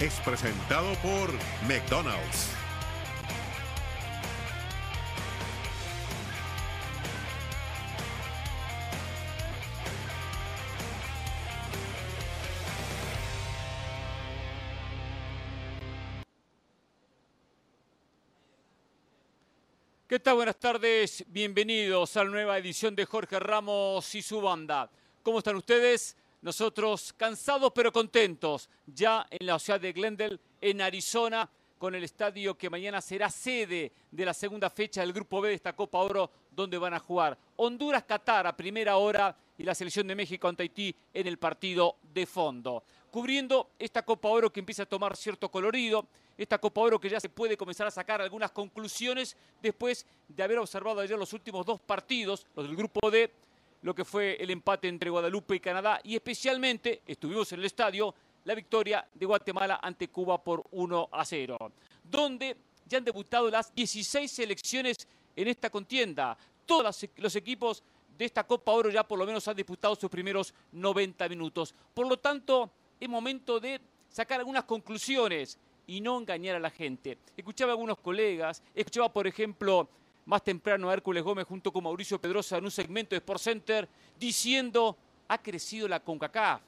Es presentado por McDonald's. ¿Qué tal? Buenas tardes, bienvenidos a la nueva edición de Jorge Ramos y su banda. ¿Cómo están ustedes? Nosotros cansados pero contentos, ya en la ciudad de Glendale, en Arizona, con el estadio que mañana será sede de la segunda fecha del Grupo B de esta Copa Oro, donde van a jugar Honduras-Qatar a primera hora y la selección de México ante Haití en el partido de fondo. Cubriendo esta Copa Oro que empieza a tomar cierto colorido, esta Copa Oro que ya se puede comenzar a sacar algunas conclusiones después de haber observado ayer los últimos dos partidos, los del Grupo D, lo que fue el empate entre Guadalupe y Canadá y especialmente, estuvimos en el estadio, la victoria de Guatemala ante Cuba por 1 a 0, donde ya han debutado las 16 selecciones en esta contienda. Todos los equipos de esta Copa Oro ya por lo menos han disputado sus primeros 90 minutos. Por lo tanto, es momento de sacar algunas conclusiones y no engañar a la gente. Escuchaba a algunos colegas, escuchaba por ejemplo más temprano Hércules Gómez junto con Mauricio Pedrosa en un segmento de Sport Center diciendo, ha crecido la CONCACAF.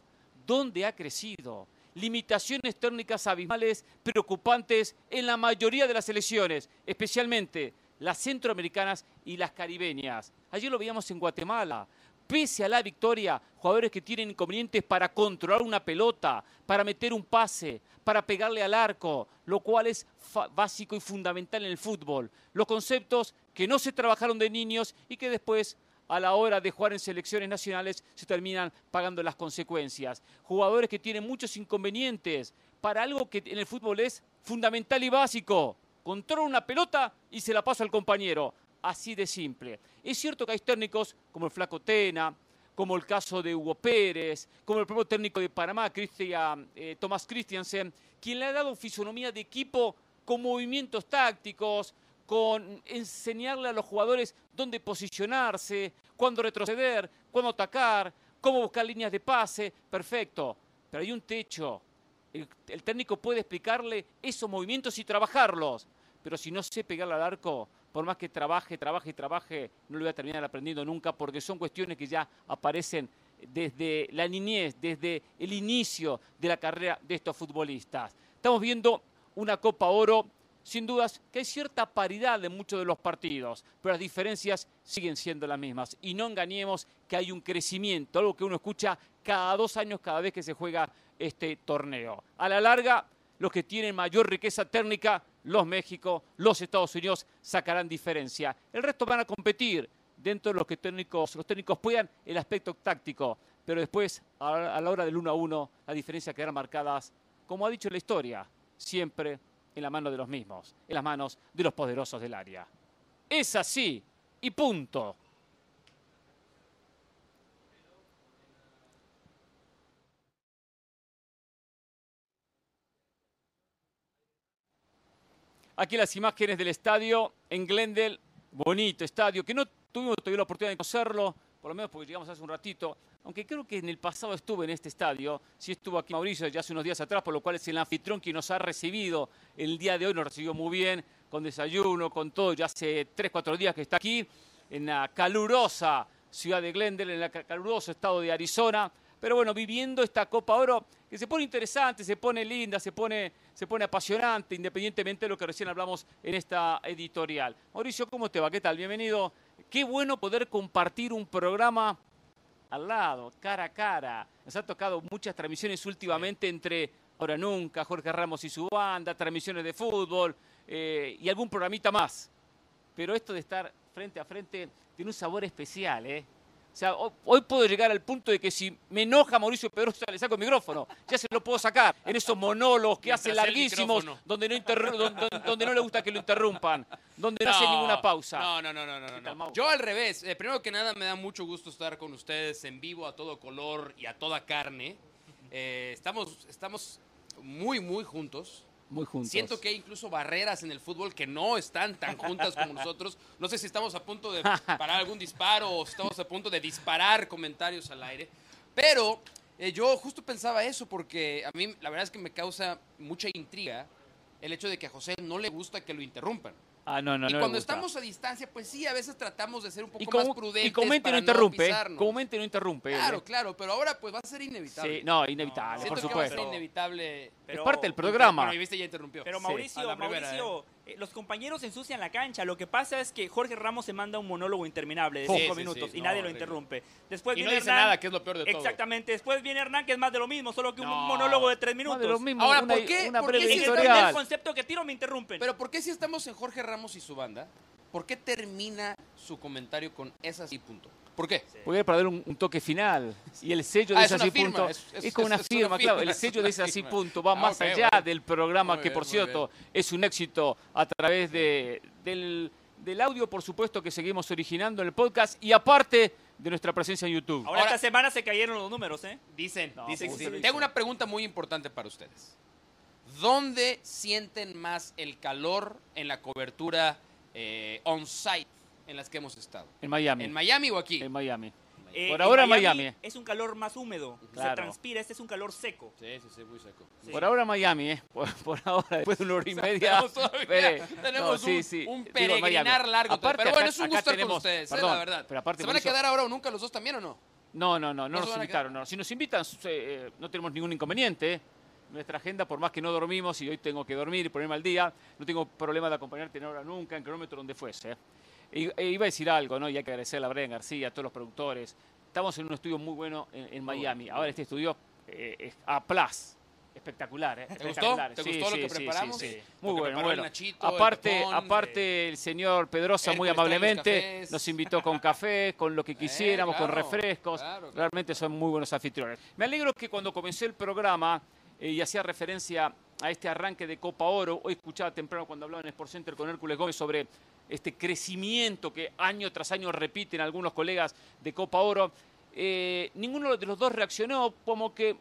¿Dónde ha crecido? Limitaciones técnicas abismales preocupantes en la mayoría de las selecciones, especialmente las centroamericanas y las caribeñas. Ayer lo veíamos en Guatemala. Pese a la victoria, jugadores que tienen inconvenientes para controlar una pelota, para meter un pase, para pegarle al arco, lo cual es básico y fundamental en el fútbol. Los conceptos que no se trabajaron de niños y que después a la hora de jugar en selecciones nacionales se terminan pagando las consecuencias. Jugadores que tienen muchos inconvenientes para algo que en el fútbol es fundamental y básico. Controla una pelota y se la pasa al compañero así de simple. Es cierto que hay técnicos como el Flaco Tena, como el caso de Hugo Pérez, como el propio técnico de Panamá, Christian, eh, Tomás Christiansen, quien le ha dado fisonomía de equipo con movimientos tácticos, con enseñarle a los jugadores dónde posicionarse, cuándo retroceder, cuándo atacar, cómo buscar líneas de pase, perfecto. Pero hay un techo. el técnico puede explicarle esos movimientos y trabajarlos. Pero si no sé pegarle al arco, por más que trabaje, trabaje, trabaje, no lo voy a terminar aprendiendo nunca porque son cuestiones que ya aparecen desde la niñez, desde el inicio de la carrera de estos futbolistas. Estamos viendo una Copa Oro, sin dudas que hay cierta paridad en muchos de los partidos, pero las diferencias siguen siendo las mismas. Y no engañemos que hay un crecimiento, algo que uno escucha cada dos años cada vez que se juega este torneo. A la larga, los que tienen mayor riqueza técnica los México, los Estados Unidos sacarán diferencia. El resto van a competir dentro de los que técnicos, los técnicos puedan el aspecto táctico, pero después a la hora del 1 a 1 las diferencias quedarán marcadas, como ha dicho la historia, siempre en la mano de los mismos, en las manos de los poderosos del área. Es así y punto. Aquí las imágenes del estadio en Glendale, bonito estadio, que no tuvimos todavía la oportunidad de conocerlo, por lo menos porque llegamos hace un ratito, aunque creo que en el pasado estuve en este estadio, sí estuvo aquí Mauricio ya hace unos días atrás, por lo cual es el anfitrión que nos ha recibido el día de hoy, nos recibió muy bien, con desayuno, con todo, ya hace 3, 4 días que está aquí, en la calurosa ciudad de Glendale, en el caluroso estado de Arizona, pero bueno, viviendo esta Copa Oro que se pone interesante, se pone linda, se pone, se pone apasionante, independientemente de lo que recién hablamos en esta editorial. Mauricio, ¿cómo te va? ¿Qué tal? Bienvenido. Qué bueno poder compartir un programa al lado, cara a cara. Nos ha tocado muchas transmisiones últimamente entre Ahora Nunca, Jorge Ramos y su banda, transmisiones de fútbol eh, y algún programita más. Pero esto de estar frente a frente tiene un sabor especial, ¿eh? O sea, hoy puedo llegar al punto de que si me enoja Mauricio Pedrosa, le saco el micrófono. Ya se lo puedo sacar. En esos monólogos que hace larguísimos, donde no, donde, no le gusta que lo interrumpan, donde no, hace ninguna pausa. No, no, no, no, no. Yo al revés. Eh, primero que nada, me da mucho gusto estar con ustedes en vivo, a todo color y a toda carne. Eh, estamos, estamos muy, muy juntos. Siento que hay incluso barreras en el fútbol que no están tan juntas como nosotros. No sé si estamos a punto de parar algún disparo o si estamos a punto de disparar comentarios al aire. Pero Eh, yo justo pensaba eso porque a mí la verdad es que me causa mucha intriga el hecho de que a José no le gusta que lo interrumpan. Ah, no, no, y no. cuando estamos a distancia, pues sí, a veces tratamos de ser un poco y, más prudentes y comúnmente para no interrumpe, ¿eh? comúnmente no interrumpe. Claro, ¿eh? claro, pero ahora pues va a ser inevitable. Sí, no, inevitable, por que va a ser supuesto. inevitable. Pero- es parte del programa. Bueno, y viste, ya interrumpió. Pero Sí. Mauricio, A la primera, Mauricio, eh, los compañeros ensucian la cancha. Lo que pasa es que Jorge Ramos se manda un monólogo interminable de Sí, cinco sí, minutos sí. y No, nadie lo interrumpe. Después y no viene dice Hernán. nada, que es lo peor de todo. Exactamente. Después viene Hernán, que es más de lo mismo, solo que un No. monólogo de tres Más minutos. de lo mismo, Ahora, una, ¿por qué- una por qué si el concepto que tiro me interrumpen. Pero ¿por qué si estamos en Jorge Ramos y su banda, por qué termina su comentario con es así punto? ¿Por qué? Porque es para dar un, un toque final. Y el sello Ah, de es ese una así firma, punto. es- Es, es- como una es una firma, claro. El es sello de ese así punto va Ah, más allá bueno. del programa, Muy que bien, por cierto es un éxito a través de, del, del audio, por supuesto, que seguimos originando en el podcast y aparte de nuestra presencia en YouTube. Ahora, Ahora- esta semana se cayeron los números, ¿eh? Dicen, No, dicen ¿cómo que se sí. Tengo una pregunta muy importante para ustedes. ¿Dónde sienten más el calor en la cobertura eh, on-site en las que hemos estado? En Miami. ¿En Miami o aquí? En Miami. Eh, Por en ahora Miami. Es un calor más húmedo. Se transpira, este es un calor seco. Sí, sí, sí, muy seco. Sí. Por ahora Miami, ¿eh? Por, por ahora, después de una hora y media. Tenemos todavía- espere. tenemos No, sí, un, sí. un Digo, peregrinar largo. Aparte, pero bueno, acá- es un gusto estar con tenemos- ustedes, eh, perdón, la verdad. pero aparte ¿Se van a quedar ahora o nunca los dos también o no? No, no, no, no ¿No se nos invitaron. no. Si nos invitan, eh, no tenemos ningún inconveniente. Nuestra agenda, por más que no dormimos y hoy tengo que dormir y ponerme al día, no tengo problema de acompañarte en hora nunca, en kilómetro donde fuese. ¿Eh? Iba a decir algo, ¿no? Y hay que agradecerle a Brian García, a todos los productores. Estamos en un estudio muy bueno en, Miami. Ahora este estudio eh, es A plus. Espectacular, ¿eh? ¿Te gustó? Espectacular. ¿Te Sí, gustó lo que sí, preparamos? sí, Muy bueno, bueno. Nachito, el aparte, Pepón, aparte el señor Pedrosa muy amablemente nos invitó con café, con lo que quisiéramos, con claro, refrescos. claro, claro. Realmente son muy buenos anfitriones. Me alegro que cuando comencé el programa eh, y hacía referencia a este arranque de Copa Oro, hoy escuchaba temprano cuando hablaba en Sport Center con Hércules Gómez sobre este crecimiento que año tras año repiten algunos colegas de Copa Oro. eh, ninguno de los dos reaccionó, como que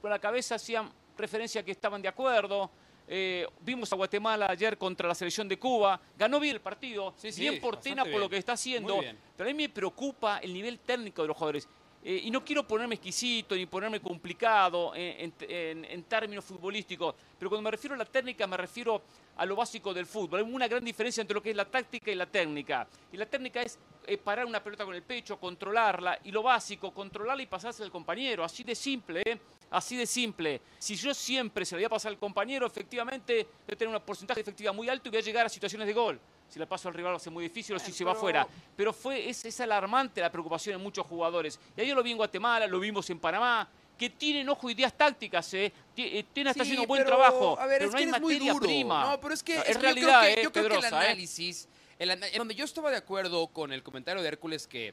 con la cabeza hacían referencia a que estaban de acuerdo. Eh, vimos a Guatemala ayer contra la selección de Cuba, ganó bien el partido, Sí, sí, bien por Tena por lo que está haciendo, pero a mí me preocupa el nivel técnico de los jugadores. Eh, y no quiero ponerme exquisito ni ponerme complicado en, términos futbolísticos, pero cuando me refiero a la técnica me refiero a lo básico del fútbol. Hay una gran diferencia entre lo que es la táctica y la técnica. Y la técnica es eh, parar una pelota con el pecho, controlarla, y lo básico, controlarla y pasarse al compañero. Así de simple, ¿eh? Así de simple. Si yo siempre se la voy a pasar al compañero, efectivamente voy a tener un porcentaje de efectividad muy alto y voy a llegar a situaciones de gol. Si la paso al rival va a ser muy difícil o si se va afuera. Pero fue, es, es alarmante la preocupación en muchos jugadores. Y ayer lo vi en Guatemala, lo vimos en Panamá, que tienen, ojo, ideas tácticas, ¿eh? Eh, Tena está Sí, haciendo un buen trabajo, A ver, pero es no que hay muy materia prima. No, pero es que, No, es es que realidad, yo creo que, ¿eh? yo creo que el ¿eh? análisis, el donde yo estaba de acuerdo con el comentario de Hércules que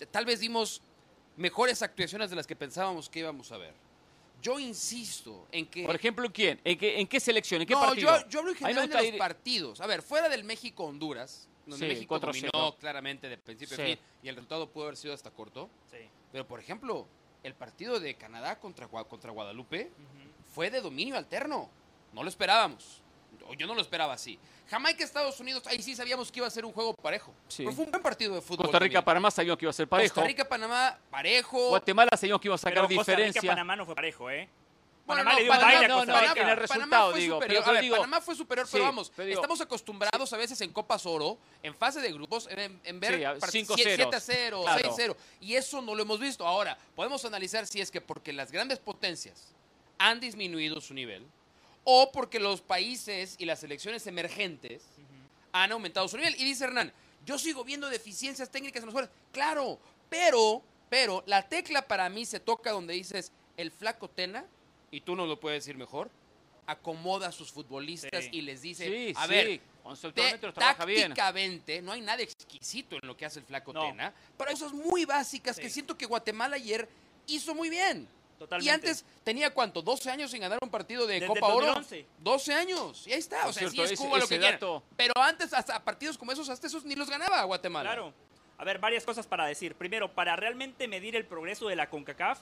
eh, tal vez dimos mejores actuaciones de las que pensábamos que íbamos a ver. Yo insisto en que Por ejemplo, ¿quién? ¿En qué, en qué selección? ¿En qué no, partido? yo, yo hablo en A general de los ir- partidos. A ver, fuera del México-Honduras, donde Sí, México 4-0. dominó claramente de principio a Sí. fin y el resultado pudo haber sido hasta corto. Sí. Pero, por ejemplo, el partido de Canadá contra, Gua- contra Guadalupe fue de dominio alterno. No lo esperábamos. Yo no lo esperaba así. Jamaica, Estados Unidos, ahí sí sabíamos que iba a ser un juego parejo. Sí. Pero fue un buen partido de fútbol. Costa Rica, también. Panamá sabíamos que iba a ser parejo. Costa Rica, Panamá, parejo. Guatemala sabíamos que iba a sacar Pero Costa diferencia. Rica, Panamá no fue parejo, ¿eh? Bueno, Panamá no, le dio un Panamá- no, no, Rica. en el Panamá resultado, fue digo, superior. pero A ver, digo- Panamá fue superior, pero Sí, vamos, pero digo- estamos acostumbrados a veces en Copas Oro, en fase de grupos, en, en ver Sí, a- part- cinco 7 ceros. a 0, Claro. 6 a 0. Y eso no lo hemos visto. Ahora, podemos analizar si es que porque las grandes potencias han disminuido su nivel o porque los países y las selecciones emergentes han aumentado su nivel. Y dice Hernán, yo sigo viendo deficiencias técnicas en los jugadores. Claro, pero, pero la tecla para mí se toca donde dices el flaco Tena, y tú no lo puedes decir mejor, acomoda a sus futbolistas Sí. y les dice, Sí, a sí, ver, tácticamente, no hay nada exquisito en lo que hace el flaco No. Tena, pero hay cosas muy básicas que siento que Guatemala ayer hizo muy bien. Totalmente. Y antes tenía cuánto, 12 años sin ganar un partido de Desde Copa Oro. 2011. 12 años, y ahí está. O sea, sí cierto, es ese- Cuba lo que quiera. dato- Pero antes, hasta partidos como esos, hasta esos ni los ganaba Guatemala. Claro. A ver, varias cosas para decir. Primero, para realmente medir el progreso de la CONCACAF,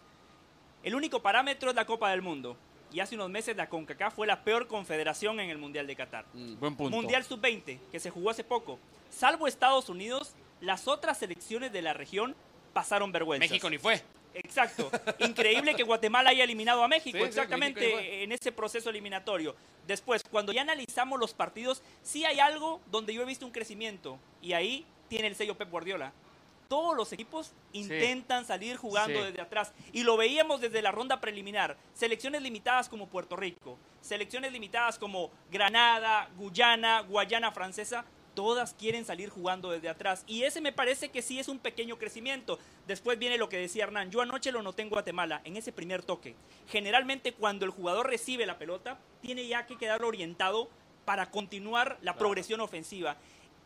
el único parámetro es la Copa del Mundo. Y hace unos meses la CONCACAF fue la peor confederación en el Mundial de Qatar. Mm. Buen punto. Mundial Sub-20, que se jugó hace poco. Salvo Estados Unidos, las otras selecciones de la región pasaron vergüenza. México ni fue. Exacto. Increíble que Guatemala haya eliminado a México, Sí, exactamente en ese proceso eliminatorio. Después, cuando ya analizamos los partidos, sí hay algo donde yo he visto un crecimiento y ahí tiene el sello Pep Guardiola. Todos los equipos intentan salir jugando desde atrás y lo veíamos desde la ronda preliminar. Selecciones limitadas como Puerto Rico, selecciones limitadas como Granada, Guyana, Guayana Francesa, todas quieren salir jugando desde atrás. Y ese me parece que sí es un pequeño crecimiento. Después viene lo que decía Hernán. Yo anoche lo noté en Guatemala, en ese primer toque. Generalmente cuando el jugador recibe la pelota, tiene ya que quedar orientado para continuar la progresión ofensiva.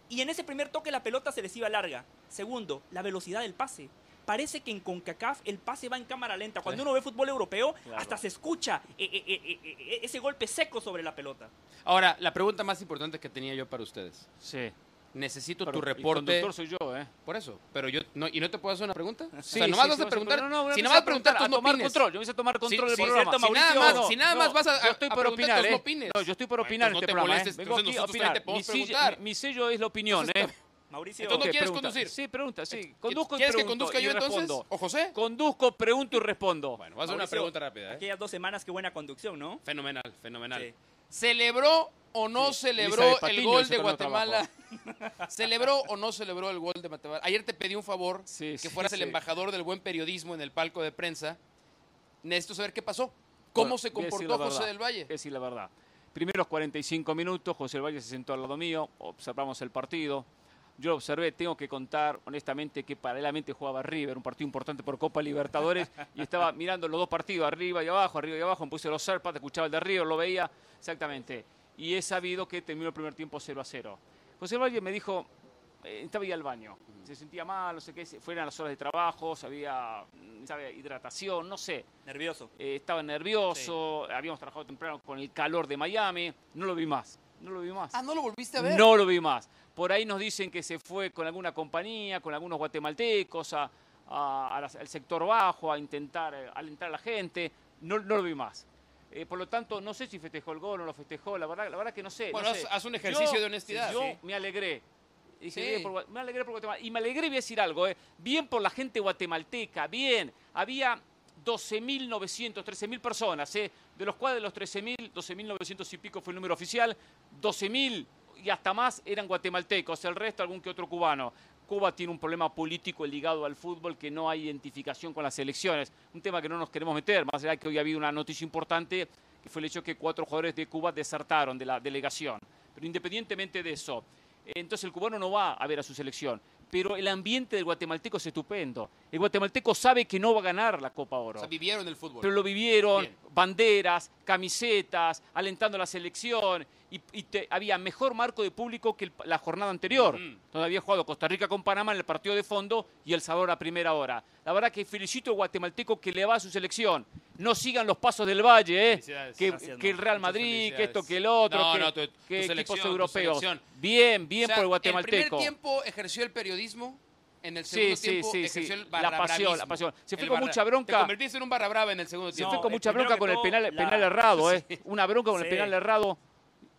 Y en ese primer toque la pelota se les iba larga. Segundo, la velocidad del pase. Parece que en CONCACAF el pase va en cámara lenta. Cuando uno ve fútbol europeo, Claro. hasta se escucha eh, eh, eh, ese golpe seco sobre la pelota. Ahora, la pregunta más importante que tenía yo para ustedes. Sí. Necesito Pero tu el reporte. conductor soy yo, ¿eh? Por eso. Pero yo. No, ¿Y no te puedo hacer una pregunta? o Sí, sea, nomás sí, vas sí, a preguntar. no, no, si no, nomás a preguntar, tú a no tomar opines. control. Yo voy a tomar control del sí, programa. cierto, si nada más- si nada más vas a- yo estoy a por opinar, no ¿eh? opines. No, yo estoy por opinar este no te programa, molestes, ¿eh? Vengo entonces aquí a opinar. te Mi, mi- mi sello es la opinión, ¿eh? Mauricio, Entonces no quieres pregunta. conducir. Sí, pregunta, sí. Conduzco y ¿Quieres que conduzca yo entonces? respondo. ¿O José? Conduzco, pregunto y respondo. Bueno, vas a hacer una pregunta rápida. ¿eh? aquellas dos semanas, qué buena conducción, ¿no? Fenomenal, fenomenal. Sí. ¿Celebró o no Sí. celebró el gol de Guatemala? ¿Celebró o no celebró el gol de Guatemala? Ayer te pedí un favor Sí, que sí, fueras el embajador del buen periodismo en el palco de prensa. Necesito saber qué pasó. ¿Cómo Bueno, se comportó José verdad, del Valle? decir la verdad. Primeros 45 minutos, José del Valle se sentó al lado mío, observamos el partido. Yo lo observé, tengo que contar honestamente que paralelamente jugaba River, un partido importante por Copa Libertadores, y estaba mirando los dos partidos, arriba y abajo, arriba y abajo, me puse los serpas, escuchaba el de River, lo veía exactamente. Y he sabido que terminó el primer tiempo 0 a 0. José Valle me dijo, eh, estaba ahí al baño, se sentía mal, no sé qué, fueran las horas de trabajo, sabía, sabía hidratación, no sé. Nervioso. Eh, estaba nervioso, habíamos trabajado temprano con el calor de Miami, no lo vi más, no lo vi más. Ah, ¿no lo volviste a ver? No lo vi más. Por ahí nos dicen que se fue con alguna compañía, con algunos guatemaltecos, a- a- a las- al sector bajo, a intentar eh, alentar a la gente. No, no lo vi más. Eh, por lo tanto, no sé si festejó el gol o no lo festejó. La verdad, la verdad que no sé. Bueno, no haz- sé. haz un ejercicio Yo- de honestidad. Yo Sí. me alegré. Dije, Sí. bien por Gua- me alegré por Guatemala. Y me alegré, voy a decir algo, eh, bien por la gente guatemalteca, bien. Había 12.900, 13.000 personas, eh, de los cuales de los 13.000, 12.900 y pico fue el número oficial, 12.000 y hasta más eran guatemaltecos, el resto algún que otro cubano. Cuba tiene un problema político ligado al fútbol que no hay identificación con las elecciones. Un tema que no nos queremos meter, más allá de que hoy ha habido una noticia importante, que fue el hecho que cuatro jugadores de Cuba desertaron de la delegación. Pero independientemente de eso, entonces el cubano no va a ver a su selección. Pero el ambiente del guatemalteco es estupendo. El guatemalteco sabe que no va a ganar la Copa O Oro. sea, vivieron el fútbol. Pero lo vivieron, Bien. banderas, camisetas, alentando a la selección. Y, y te- había mejor marco de público que el- la jornada anterior, Ujú. donde había jugado Costa Rica con Panamá en el partido de fondo y El Salvador a primera hora. La verdad que felicito al guatemalteco que le va a su selección. No sigan los pasos del Valle, ¿eh? Que, el. Real Madrid, que esto, que el otro, No, que, no, tu- tu que selección, equipos europeos. Bien, bien O sea, por el El guatemalteco. primer tiempo ejerció el periodismo. En el segundo sí, tiempo sí, ejerció sí. el La barra pasión, la pasión. Se fue El con barra- mucha bronca. Te convertiste en un barra brava en el segundo Se tiempo. fue No, con mucha bronca con el penal, la- penal errado, ¿eh? Una bronca con el penal errado.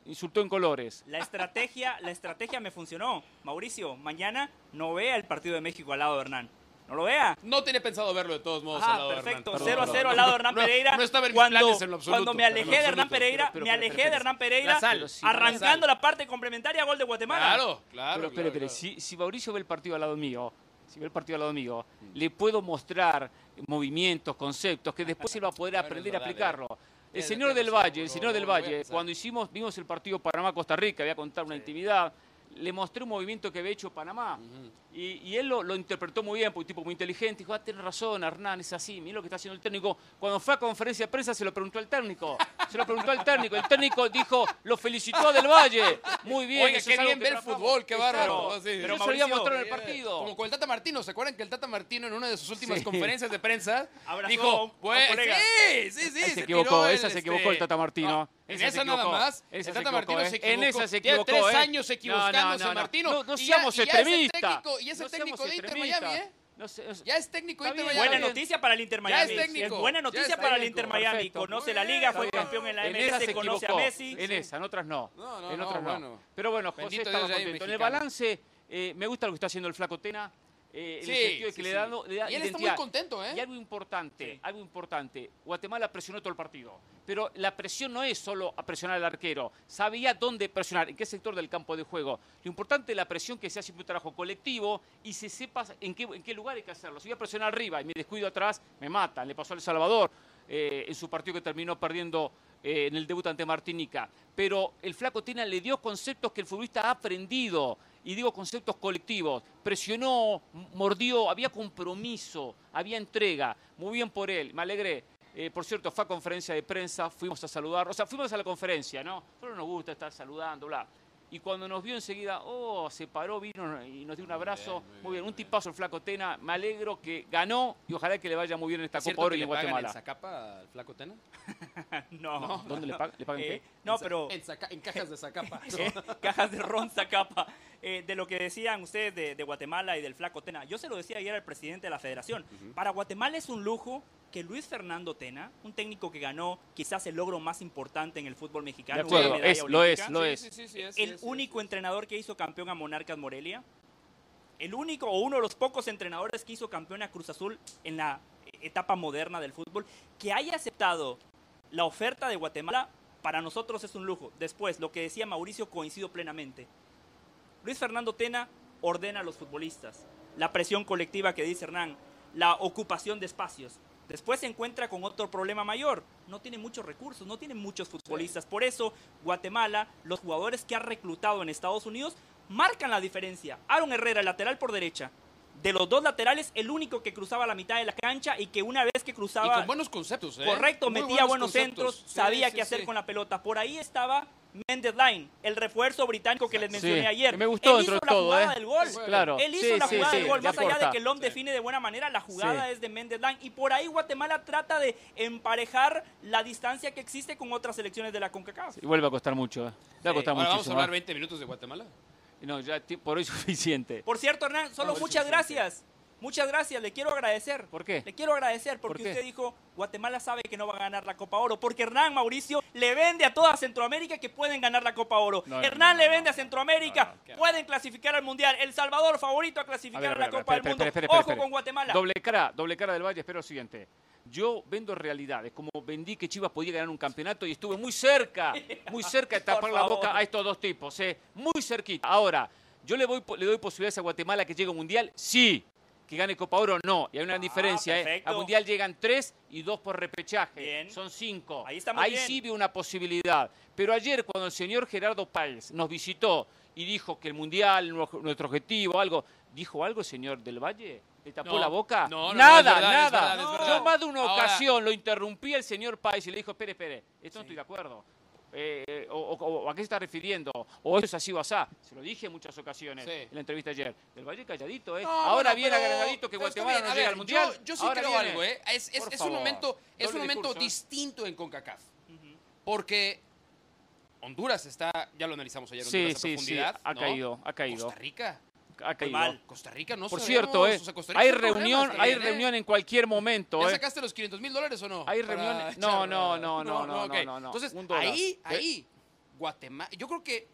Insultó en colores. La estrategia, la estrategia me funcionó. Mauricio, mañana no vea el partido de México al lado de Hernán. No lo vea. No tenía pensado verlo de todos modos Ah, al lado de Hernán. perfecto. Perdón, 0 a perdón. 0 al lado de Hernán No, Pereira. No estaba en mis cuando, planes en lo absoluto. cuando me alejé de Hernán. Pereira, pero- me alejé pero- de Hernán Pereira, sal. Arrancando la la parte complementaria, gol de Guatemala. Claro, claro. pero, claro, claro. si, si Mauricio ve el partido al lado mío, si ve el partido al lado mío, le puedo mostrar movimientos, conceptos, que después él va a poder aprender a aplicarlo. El señor del Valle, el señor del Valle, cuando hicimos, vimos el partido Panamá-Costa Rica, voy a contar una intimidad, le mostré un movimiento que había hecho Panamá. Y, y él lo, lo interpretó muy bien, porque un tipo muy inteligente. Dijo, ah, tienes razón, Hernán, es así, mira lo que está haciendo el técnico. Cuando fue a conferencia de prensa se lo preguntó al técnico. Se lo preguntó al técnico. El técnico dijo, lo felicitó a Del Valle. Muy bien. Eso qué bien ver trabajamos". fútbol, qué bárbaro. Exacto. Sí. Pero Pero se lo iba a Mauricio, mostrar en el partido. Como con el Tata Martino. ¿Se acuerdan que el Tata Martino en una de sus últimas Sí. conferencias de prensa Abrazó dijo, a un pues, sí, sí, sí. Se se equivocó, el, esa se este, equivocó el Tata Martino. no, en Esa nada equivocó. más. Esa el se Tata Martino equivocó, se ¿eh? equivocó. En esa se Tiene equivocó, tres ¿eh? años equivocándose no, no, no. Martino. No, seamos extremistas. técnico- Y es el No técnico de Inter. Miami, ¿eh? No sé, no sé. Ya es técnico Inter bien, Buena Miami. noticia para el Inter Ya Miami. es técnico, buena ya noticia es para el. Inter Miami. Perfecto. Conoce la liga, fue campeón en la MLS, conoce a equivocó. Messi. En esa, en otras no. No, no, en otras no. bueno. Pero bueno, José Bendito estaba Dios, contento. En el balance, eh, me gusta lo que está haciendo el Flaco Tena. Eh, en Sí, el sentido de sí, que le sí. le da Y él está muy identidad. contento, ¿eh? Y algo importante, Sí. algo importante. Guatemala presionó todo el partido. Pero la presión no es solo a presionar al arquero. Sabía dónde presionar, en qué sector del campo de juego. Lo importante es la presión que se hace un trabajo colectivo y se sepa en qué, en qué lugar hay que hacerlo. Si voy a presionar arriba y me descuido atrás, me matan. Le pasó a El Salvador eh, en su partido que terminó perdiendo eh, en el debut ante Martinica. Pero el Flaco Tena le dio conceptos que el futbolista ha aprendido. Y digo conceptos colectivos. Presionó, mordió, había compromiso, había entrega. Muy bien por él, me alegré. Eh, por cierto, fue a conferencia de prensa, fuimos a saludar, o sea, fuimos a la conferencia, ¿no? Solo nos gusta estar saludando, bla. Y cuando nos vio enseguida, oh, se paró, vino y nos dio un abrazo. bien, muy muy bien, un tipazo el Flaco Tena. Me alegro que ganó y ojalá que le vaya muy bien en esta ¿Es Copa Oro y le en pagan Guatemala. en Zacapa al Flaco Tena? no. ¿Dónde le pagan? ¿Le pagan Eh, qué? no, En pero en cajas de Zacapa. eh, cajas de ron Zacapa. Eh, de lo que decían ustedes de, de Guatemala y del Flaco Tena. Yo se lo decía ayer al presidente de la federación. Para Guatemala es un lujo que Luis Fernando Tena, un técnico que ganó quizás el logro más importante en el fútbol De mexicano, una medalla es, lo es, olímpica, lo es. sí, sí, sí, es, el es, único es. entrenador que hizo campeón a Monarcas Morelia, el único o uno de los pocos entrenadores que hizo campeón a Cruz Azul en la etapa moderna del fútbol, que haya aceptado la oferta de Guatemala, para nosotros es un lujo. Después, lo que decía Mauricio, coincido plenamente. Luis Fernando Tena ordena a los futbolistas, la presión colectiva que dice Hernán, la ocupación de espacios. Después se encuentra con otro problema mayor. No tiene muchos recursos, no tiene muchos futbolistas. Por eso, Guatemala, los jugadores que ha reclutado en Estados Unidos, marcan la diferencia. Aaron Herrera, lateral por derecha. De los dos laterales, el único que cruzaba la mitad de la cancha y que una vez que Y cruzaba con buenos conceptos, ¿eh? Correcto, Muy metía buenos centros, Sí, sabía sí, qué hacer sí. con la pelota. Por ahí estaba Mendes Line, el refuerzo británico que les Sí, mencioné ayer. me gustó Él hizo la todo, jugada ¿eh? del gol. Claro. Él hizo Sí, la jugada sí, del gol, más allá de que LOM Sí. define de buena manera, la jugada Sí. es de Mendes Line. Y por ahí Guatemala trata de emparejar la distancia que existe con otras selecciones de la CONCACAF. Y vuelve a costar mucho, ¿eh? Le va a Sí. costar Ahora vamos a hablar ¿eh? 20 minutos de Guatemala. No, ya por hoy es suficiente. Por cierto, Hernán, solo muchas suficiente. gracias. Muchas gracias, le quiero agradecer. ¿Por qué? Le quiero agradecer porque usted dijo, Guatemala sabe que no va a ganar la Copa Oro, porque Hernán Mauricio le vende a toda Centroamérica que pueden ganar la Copa Oro. No, Hernán no, le vende a Centroamérica, pueden clasificar al Mundial. El Salvador favorito a A clasificar ver, a, a la ver, Copa del Mundo. Ojo con Guatemala. Doble cara, doble cara del Valle, espero lo siguiente. Yo vendo realidades, como vendí que Chivas podía ganar un campeonato y estuve muy cerca, muy cerca de tapar la boca a estos dos tipos, ¿eh? muy cerquita. Ahora, ¿yo le, voy, le doy posibilidades a Guatemala que llegue a un mundial? Sí. Que gane Copa Oro, no. Y hay una Ah, diferencia, ¿eh? Al mundial llegan tres y dos por repechaje. Bien. Son cinco. Ahí bien. sí veo una posibilidad. Pero ayer, cuando el señor Gerardo Páez nos visitó y dijo que el mundial, nuestro objetivo, algo, ¿dijo algo el señor del Valle? ¿Le tapó No, la boca? no, no, nada, es nada. verdad, es verdad. Yo más de una Ahora- ocasión lo interrumpí al señor Páez y le dijo, espere, espere, esto no estoy de acuerdo. Eh, eh, o, o- a qué se está refiriendo? O eso es así o asá. Se lo dije en muchas ocasiones Sí. en la entrevista ayer. El Valle calladito, ¿eh? No, Ahora bueno, viene agradadito que Guatemala bien. no llega ver, al Mundial. Yo, yo sí Ahora creo viene. algo, ¿eh? Es, es- Por es un momento, es Doble un momento discurso, distinto en CONCACAF. Porque Honduras está, ya lo analizamos ayer, Sí, Honduras a sí, sí, ha ¿no? caído, ha caído. Costa Rica. Ha caído. mal. Costa Rica no Por sabemos, cierto, ¿eh? o sea, Costa Rica hay reunión, hay reunión en cualquier momento, ¿Ya ¿eh? sacaste los 500 mil dólares o no? Hay Para reuniones- echar- no, no, no, no, no, no, no. Entonces, ahí, ¿Eh? ahí, Guatemala, yo creo que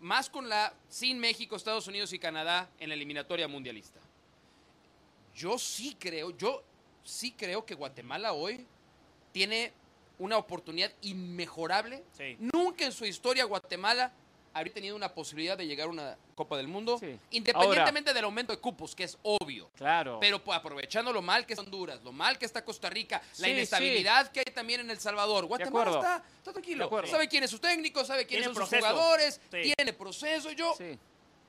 más con la, sin México, Estados Unidos y Canadá en la eliminatoria mundialista. Yo sí creo, yo sí creo que Guatemala hoy tiene una oportunidad inmejorable. Sí. Nunca en su historia Guatemala habría tenido una posibilidad de llegar a una Copa del Mundo, Sí. independientemente del aumento de cupos, que es obvio. Claro. Pero pues, aprovechando lo mal que está Honduras, lo mal que está Costa Rica, la Sí, inestabilidad que hay también en El Salvador. Guatemala está, está tranquilo. Sabe quién es su técnico, sabe quiénes son sus jugadores, Sí. tiene proceso. Yo, Sí.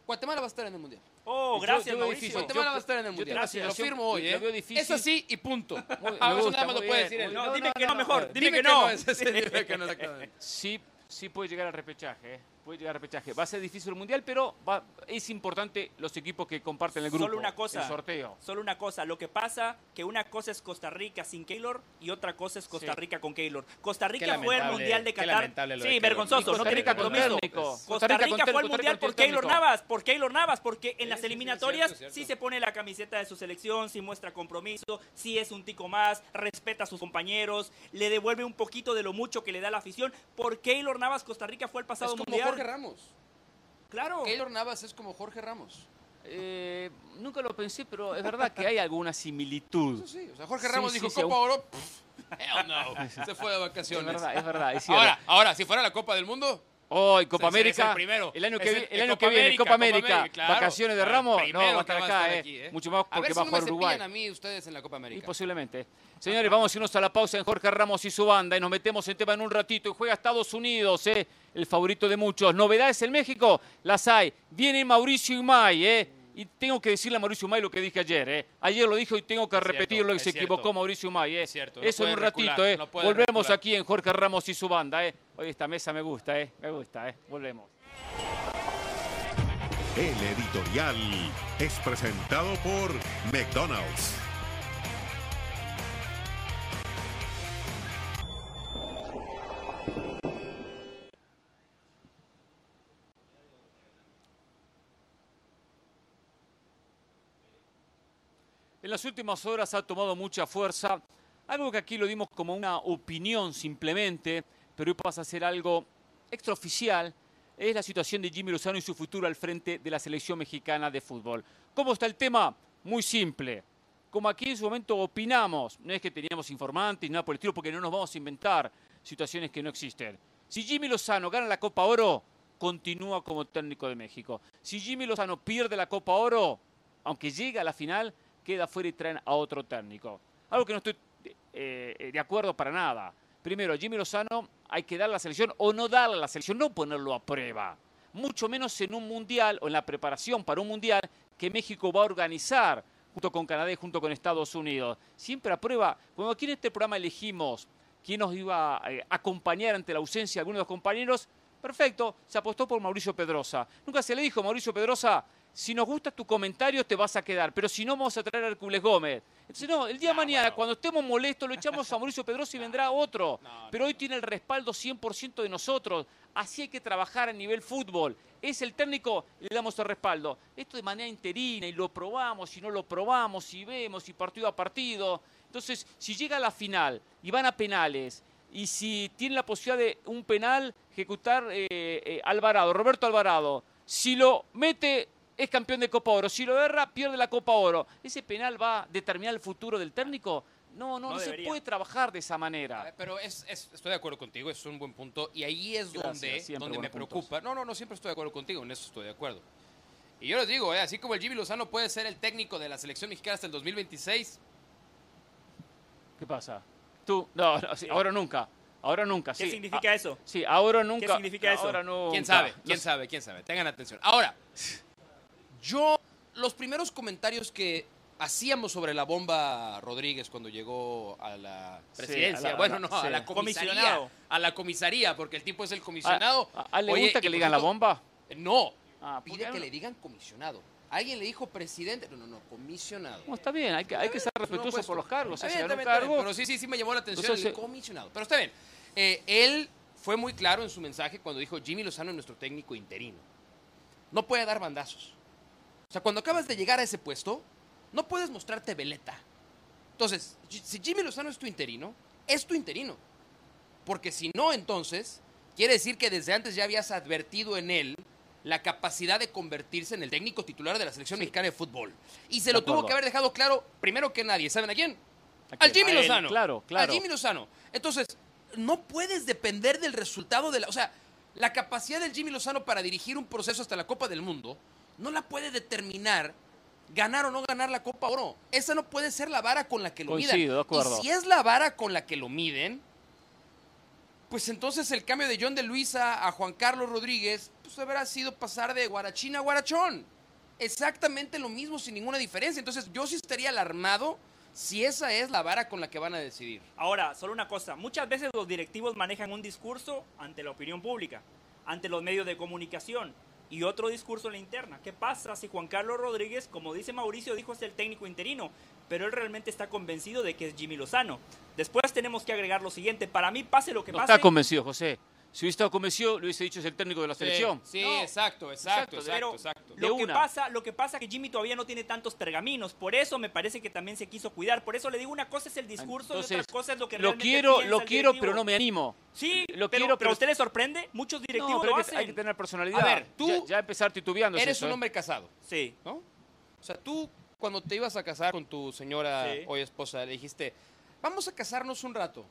Guatemala va a estar en el Mundial. Oh, gracias, yo. Guatemala yo- va a estar en el Mundial. la Lo firmo hoy, lo ¿eh? veo difícil. Es así y punto. me Ah, eso gusta, nada más lo puede decir él. No, No, dime no, que no, no, mejor. no. Dime, que, no. ese- ese- dime que no, exactamente. Sí, sí puede llegar al repechaje, ¿eh? Puede llegar al repechaje. Va a ser difícil el mundial, pero va- es importante los equipos que comparten el grupo. Solo una cosa. El sorteo. Solo una cosa. Lo que pasa que una cosa es Costa Rica sin Keylor y otra cosa es Costa Sí. Rica con Keylor. Costa Rica fue el Mundial de Qatar. de Sí, vergonzoso. No Costa tiene compromiso. Costa Costa Rica fue al técnico, Mundial por Keylor. Navas. Por Keylor Navas. Porque en las sí, sí, eliminatorias cierto, sí se pone la camiseta de su selección, sí muestra compromiso, sí es un tico más, respeta a sus compañeros, le devuelve un poquito de lo mucho que le da la afición. Por Keylor Navas, Costa Rica fue el Es pasado como Mundial. Jorge Ramos. Claro. Keylor Navas es como Jorge Ramos. Eh, nunca lo pensé, pero es verdad que hay alguna similitud. Eso sí, o sea, Jorge Ramos sí, dijo sí, Copa Oro. pff, hell no. Se fue de Es vacaciones. verdad, es verdad, es cierto. Ahora, ahora, si fuera la Copa del Mundo, Hoy, Copa es América. el primero. El año que, el- el año Copa que viene, América, Copa Copa América. Claro. Vacaciones de Ramos. No, va a estar a acá, estar eh. aquí, eh. Mucho más a porque va a si no me jugar Uruguay. a mí ustedes en la Copa Y América. posiblemente. Señores, vamos a irnos a la pausa en Jorge Ramos y su banda y nos metemos en tema en un ratito. Y juega Estados Unidos, ¿eh? el favorito de muchos. ¿Novedades en México? Las hay. Viene Mauricio Imay, ¿eh? Y tengo que decirle a Mauricio Imay lo que dije ayer, ¿eh? Ayer lo dijo y tengo que Es cierto, repetirlo y se cierto. equivocó Mauricio Imay, ¿eh? Es cierto, no Eso en un ratito, recular, ¿eh? no Volvemos recular. aquí en Jorge Ramos y su banda, ¿eh? Hoy esta mesa me gusta, ¿eh? Me gusta, ¿eh? Volvemos. El editorial es presentado por McDonald's. En las últimas horas ha tomado mucha fuerza algo que aquí lo dimos como una opinión simplemente, pero hoy pasa a ser algo extraoficial, es la situación de Jimmy Lozano y su futuro al frente de la selección mexicana de fútbol. ¿Cómo está el tema? Muy simple. Como aquí en su momento opinamos, no es que teníamos informantes nada por el estilo, porque no nos vamos a inventar situaciones que no existen. Si Jimmy Lozano gana la Copa Oro, continúa como técnico de México. Si Jimmy Lozano pierde la Copa Oro, aunque llegue a la final, queda fuera y traen a otro técnico. Algo que no estoy eh, de acuerdo para nada. Primero, a Jimmy Lozano hay que darle a la selección o no darle a la selección, no ponerlo a prueba. Mucho menos en un mundial o en la preparación para un mundial que México va a organizar junto con Canadá y junto con Estados Unidos. Siempre a prueba. Cuando aquí en este programa elegimos quién nos iba a eh, acompañar ante la ausencia de algunos de los compañeros, perfecto, se apostó por Mauricio Pedrosa. Nunca se le dijo, Mauricio Pedrosa, si nos gusta tu comentario te vas a quedar, pero si no vamos a traer a Hércules Gómez. Entonces, no, el día de mañana, cuando estemos molestos, lo echamos a Mauricio Pedrosa y vendrá otro. Pero hoy tiene el respaldo 100% de nosotros. Así hay que trabajar a nivel fútbol. Es el técnico, le damos el respaldo. Esto de manera interina y lo probamos y no lo probamos y vemos y partido a partido. Entonces, si llega a la final y van a penales y si tiene la posibilidad de un penal ejecutar eh, eh, Alvarado, Roberto Alvarado, si lo mete es campeón de Copa Oro, si lo erra pierde la Copa Oro. ¿Ese penal va a determinar el futuro del técnico? No, no, No no, se puede trabajar de esa manera. Pero es, es- estoy de acuerdo contigo, es un buen punto. Y ahí es Gracias, donde, donde me puntos. preocupa. No, no, no, siempre estoy de acuerdo contigo, en eso estoy de acuerdo. Y yo les digo, eh, así como el Jimmy Lozano puede ser el técnico de la selección mexicana hasta el 2026, ¿Qué pasa? Tú, no, no, sí, ahora nunca. Ahora nunca, ¿Qué sí. significa Ah, eso? Sí, ahora nunca. significa eso? Ahora nunca. quién sabe, quién sabe, quién sabe. Tengan atención. Ahora, yo, los primeros comentarios que hacíamos sobre la bomba Rodríguez cuando llegó a la Sí, presidencia, a la- bueno, no, a la comisaría, Comisionado. a la comisaría, porque el tipo es el comisionado. ¿A, a- a él le Oye, gusta que le digan la bomba? No, Ah, ¿por pide que le digan comisionado. Alguien le dijo presidente, no, no, no, comisionado. No, está bien, hay que, hay que ser respetuoso por los cargos. Está bien, está un bien, está bien, cargo, Pero sí, sí, sí me llamó la atención Entonces, el comisionado. Pero está bien. Eh, él fue muy claro en su mensaje cuando dijo Jimmy Lozano es nuestro técnico interino. No puede dar bandazos. O sea, cuando acabas de llegar a ese puesto, no puedes mostrarte veleta. Entonces, si Jimmy Lozano es tu interino, es tu interino. Porque si no, entonces, quiere decir que desde antes ya habías advertido en él la capacidad de convertirse en el técnico titular de la selección mexicana de fútbol. Y se De lo tuvo que haber dejado claro primero que nadie. ¿Saben a quién? ¿A Al? Jimmy A él, Lozano. Claro, claro. Al Jimmy Lozano. Entonces, no puedes depender del resultado de la. O sea, la capacidad del Jimmy Lozano para dirigir un proceso hasta la Copa del Mundo no la puede determinar ganar o no ganar la Copa Oro. Esa no puede ser la vara con la que lo Coincido, midan. de acuerdo. Y si es la vara con la que lo miden, pues entonces el cambio de John de Luisa a Juan Carlos Rodríguez, pues habrá sido pasar de Guarachín a Guarachón. Exactamente lo mismo, sin ninguna diferencia. Entonces yo sí estaría alarmado si esa es la vara con la que van a decidir. Ahora, solo una cosa. Muchas veces los directivos manejan un discurso ante la opinión pública, ante los medios de comunicación y otro discurso en la interna. ¿Qué pasa si Juan Carlos Rodríguez, como dice Mauricio, dijo es el técnico interino, pero él realmente está convencido de que es Jimmy Lozano? Después tenemos que agregar lo siguiente. Para mí, pase lo que No pase. está convencido, José. Si hubiese estado convencido, le hubiese dicho es el técnico de la selección. Sí, No. exacto, Exacto, exacto, pero exacto, exacto. De Lo que, una. pasa, lo que pasa es que Jimmy todavía no tiene tantos pergaminos. Por eso me parece que también se quiso cuidar. Por eso le digo, una cosa es el discurso y Entonces, otra cosa es lo que Lo realmente quiero, lo quiero, pero no me animo. Sí, Lo pero, quiero, pero a usted le sorprende. Muchos directivos No, pero lo hay que, hacen. hay que tener personalidad. A ver, tú ya, ya empezar titubeando. es Eres eso, un ¿eh? hombre casado, Sí. ¿no? O sea, tú cuando te ibas a casar con tu señora Sí. hoy esposa, le dijiste, vamos a casarnos un rato.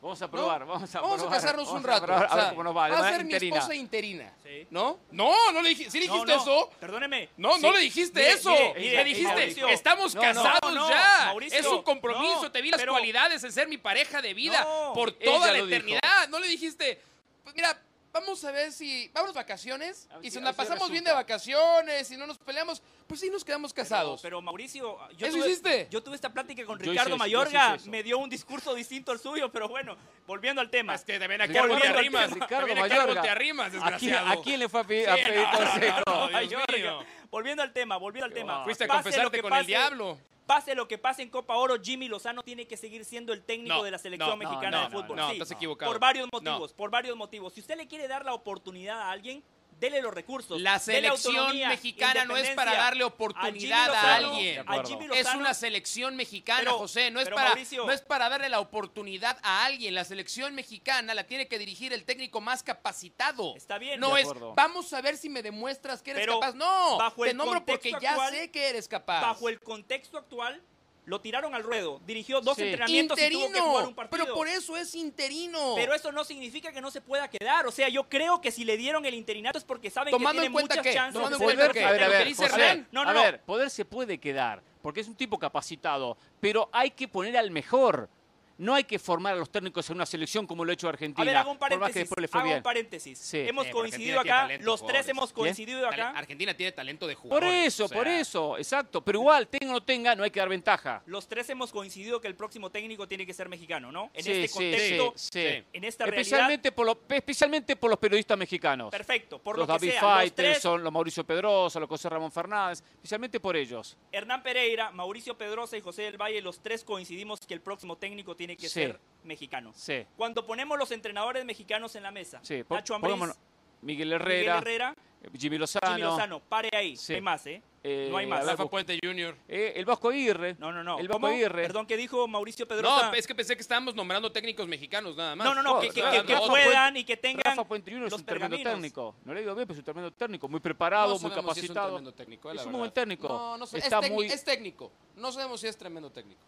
Vamos a ¿no? probar, vamos a Vamos a probar, casarnos vamos un a rato. probar, a ver sea, cómo nos va. a ser mi esposa interina. Sí. ¿No? No, no le dijiste. ¿Sí le dijiste no, eso? Perdóneme. No, no le dijiste Mire, eso. mire, le dijiste, Mauricio, estamos casados no, ya. Mauricio, es un compromiso. no, te vi las pero- cualidades en ser mi pareja de vida No, por toda la dijo. eternidad. No le dijiste, pues mira, vamos a ver si. Vamos vacaciones. A Y si- si a nos si pasamos bien de vacaciones y no nos peleamos, pues sí nos quedamos casados. pero Mauricio, yo ¿Eso tuve, hiciste? yo tuve esta plática con Yo Ricardo eso, Mayorga, me dio un discurso distinto al suyo, pero bueno, volviendo al tema. Es que también Ricardo algo te Volviendo al arrimas. tema. Ricardo Mayorga. te arrimas, ¿A desgraciado. a quién le fue a pedir, a Sí, pedir no, no, consejo? no, Dios Mayorga. mío. Volviendo al tema, volviendo al tema. Fuiste a confesarte con el diablo. Pase lo que pase en Copa Oro, Jimmy Lozano tiene que seguir siendo el técnico No, de la selección no, mexicana no, de no, fútbol. no, Sí, estás equivocado. Por varios No. motivos, por varios motivos. Si usted le quiere dar la oportunidad a alguien, dele los recursos. La selección mexicana no es para darle oportunidad a Lozano- alguien. A Es una selección mexicana, Pero- José. No es, para, Mauricio- no es para darle la oportunidad a alguien. La selección mexicana la tiene que dirigir el técnico más capacitado. Está bien. No De es, acuerdo. vamos a ver si me demuestras que eres Pero capaz. No, bajo te el nombro porque ya actual- sé que eres capaz. Bajo el contexto actual, lo tiraron al ruedo. Dirigió dos Sí. entrenamientos y tuvo que jugar interino, un partido. pero por eso es interino. Pero eso no significa que no se pueda quedar. O sea, yo creo que si le dieron el interinato es porque saben Tomando que en tiene muchas chances tomando de en cuenta qué, a ver, a que ver, José, Hernán. No, no, a no. ver, poder se puede quedar, porque es un tipo capacitado, pero hay que poner al mejor. No hay que formar a los técnicos en una selección como lo ha hecho Argentina. A ver, hago un por paréntesis. después le fue Hago bien. un paréntesis. Sí. Hemos Eh, coincidido acá, talento, los tres jugadores. hemos coincidido acá. Argentina tiene talento de Por jugadores. eso, o sea, por eso, exacto. Pero igual, tenga o no tenga, no hay que dar ventaja. Los tres hemos coincidido que el próximo técnico tiene que ser mexicano, ¿no? En Sí, este sí, contexto, sí, sí. sí. en esta realidad. Especialmente por, lo- especialmente por los periodistas mexicanos. Perfecto, por los lo que David sea. Los tres, Faitelson, los Mauricio Pedrosa, los José Ramón Fernández, especialmente por ellos. Hernán Pereira, Mauricio Pedrosa y José del Valle, los tres coincidimos que el próximo técnico tiene que Sí. ser mexicano. Sí, Cuando ponemos los entrenadores mexicanos en la mesa, sí. Nacho Ambriz, pongámonos- Miguel Miguel Herrera, Herrera, Jimmy Lozano, Jimmy Lozano, pare ahí, Sí. no hay más, ¿eh? eh, no hay más. Rafa Puente Jr. eh, el Vasco Aguirre. No, no, no. El Vasco. Aguirre. Perdón, ¿qué dijo Mauricio Pedrosa? No, es que pensé que estábamos nombrando técnicos mexicanos nada más. no, no, no, No, que, que- que- que puedan y que tengan Rafa Puente Jr. es un tremendo técnico. No le digo bien, pero es un tremendo técnico. Muy preparado, No muy si es un capacitado. tremendo técnico, eh, la Es un verdad. buen técnico. No, no sé, Está es, técnico, muy- es técnico. No sabemos si es tremendo técnico.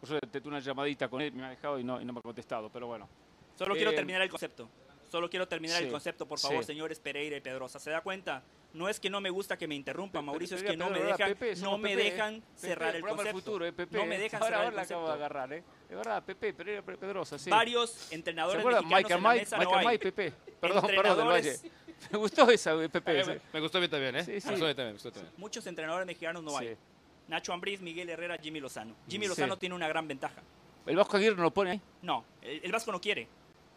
Por eso te tuve una llamadita con él, me ha dejado y no, y no me ha contestado, pero bueno. Solo quiero Eh, terminar el concepto. Solo quiero terminar sí, el concepto, por favor, sí. señores Pereira y Pedrosa. ¿Se da cuenta? No es que no me gusta que me interrumpan, Pe- Mauricio, es Pedro, que no me dejan, Pepe, no me Pepe, dejan cerrar el concepto. futuro, eh. No me dejan ahora, cerrar ahora el la acabo de concepto. agarrar, ¿eh? Es verdad, Pepe, Pereira, Pe- Pedrosa, sí. Varios ¿Se entrenadores acuerdan? mexicanos Mike en la mesa Mike no hay. Mike, Pepe. Perdón, perdón, del Valle. Me gustó esa, eh, Pepe. sí. Me gustó mí también, ¿eh? Sí, sí. Me gustó también, me mí también. Muchos entrenadores mexicanos no hay. Nacho Ambriz, Miguel Herrera, Jimmy Lozano. Jimmy Sí. Lozano tiene una gran ventaja. El Vasco Aguirre no lo pone ahí. No, el, el Vasco no quiere.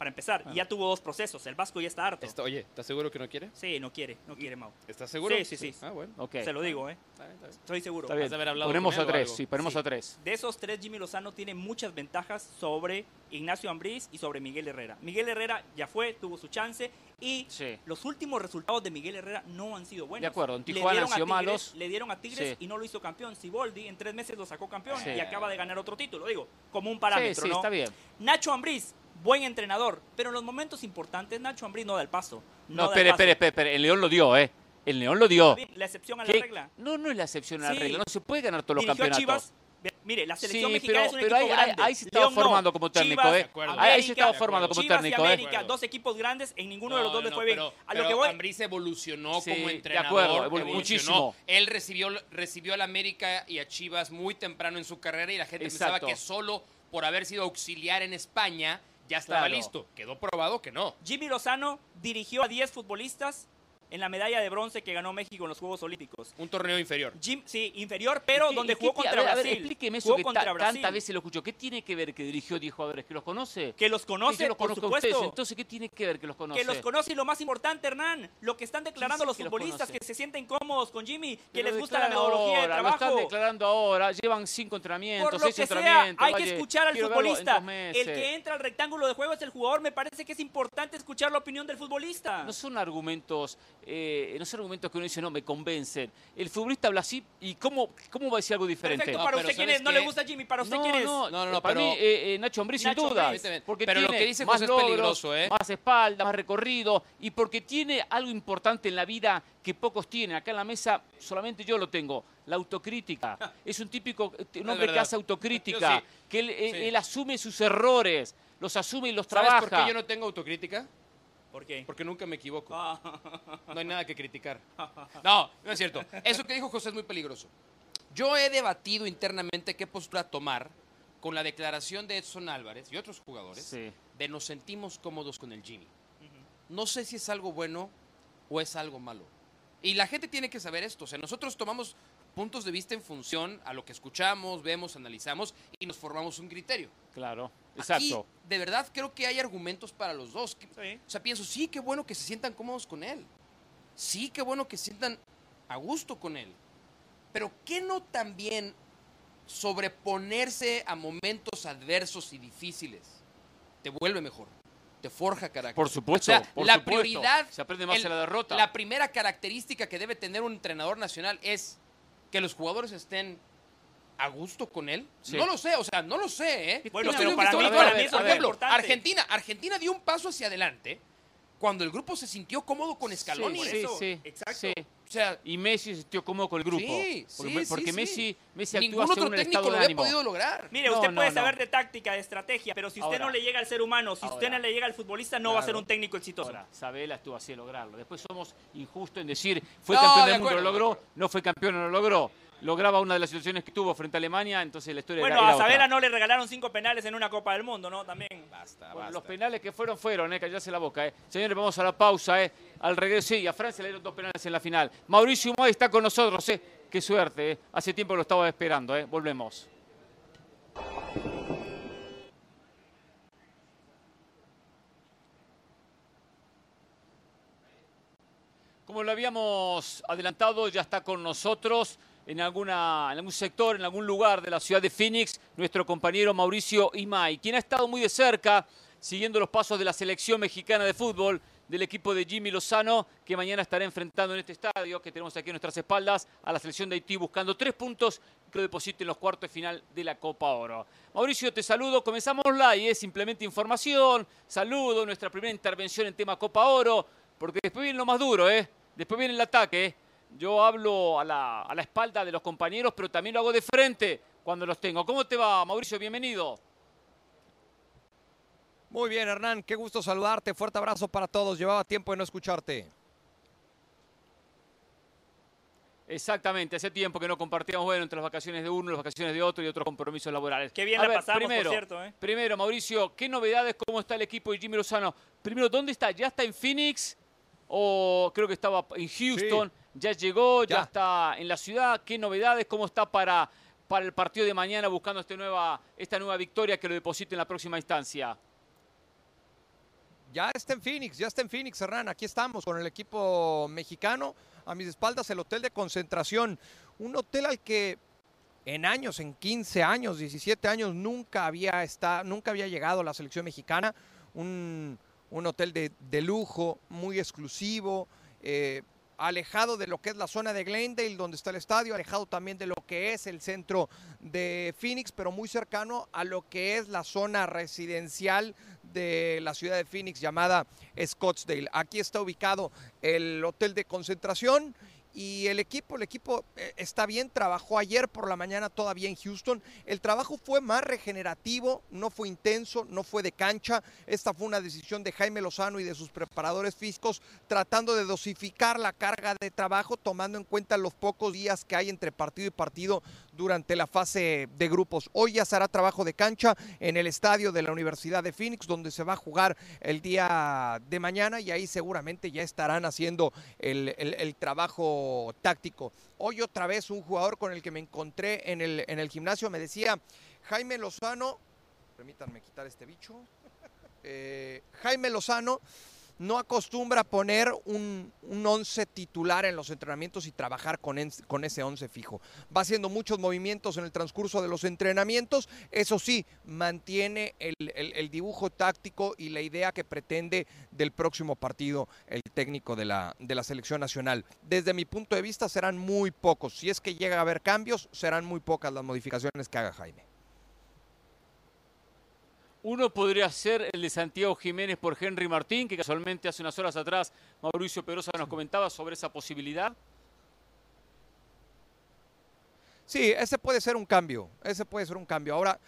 Para empezar, Ah. y ya tuvo dos procesos. El Vasco ya está harto. Está- oye, ¿estás seguro que no quiere? Sí, no quiere, no quiere, Mau. ¿Estás seguro? Sí, sí, sí. Ah, bueno. Ok. Se lo digo, ¿eh? Está bien, está bien. Estoy seguro. Está bien. Haber Ponemos a tres, sí, ponemos Sí. a tres. De esos tres, Jimmy Lozano tiene muchas ventajas sobre Ignacio Ambriz y sobre Miguel Herrera. Miguel Herrera ya fue, tuvo su chance y Sí. los últimos resultados de Miguel Herrera no han sido buenos. De acuerdo, en Le Tijuana dieron han a sido Tigres- malos. Le dieron a Tigres Sí. y no lo hizo campeón. Siboldi en tres meses lo sacó campeón Sí. y acaba de ganar otro título. Digo, como un Sí, parámetro, sí, ¿no? está bien. Nacho Ambriz, buen entrenador, pero en los momentos importantes Nacho Ambriz no da el paso. No, espere, espere, espere. El León lo dio, ¿eh? El León lo dio. La excepción a la ¿Qué? regla. No, no es la excepción a la Sí. regla. No se puede ganar todos los Dirigió campeonatos. Mire, la Sí, selección pero, mexicana es un pero equipo ahí, grande. ahí se estaba León no. formando como técnico, Chivas, ¿eh? De acuerdo. Ahí, se América, estaba formando como Chivas técnico, y ¿eh? América, dos equipos grandes, en ninguno de los dos les fue bien. Pero, a lo pero que voy, Ambriz evolucionó Sí, como de entrenador. acuerdo, evol- evolucionó. muchísimo. Él recibió, recibió al América y a Chivas muy temprano en su carrera y la gente Exacto. pensaba que solo por haber sido auxiliar en España ya estaba Claro. listo. Quedó probado que no. Jimmy Lozano dirigió a 10 futbolistas en la medalla de bronce que ganó México en los Juegos Olímpicos. Un torneo inferior. Jim, sí, inferior, pero ¿Y qué- donde y jugó a contra ver, a ver, Brasil. explíqueme eso Jugó que contra ta- Brasil. tantas veces lo escucho. ¿Qué tiene que ver que dirigió 10 jugadores? ¿Que los conoce? Que los Que conoce, yo los por a ustedes. supuesto. Entonces, ¿qué tiene que ver que los conoce? Que los conoce y lo más importante, Hernán, lo que están declarando los que los futbolistas que se sienten cómodos con Jimmy, que Pero les gusta la metodología de ahora, Lo están trabajo. declarando ahora. Llevan cinco entrenamientos, Por lo seis que sea, entrenamientos. hay que escuchar al futbolista. El que entra al rectángulo de juego es el jugador. Me parece que es importante escuchar la opinión del futbolista. No son argumentos eh, no son argumentos que uno dice, no, me convencen. El futbolista habla así y ¿cómo, cómo va a decir algo diferente? Perfecto, No, para pero usted quién ¿sabes es, no le gusta Jimmy, para usted no, quién es. no, No, no, no, para pero- mí eh, eh, Nacho Ambriz sin duda. Porque Pero lo tiene que dice más es peligroso, ¿eh? Más espalda, más recorrido y porque tiene algo importante en la vida que pocos tienen. Acá en la mesa solamente yo lo tengo, la autocrítica. Es un típico, un hombre que hace autocrítica, sí. que él, él- Sí. él asume sus errores, los asume y los ¿Sabes trabaja. por qué yo no tengo autocrítica? ¿Por qué? Porque nunca me equivoco. Ah, No hay nada que criticar. No, no es cierto. Eso que dijo José es muy peligroso. Yo he debatido internamente qué postura tomar con la declaración de Edson Álvarez y otros jugadores Sí. de nos sentimos cómodos con el Jimmy. No sé si es algo bueno o es algo malo. Y la gente tiene que saber esto. O sea, nosotros tomamos puntos de vista en función a lo que escuchamos, vemos, analizamos y nos formamos un criterio. Claro, Aquí, exacto. de verdad, creo que hay argumentos para los dos. Sí. O sea, pienso, sí, qué bueno que se sientan cómodos con él. Sí, qué bueno que se sientan a gusto con él. Pero ¿qué no también sobreponerse a momentos adversos y difíciles te vuelve mejor? Te forja carácter. Por supuesto, O sea, por la supuesto. prioridad. Se aprende más el- en la derrota. La primera característica que debe tener un entrenador nacional es que los jugadores estén a gusto con él. Sí. No lo sé, o sea, no lo sé, ¿eh? Bueno, No pero estoy para diciendo mí- que para estoy- mí eso por ejemplo, importante. Argentina, Argentina dio un paso hacia adelante cuando el grupo se sintió cómodo con Scaloni. Sí, sí, eso, sí, exacto. sí. O sea, Y Messi se sintió cómodo con el grupo. Sí, porque sí, sí, porque sí. Messi, Messi actúa ningún otro el técnico estado lo de había ánimo. podido lograr. Mire, No, usted no, puede no. saber de táctica, de estrategia, pero si usted Ahora. no le llega al ser humano, si usted Ahora. no le llega al futbolista, no va a ser Claro. un técnico exitoso. Ahora, Sabela estuvo así de lograrlo. Después somos injustos en decir, fue No, campeón de del mundo, acuerdo, lo de logró, no fue campeón, no lo logró. Lograba una de las situaciones que tuvo frente a Alemania, entonces la historia Bueno, era, era a Sabela otra. no le regalaron cinco penales en una Copa del Mundo, ¿no? También. Basta, Bueno, basta. los penales que fueron, fueron, eh, callarse la boca, eh. Señores, vamos a la pausa, eh. Al regreso, sí, a Francia le dieron dos penales en la final. Mauricio Humay está con nosotros, eh. Qué suerte, eh. Hace tiempo lo estaba esperando, eh. Volvemos. Como lo habíamos adelantado, ya está con nosotros en, algún sector, en algún lugar de la ciudad de Phoenix, nuestro compañero Mauricio Imay, quien ha estado muy de cerca siguiendo los pasos de la selección mexicana de fútbol del equipo de Jimmy Lozano, que mañana estará enfrentando en este estadio que tenemos aquí a nuestras espaldas a la selección de Haití, buscando tres puntos que lo depositen en los cuartos de final de la Copa Oro. Mauricio, te saludo. Comenzamos live, es simplemente información, saludo, nuestra primera intervención en tema Copa Oro, porque después viene lo más duro, ¿eh? Después viene el ataque. ¿eh? Yo hablo a la, a la espalda de los compañeros, pero también lo hago de frente cuando los tengo. ¿Cómo te va, Mauricio? Bienvenido. Muy bien, Hernán, qué gusto saludarte. Fuerte abrazo para todos. Llevaba tiempo de no escucharte. Exactamente, hace tiempo que no compartíamos, bueno, entre las vacaciones de uno, las vacaciones de otro y otros compromisos laborales. Qué bien A la ver, pasamos, por primero, cierto, ¿eh? Primero, Mauricio, ¿qué novedades, cómo está el equipo de Jimmy Lozano? Primero, ¿dónde está? ¿Ya está en Phoenix? ¿O creo que estaba en Houston? ¿Ya llegó? ¿Ya, Ya. está en la ciudad? ¿Qué novedades? ¿Cómo está para, para el partido de mañana buscando este nueva, esta nueva victoria que lo deposite en la próxima instancia? Ya está en Phoenix, ya está en Phoenix, Hernán. Aquí estamos con el equipo mexicano. A mis espaldas el hotel de concentración. Un hotel al que en años, en 15 años, 17 años, nunca había, está, nunca había llegado la selección mexicana. Un, un hotel de, lujo, muy exclusivo, eh, alejado de lo que es la zona de Glendale, donde está el estadio, alejado también de lo que es el centro de Phoenix, pero muy cercano a lo que es la zona residencial de la ciudad de Phoenix llamada Scottsdale. Aquí está ubicado el hotel de concentración y el equipo, el equipo eh, está bien, trabajó ayer por la mañana todavía en Houston. El trabajo fue más regenerativo, no fue intenso, no fue de cancha. Esta fue una decisión de Jaime Lozano y de sus preparadores físicos tratando de dosificar la carga de trabajo, tomando en cuenta los pocos días que hay entre partido y partido durante la fase de grupos. Hoy ya se hará trabajo de cancha en el estadio de la Universidad de Phoenix, donde se va a jugar el día de mañana y ahí seguramente ya estarán haciendo el- el trabajo táctico. Hoy otra vez un jugador con el que me encontré en el, en el gimnasio me decía, Jaime Lozano, permítanme quitar este bicho, Eh, Jaime Lozano no acostumbra poner un, un once titular en los entrenamientos y trabajar con, ese once fijo. Va haciendo muchos movimientos en el transcurso de los entrenamientos. Eso sí, mantiene el dibujo táctico y la idea que pretende del próximo partido el técnico de la, de la selección nacional. Desde mi punto de vista serán muy pocos. Si es que llega a haber cambios, serán muy pocas las modificaciones que haga Jaime. Uno podría ser el de Santiago Jiménez por Henry Martín, que casualmente hace unas horas atrás Mauricio Pedrosa nos comentaba sobre esa posibilidad. Sí, ese puede ser un cambio, ese puede ser un cambio. Ahora,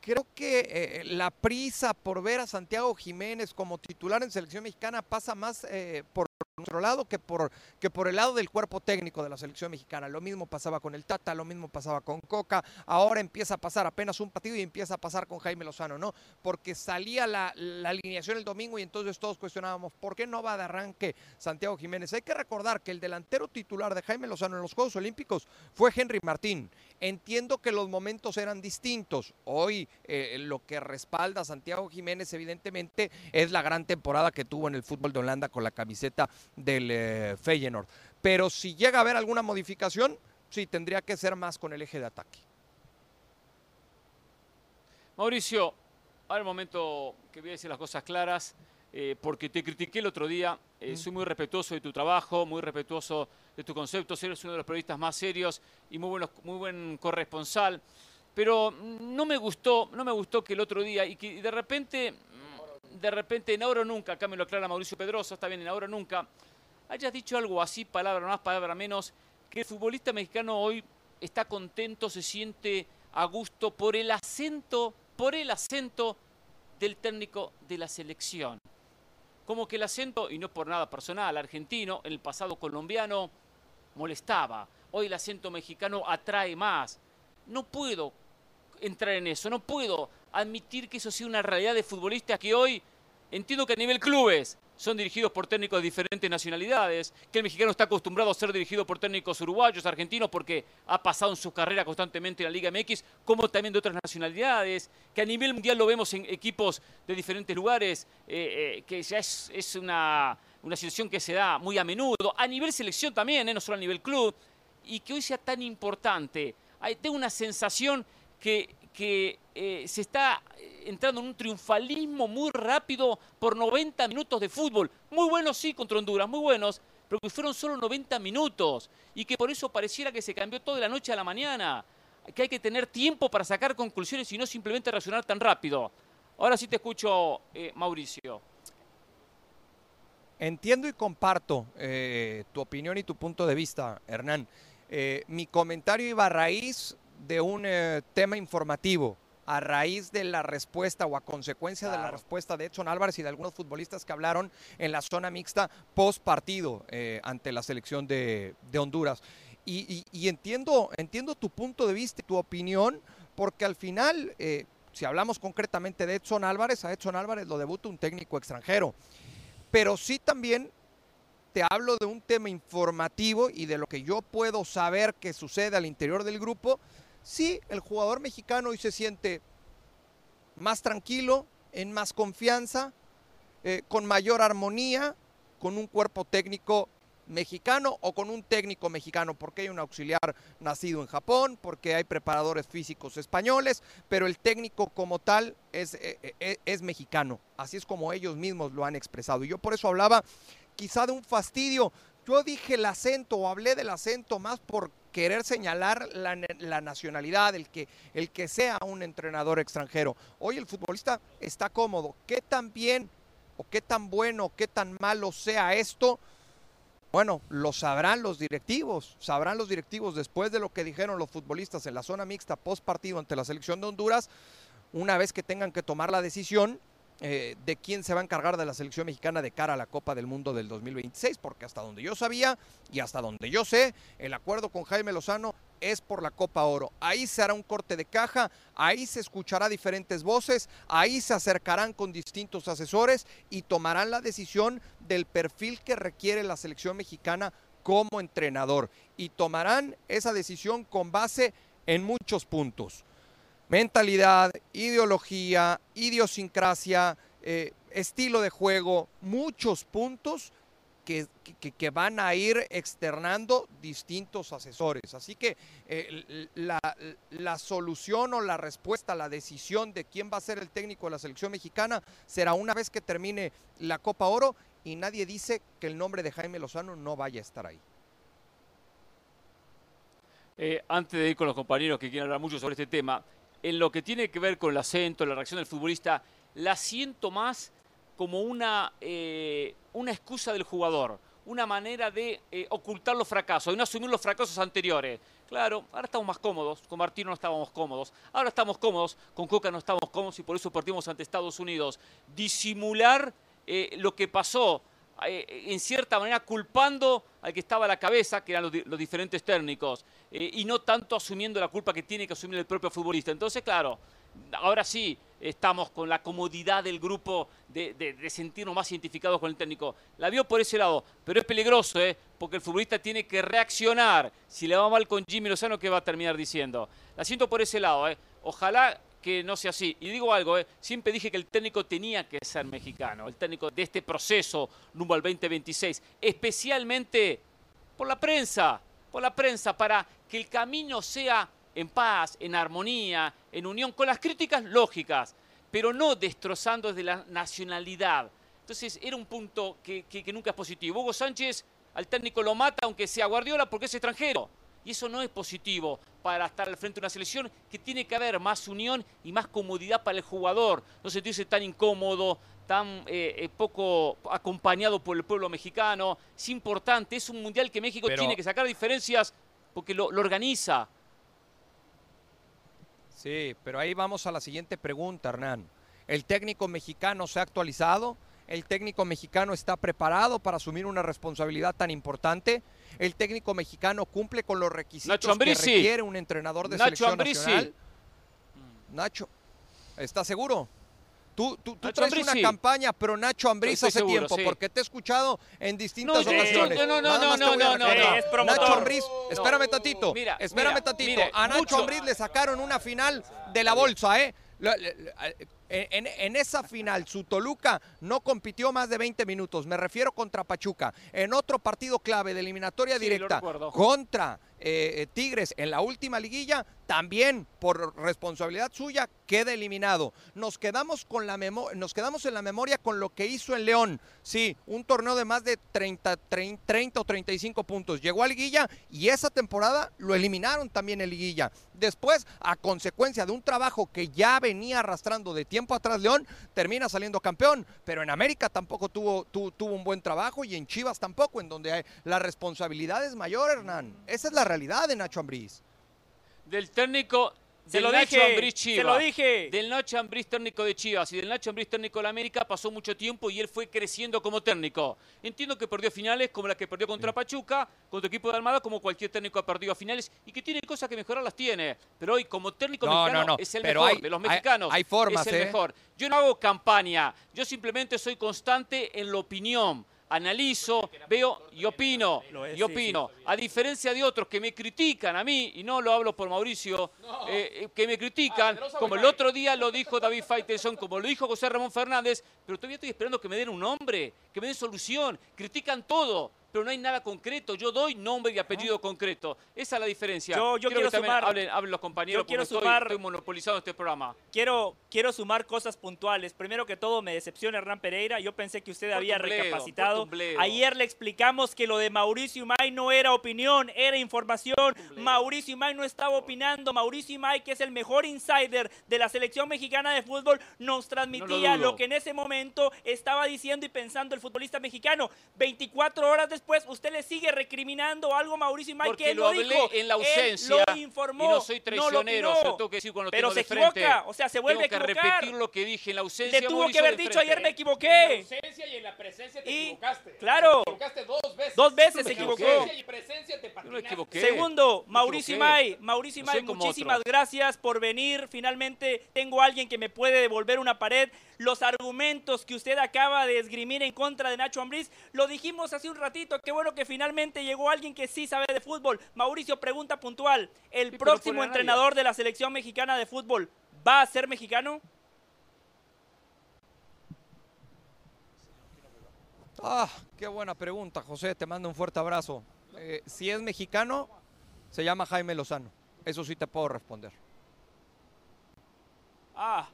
creo que eh, la prisa por ver a Santiago Jiménez como titular en selección mexicana pasa más eh, por nuestro lado que por, que por el lado del cuerpo técnico de la selección mexicana. Lo mismo pasaba con el Tata, lo mismo pasaba con Coca, ahora empieza a pasar apenas un partido y empieza a pasar con Jaime Lozano, ¿no? Porque salía la, la alineación el domingo y entonces todos cuestionábamos, ¿por qué no va de arranque Santiago Jiménez? Hay que recordar que el delantero titular de Jaime Lozano en los Juegos Olímpicos fue Henry Martín. Entiendo que los momentos eran distintos. Hoy eh, lo que respalda Santiago Jiménez evidentemente es la gran temporada que tuvo en el fútbol de Holanda con la camiseta del eh, Feyenoord. Pero si llega a haber alguna modificación, sí, tendría que ser más con el eje de ataque. Mauricio, ahora el momento que voy a decir las cosas claras, eh, porque te critiqué el otro día, eh, soy muy respetuoso de tu trabajo, muy respetuoso de tus conceptos, eres uno de los periodistas más serios y muy, buenos, muy buen corresponsal, pero no me gustó, no me gustó que el otro día y que de repente, de repente en ahora nunca, acá me lo aclara Mauricio Pedrosa, está bien, en ahora nunca, hayas dicho algo así, palabra más, palabra menos, que el futbolista mexicano hoy está contento, se siente a gusto por el acento, por el acento del técnico de la selección. Como que el acento, y no por nada personal, argentino, en el pasado colombiano, molestaba. Hoy el acento mexicano atrae más. No puedo entrar en eso, no puedo admitir que eso sea una realidad de futbolistas que hoy entiendo que a nivel clubes son dirigidos por técnicos de diferentes nacionalidades, que el mexicano está acostumbrado a ser dirigido por técnicos uruguayos, argentinos, porque ha pasado en su carrera constantemente en la Liga MX, como también de otras nacionalidades, que a nivel mundial lo vemos en equipos de diferentes lugares, eh, eh, que ya es, una, una situación que se da muy a menudo, a nivel selección también, eh, no solo a nivel club, y que hoy sea tan importante. Hay, tengo una sensación que, eh, se está entrando en un triunfalismo muy rápido por 90 minutos de fútbol. Muy buenos, sí, contra Honduras, muy buenos, pero que fueron solo 90 minutos y que por eso pareciera que se cambió todo de la noche a la mañana. Que hay que tener tiempo para sacar conclusiones y no simplemente reaccionar tan rápido. Ahora sí te escucho, eh, Mauricio. Entiendo y comparto eh, tu opinión y tu punto de vista, Hernán. Mi comentario iba a raíz de un eh, tema informativo, a raíz de la respuesta o a consecuencia de la respuesta de Edson Álvarez y de algunos futbolistas que hablaron en la zona mixta post partido ante la selección de, de Honduras. Y, y- y entiendo, entiendo tu punto de vista y tu opinión, porque al final, eh, si hablamos concretamente de Edson Álvarez, a Edson Álvarez lo debuta un técnico extranjero. Pero sí también te hablo de un tema informativo y de lo que yo puedo saber que sucede al interior del grupo. Sí, el jugador mexicano hoy se siente más tranquilo, en más confianza, eh, con mayor armonía, con un cuerpo técnico mexicano o con un técnico mexicano, porque hay un auxiliar nacido en Japón, porque hay preparadores físicos españoles, pero el técnico como tal es, eh, eh, es mexicano, así es como ellos mismos lo han expresado. Y yo por eso hablaba quizá de un fastidio. Yo dije el acento o hablé del acento más por querer señalar la, la nacionalidad, el que, el que sea un entrenador extranjero. Hoy el futbolista está cómodo. ¿Qué tan bien o qué tan bueno, qué tan malo sea esto? Bueno, lo sabrán los directivos, sabrán los directivos después de lo que dijeron los futbolistas en la zona mixta post partido ante la selección de Honduras, una vez que tengan que tomar la decisión eh, de quién se va a encargar de la selección mexicana de cara a la Copa del Mundo del 2026, porque hasta donde yo sabía y hasta donde yo sé, el acuerdo con Jaime Lozano es por la Copa Oro. Ahí se hará un corte de caja, ahí se escuchará diferentes voces, ahí se acercarán con distintos asesores y tomarán la decisión del perfil que requiere la selección mexicana como entrenador. Y tomarán esa decisión con base en muchos puntos mentalidad, ideología, idiosincrasia, eh, estilo de juego, muchos puntos que, que- van a ir externando distintos asesores. Así que eh, la, la solución o la respuesta, la decisión de quién va a ser el técnico de la selección mexicana será una vez que termine la Copa Oro y nadie dice que el nombre de Jaime Lozano no vaya a estar ahí. Eh, antes de ir con los compañeros que quieren hablar mucho sobre este tema, en lo que tiene que ver con el acento, la reacción del futbolista, la siento más como una, eh, una excusa del jugador, una manera de eh, ocultar los fracasos, de no asumir los fracasos anteriores. Claro, ahora estamos más cómodos, con Martino no estábamos cómodos, ahora estamos cómodos, con Coca no estamos cómodos y por eso perdimos ante Estados Unidos. Disimular eh, lo que pasó, en cierta manera culpando al que estaba a la cabeza, que eran los, di- los diferentes técnicos, eh, y no tanto asumiendo la culpa que tiene que asumir el propio futbolista. Entonces, claro, ahora sí estamos con la comodidad del grupo de, sentirnos más identificados con el técnico. La vio por ese lado, pero es peligroso, ¿eh? porque el futbolista tiene que reaccionar. Si le va mal con Jimmy Lozano, ¿qué va a terminar diciendo? La siento por ese lado. ¿eh? Ojalá que no sea así. Y digo algo, ¿eh? siempre dije que el técnico tenía que ser mexicano, el técnico de este proceso rumbo al 2026, especialmente por la prensa, por la prensa, para que el camino sea en paz, en armonía, en unión, con las críticas lógicas, pero no destrozando desde la nacionalidad. Entonces era un punto que, que- que nunca es positivo. Hugo Sánchez al técnico lo mata aunque sea Guardiola porque es extranjero. Y eso no es positivo para estar al frente de una selección que tiene que haber más unión y más comodidad para el jugador. No sentirse tan incómodo, tan eh, eh, poco acompañado por el pueblo mexicano. Es importante, es un mundial que México Pero- tiene que sacar diferencias porque lo, lo organiza. Sí, pero ahí vamos a la siguiente pregunta, Hernán. ¿El técnico mexicano se ha actualizado? ¿El técnico mexicano está preparado para asumir una responsabilidad tan importante? ¿El técnico mexicano cumple con los requisitos que requiere un entrenador de Nacho selección nacional? Nacho, ¿estás seguro? Tú, tú, tú Nacho traes una campaña, pero Nacho Ambriz hace seguro, tiempo, sí. porque te he escuchado en distintas No, ocasiones. no, no, no, Nada no, no, no, no, recordar. no. Es. Nacho Ambriz, espérame tantito. Mira, espérame mira, tantito. mire, a Nacho mucho- Ambriz le sacaron una final de la bolsa, ¿eh? En, en esa final, su Toluca no compitió más de 20 minutos. Me refiero contra Pachuca. En otro partido clave de eliminatoria directa contra eh, eh, Tigres en la última liguilla, también por responsabilidad suya queda eliminado. Nos quedamos con la nos quedamos en la memoria con lo que hizo en León. Sí, un torneo de más de 30, 30, 30 o 35 puntos. Llegó a liguilla y esa temporada lo eliminaron también en liguilla. Después, a consecuencia de un trabajo que ya venía arrastrando de tiempo atrás León, termina saliendo campeón. Pero en América tampoco tuvo, tu- tuvo un buen trabajo y en Chivas tampoco, en donde la responsabilidad es mayor, Hernán. Esa es la de Nacho Ambriz. Del técnico Se del lo Nacho dije, Ambriz se Chivas. lo dije. Del Nacho Ambriz técnico de Chivas y del Nacho Ambriz técnico de la América pasó mucho tiempo y él fue creciendo como técnico. Entiendo que perdió finales como la que perdió contra Pachuca, contra equipo de Almada, como cualquier técnico ha perdido finales y que tiene cosas que mejorar las tiene. Pero hoy como técnico No, mexicano no, no, es el pero mejor hay- de los hay- mexicanos. hay formas, es el ¿eh? mejor. Yo no hago campaña, yo simplemente soy constante en la opinión. Analizo, veo y opino. Y opino. A diferencia de otros que me critican a mí, y no lo hablo por Mauricio, eh, eh, que me critican, como el otro día lo dijo David Faitelson, como lo dijo José Ramón Fernández, pero todavía estoy esperando que me den un nombre, que me den solución. Critican todo, pero no hay nada concreto. Yo doy nombre y apellido concreto. Esa es la diferencia. Yo- yo quiero que sumar- hablen, hablen los compañeros, yo quiero porque estoy- sumar- estoy monopolizando este programa. Quiero, quiero sumar cosas puntuales. Primero que todo, me decepciona Hernán Pereira. Yo pensé que usted Por había bledo, recapacitado. Ayer le explicamos que lo de Mauricio Imay no era opinión, era información. Mauricio Imay no estaba opinando. Mauricio Imay, que es el mejor insider de la selección mexicana de fútbol, nos transmitía dudo. lo que en ese momento estaba diciendo y pensando el futbolista mexicano. 24 horas después, usted le sigue recriminando algo a Mauricio Imay Porque que él lo hablé dijo. en la Él ausencia lo informó. y no soy traicionero, opinó. se lo tengo que decir cuando Pero tengo se de frente. equivoca, o sea, se vuelve tengo a que equivocar. repetir lo que dije en la ausencia. Le tuvo que haber dicho ayer me equivoqué. ausencia y en la presencia te Y- equivocaste. claro. Te equivocaste dos veces. Dos veces se equivoqué. equivocó. Ausencia y presencia te Yo me patinaste. equivoqué. Segundo, Mauricio. Imay. Mauricio Imay, muchísimas gracias por venir. Finalmente tengo a alguien que me puede devolver una pared. Los argumentos que usted acaba de esgrimir en contra de Nacho Ambriz, lo dijimos hace un ratito. Qué bueno que finalmente llegó alguien que sí sabe de fútbol. Mauricio, pregunta puntual. ¿El Sí, próximo nadie. entrenador de la selección mexicana de fútbol va a ser mexicano? Ah, qué buena pregunta, José. Te mando un fuerte abrazo. Eh, si es mexicano, se llama Jaime Lozano. Eso sí te puedo responder. Ah,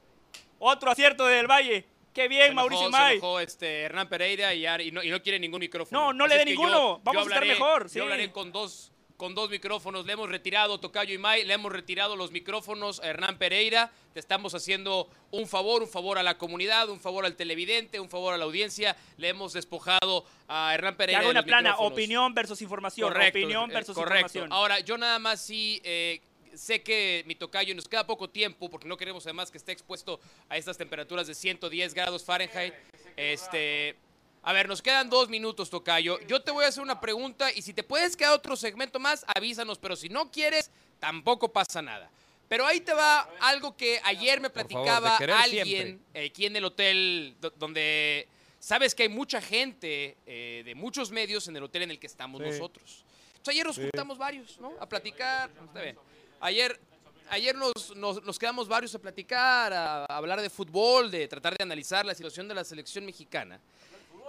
otro acierto del Valle. Qué bien, Se Mauricio enojó, se May. enojó, este, Hernán Pereira y, no, y no quiere ningún micrófono. No, no Así le dé ninguno. yo- Vamos yo a estar mejor, sí. Yo hablaré con dos, con dos micrófonos. Le hemos retirado, Tocayo y May, le hemos retirado los micrófonos a Hernán Pereira. Te estamos haciendo un favor, un favor a la comunidad, un favor al televidente, un favor a la audiencia. Le hemos despojado a Hernán Pereira haga de una plana, opinión versus información. Correcto, opinión eh, versus correcto. información. Ahora, yo nada más sí eh, sé que mi tocayo nos queda poco tiempo porque no queremos además que esté expuesto a estas temperaturas de 110 grados Fahrenheit. Este, a ver, nos quedan dos minutos, tocayo. Yo te voy a hacer una pregunta y si te puedes quedar otro segmento más, avísanos. Pero si no quieres, tampoco pasa nada. Pero ahí te va algo que ayer me favor, platicaba alguien eh, aquí en el hotel do- donde sabes que hay mucha gente eh, de muchos medios en el hotel en el que estamos Sí. nosotros. Entonces, ayer nos juntamos varios, ¿no? A platicar. Está bien. Ayer, ayer nos, nos- quedamos varios a platicar, a, a hablar de fútbol, de tratar de analizar la situación de la selección mexicana.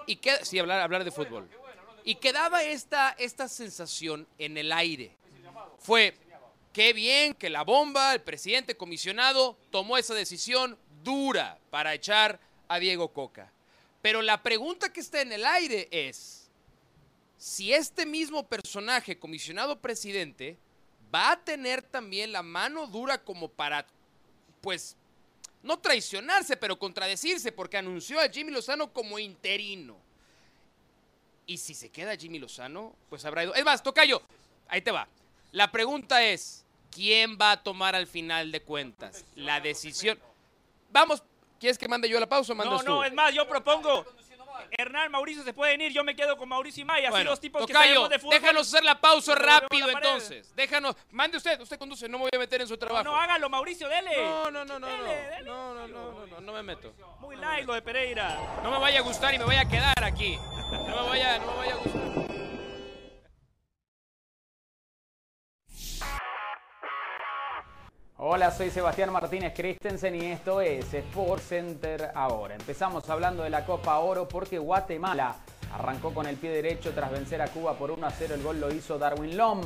Y que, sí, hablar, hablar de fútbol. Y quedaba esta, esta sensación en el aire. Fue, qué bien que la bomba, el presidente comisionado, tomó esa decisión dura para echar a Diego Coca. Pero la pregunta que está en el aire es, si este mismo personaje, comisionado presidente, va a tener también la mano dura como para, pues, no traicionarse, pero contradecirse, porque anunció a Jimmy Lozano como interino. Y si se queda Jimmy Lozano, pues habrá ido. Es más, Tocayo, ahí te va. La pregunta es, ¿quién va a tomar al final de cuentas la decisión? Vamos, ¿quieres que mande yo la pausa o mandas No, no, tú? es más, yo propongo. Hernán, Mauricio se pueden ir, yo me quedo con Mauricio y May, así Bueno, los tipos que Tocayo, sabemos de fútbol. déjanos hacer la pausa rápido la entonces. Déjanos, mande usted, usted conduce, no me voy a meter en su No, trabajo. no, hágalo, Mauricio, dele. no, no, no, no, no, Dele, dele. no, no, no, no, no, no me meto. Muy light lo de Pereira. No me vaya a gustar y me voy a quedar aquí. No me vaya, no me vaya a gustar. Hola, soy Sebastián Martínez Christensen y esto es Sport Center ahora. Empezamos hablando de la Copa Oro porque Guatemala arrancó con el pie derecho tras vencer a Cuba por 1 a 0. El gol lo hizo Darwin Lom.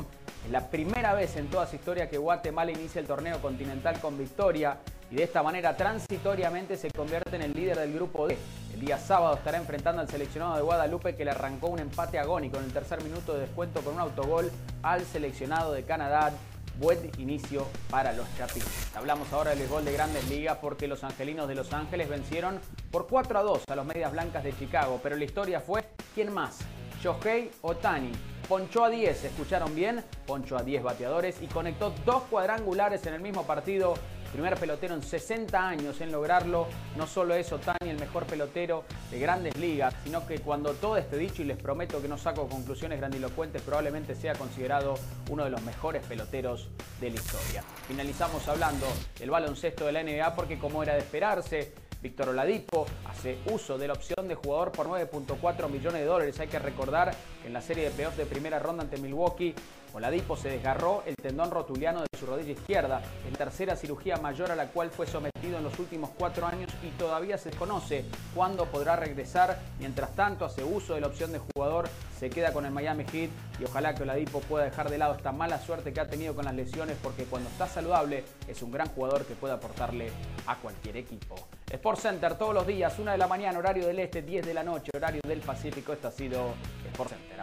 Es la primera vez en toda su historia que Guatemala inicia el torneo continental con victoria y de esta manera transitoriamente se convierte en el líder del grupo D. El día sábado estará enfrentando al seleccionado de Guadalupe que le arrancó un empate agónico en el tercer minuto de descuento con un autogol al seleccionado de Canadá buen inicio para los Chapines. Hablamos ahora del gol de Grandes Ligas porque los angelinos de Los Ángeles vencieron por 4 a 2 a los Medias Blancas de Chicago, pero la historia fue ¿quién más? Shohei Otani. Ponchó a 10, ¿escucharon bien? Ponchó a 10 bateadores y conectó dos cuadrangulares en el mismo partido. Primer pelotero en 60 años en lograrlo. No solo es Otani el mejor pelotero de grandes ligas, sino que cuando todo esté dicho, y les prometo que no saco conclusiones grandilocuentes, probablemente sea considerado uno de los mejores peloteros de la historia. Finalizamos hablando del baloncesto de la NBA porque como era de esperarse, Víctor Oladipo hace uso de la opción de jugador por 9.4 millones de dólares. Hay que recordar que en la serie de playoffs de primera ronda ante Milwaukee, Oladipo se desgarró el tendón rotuliano de su rodilla izquierda, en tercera cirugía mayor a la cual fue sometido en los últimos cuatro años y todavía se desconoce cuándo podrá regresar. Mientras tanto, hace uso de la opción de jugador, se queda con el Miami Heat y ojalá que Oladipo pueda dejar de lado esta mala suerte que ha tenido con las lesiones porque cuando está saludable es un gran jugador que puede aportarle a cualquier equipo. Sport Center todos los días, 1 de la mañana, horario del este, 10 de la noche, horario del Pacífico. Esto ha sido Sport Center.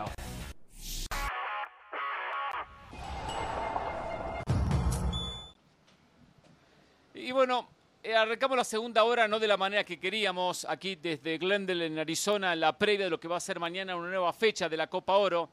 Y bueno, eh, arrancamos la segunda hora no de la manera que queríamos, aquí desde Glendale en Arizona, la previa de lo que va a ser mañana una nueva fecha de la Copa Oro.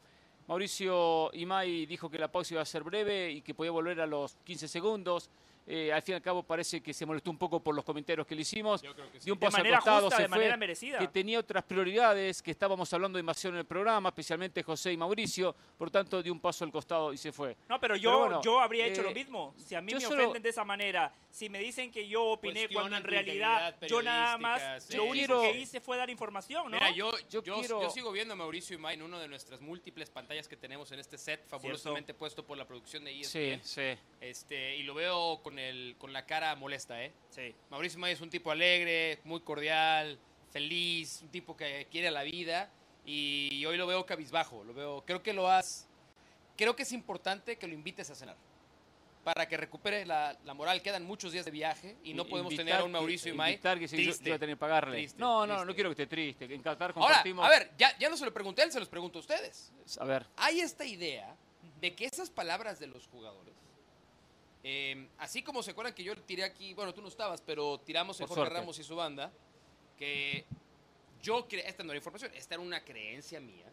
Mauricio Imay dijo que la pausa iba a ser breve y que podía volver a los 15 segundos. Eh, al fin y al cabo parece que se molestó un poco por los comentarios que le hicimos. Dio un De paso al manera costado, justa, se de fue, manera merecida. que tenía otras prioridades, que estábamos hablando demasiado en el programa, especialmente José y Mauricio. Por tanto, dio un paso al costado y se fue. No, pero yo, Pero bueno, yo habría hecho eh, lo mismo. Si a mí yo me solo- ofenden de esa manera, si me dicen que yo opiné cuando en realidad yo nada más, periodística, lo sí. único que hice fue dar información, ¿no? Mira, yo, Yo yo, quiero- yo sigo viendo a Mauricio Imay en una de nuestras múltiples pantallas que tenemos en este set, fabulosamente puesto por la producción de E Sí, ESPN. sí. Este, y lo veo con, el, con la cara molesta, ¿eh? Sí. Mauricio Imay es un tipo alegre, muy cordial, feliz, un tipo que quiere la vida. Y hoy lo veo cabizbajo, lo veo, creo que lo has, creo que es importante que lo invites a cenar. Para que recupere la, la moral, quedan muchos días de viaje y no podemos tener a un Mauricio y May. Invitar que sí, yo- yo, triste. a tener que pagarle. Triste, no, no, triste. no quiero que esté triste. En Qatar Ahora, compartimos. a ver, ya, ya no se lo pregunté a él, se los pregunto a ustedes. A ver, Hay esta idea de que esas palabras de los jugadores, eh, así como se acuerdan que yo tiré aquí, bueno, tú no estabas, pero tiramos en Por Jorge suerte. Ramos y su banda, que yo, cre- esta no era información, esta era una creencia mía,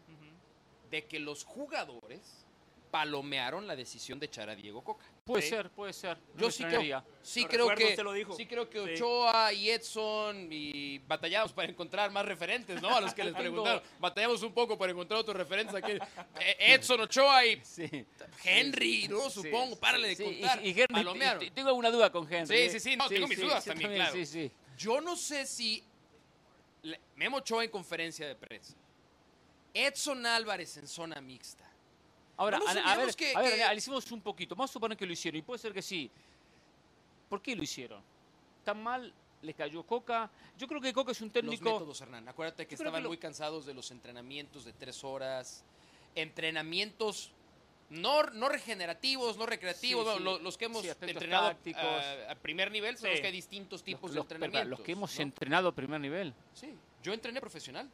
de que los jugadores palomearon la decisión de echar a Diego Coca. puede Sí. ser, puede ser. No Yo sí creo, sí Lo creo recuerdo, que lo dijo. sí creo que Sí. Ochoa y Edson y batallamos para encontrar más referentes, ¿no? A los que les preguntaron. Batallamos un poco para encontrar otros referentes aquí. Eh, Edson, Ochoa y Sí. Henry, ¿no? Supongo, sí, párale de contar. Y, y Henry, Palomearon. tengo alguna duda con Henry. Sí, ¿eh? sí, sí, no, tengo mis dudas también, claro. Sí, sí. Yo no sé si Memo Ochoa en conferencia de prensa. Edson Álvarez en zona mixta. Ahora, No a ver, que- a ver, que- analicemos un poquito. Vamos a suponer que lo hicieron, y puede ser que sí. ¿Por qué lo hicieron? ¿Tan mal les cayó Coca? Yo creo que Coca es un Los técnico... métodos, Hernán. Acuérdate que Yo estaban que lo- muy cansados de los entrenamientos de tres horas. Entrenamientos no, no regenerativos, no recreativos. Sí, sí. los que hemos Sí, entrenado tácticos. a, a primer nivel, sabemos Sí. que hay distintos tipos los, de los- entrenamientos. los que hemos ¿no? entrenado a primer nivel. Sí, yo entrené profesional.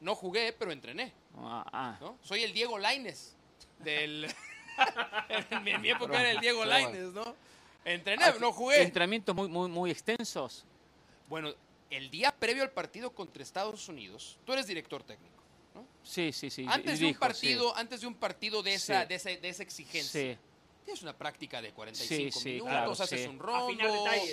No jugué, pero entrené. Ah, ah. ¿no? Soy el Diego Laines del... en, mi, en mi época era el Diego. Laines, ¿no? Entrené, Ah, no jugué. Entrenamientos muy, muy, muy extensos. Bueno, el día previo al partido contra Estados Unidos, tú eres director técnico. Sí, sí, sí. Antes de un sí. partido, antes de un partido de esa, Sí. de esa, de esa exigencia, Sí. tienes una práctica de 45 Sí, sí, minutos, claro, haces sí. un.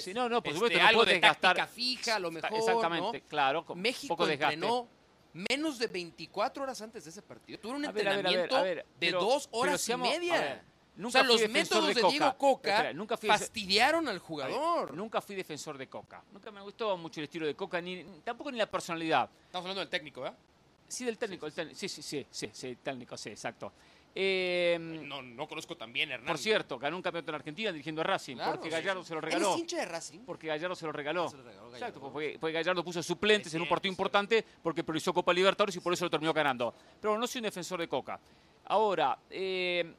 Sí, no, no, por este, supuesto, no algo puedes de táctica gastar. fija, a lo mejor, Exactamente, ¿no? claro. México poco desgaste. entrenó menos de 24 horas antes de ese partido. Tuvo un A ver, a ver, a ver, entrenamiento a ver, de pero- dos horas y media. ver, o nunca sea, los métodos de, Coca. Diego Coca Espera, nunca fui fastidiaron al ver, jugador. nunca fui defensor de Coca. Nunca me gustó mucho el estilo de Coca, ni tampoco ni la personalidad. Estamos hablando del técnico, ¿verdad? Sí, del técnico. el técnico. Sí, sí, sí, sí, sí, técnico, sí, exacto. Eh, No, no conozco tan bien, Hernán. por cierto, ganó un campeonato en Argentina dirigiendo a Racing, Claro, porque Gallardo sí. se lo ¿Eres regaló. hincha de Racing? Porque Gallardo se lo regaló. Se lo regaló Exacto, Gallardo. porque, porque Gallardo puso suplentes Es en un partido importante porque priorizó Copa Libertadores y por eso lo terminó ganando. Pero no soy un defensor de Coca. Ahora, eh,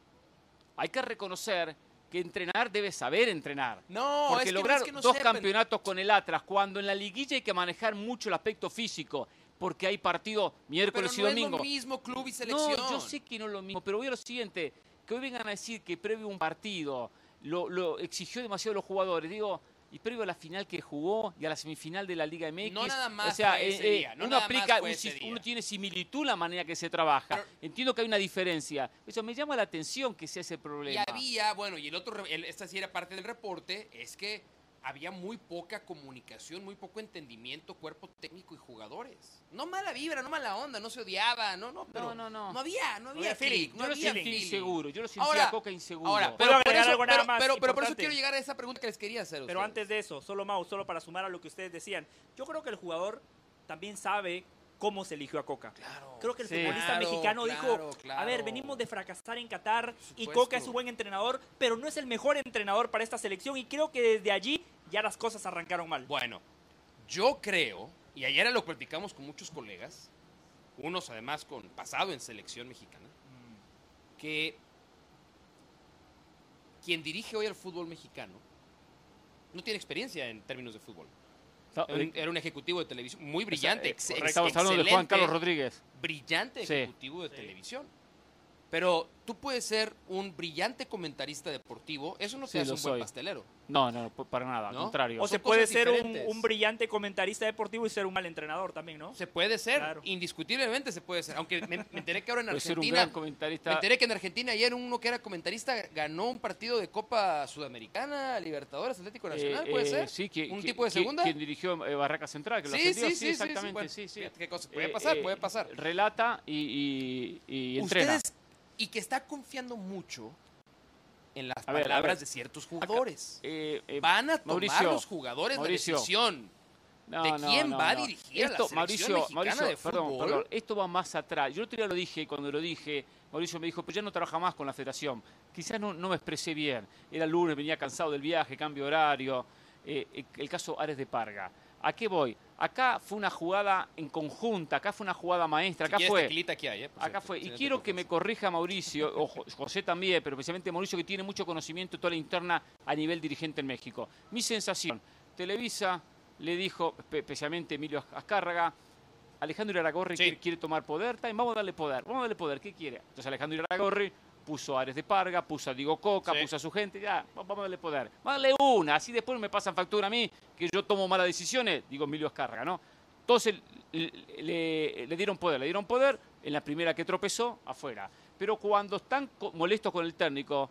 hay que reconocer que entrenar debe saber entrenar. No, Porque es que no lograr es que no dos sepan. campeonatos con el Atlas, cuando en la liguilla hay que manejar mucho el aspecto físico, porque hay partido Pero miércoles y no es domingo. lo mismo club y selección. No, yo sé que no es lo mismo, pero voy a lo siguiente, que hoy vengan a decir que previo a un partido lo, lo exigió demasiado los jugadores, digo, y previo a la final que jugó y a la semifinal de la Liga MX. No nada más o sea, eh, eh, día, no uno aplica, un uno tiene similitud la manera que se trabaja. Pero- Entiendo que hay una diferencia. Eso me llama la atención que sea ese Y problema. había, bueno, y el otro, el- esta sí era parte del reporte, es que había muy poca comunicación, muy poco entendimiento, cuerpo técnico y jugadores. No mala vibra, no mala onda, no se odiaba, no, no, pero no, no. no había, no había había feeling. click, yo no lo había sentí feeling. inseguro, yo lo sentía Ahora- a Coca inseguro. Ahora, ¿Puedo pero por eso, algo nada pero, más pero- pero por eso quiero llegar a esa pregunta que les quería hacer. Pero ustedes. antes de eso, solo Mau, solo para sumar a lo que ustedes decían, yo creo que el jugador también sabe cómo se eligió a Coca. Claro. Creo que el Sí. futbolista Claro, mexicano claro, dijo, a ver, venimos de fracasar en Qatar y. Coca es un buen entrenador, pero no es el mejor entrenador para esta selección y creo que desde allí ya las cosas arrancaron mal. Bueno, yo creo, y ayer lo platicamos con muchos colegas, unos además con pasado en selección mexicana, que quien dirige hoy al fútbol mexicano no tiene experiencia en términos de fútbol. Era un, ejecutivo de televisión muy brillante, eh, ex- ex- Estamos hablando de Juan Carlos Rodríguez. brillante Sí. ejecutivo de televisión. Pero tú puedes ser un brillante comentarista deportivo, eso no te Sí, hace un buen pastelero. No, no, para nada, al contrario. O son se puede ser un, brillante comentarista deportivo y ser un mal entrenador también, ¿no? Se puede ser, Claro. indiscutiblemente se puede ser. Aunque me, me enteré que ahora en Puede ser un Argentina. gran comentarista. Me enteré que en Argentina ayer uno que era comentarista ganó un partido de Copa Sudamericana, Libertadores, Atlético Nacional, Eh, ¿puede eh, ser? Sí, que, ¿Un que- tipo de segunda? Quien dirigió eh, Barraca Central, que lo Sí, ascendió, sí, sí, sí, sí, exactamente, bueno, sí, sí. qué cosa, puede Eh, pasar, eh, puede pasar. Relata y, y- y entrena. Ustedes, y que está confiando mucho en las A palabras ver. de ciertos jugadores. Eh, eh, Van a tomar Mauricio, los jugadores Mauricio. la decisión. no, ¿de quién no, va a dirigir a la Esto, selección Mauricio, mexicana Mauricio, de perdón, fútbol? perdón, esto va más atrás. Yo el otro día lo dije y cuando lo dije, Mauricio me dijo, pero ya no trabaja más con la federación. Quizás no, no me expresé bien. Era lunes, venía cansado del viaje, cambio de horario. Eh, eh, el caso Ares de Parga. ¿A qué voy? Acá fue una jugada en conjunta, acá fue una jugada maestra, Si acá quieres fue. aquí hay, ¿eh? Acá cierto, fue. si Y quiero que me corrija Mauricio, o Jo- José también, pero especialmente Mauricio, que tiene mucho conocimiento toda la interna a nivel dirigente en México. Mi sensación, Televisa le dijo, espe- especialmente Emilio Azcárraga, Alejandro Iraragorri Sí. quiere, quiere tomar poder, también vamos a darle poder, vamos a darle poder, ¿qué quiere? Entonces Alejandro Iraragorri puso a Ares de Parga, puso a Diego Coca, Sí. puso a su gente, ya, va- vamos a darle poder. Darle una, así después me pasan factura a mí, que yo tomo malas decisiones, digo Emilio Azcárraga, ¿no? Entonces le, le- le dieron poder, le dieron poder, en la primera que tropezó, afuera. Pero cuando están molestos con el técnico,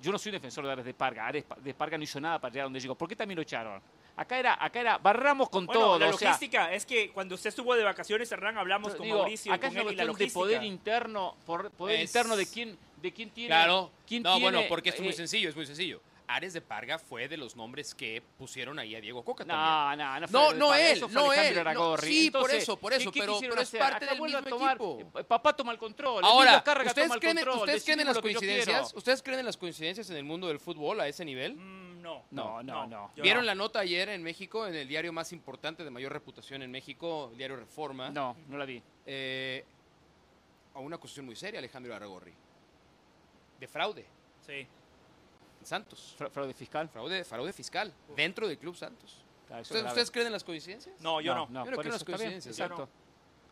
yo no soy un defensor de Ares de Parga, Ares de Parga no hizo nada para llegar donde llegó. ¿Por qué también lo echaron? Acá era, acá era, barramos con Bueno, todo. la o sea, logística es que cuando usted estuvo de vacaciones, Hernán, hablamos con digo, Mauricio y acá con es una cuestión de poder interno, por- poder Es- interno de quién, de quién tiene. Claro. quién no, bueno, porque esto es muy eh, sencillo, es muy sencillo. Ares de Parga fue de los nombres que pusieron ahí a Diego Coca también. No, no, no fue No, de no él, eso fue no Alejandro él, no, sí, por eso, por ¿qué- eso, qué pero- es hacer? parte Acá del mismo tomar- equipo. eh, Papá toma el control. Ahora, ¿ustedes toma el creen, control, ¿ustedes creen en las coincidencias? ¿Ustedes creen en las coincidencias en el mundo del fútbol a ese nivel? Mm, no. No, no, no. ¿Vieron no. la nota ayer en México, en el diario más importante de mayor reputación en México, el diario Reforma? No, no la vi. Eh, a una cuestión muy seria, Alejandro Aragorri. De fraude Sí. en Santos. Fra- Fraude fiscal. Fraude, fraude fiscal dentro del Club Santos. Ah, eso es ¿Ustedes, grave. ¿Ustedes creen en las coincidencias? No, yo no. Yo no creo en eso las bien, coincidencias, Exacto.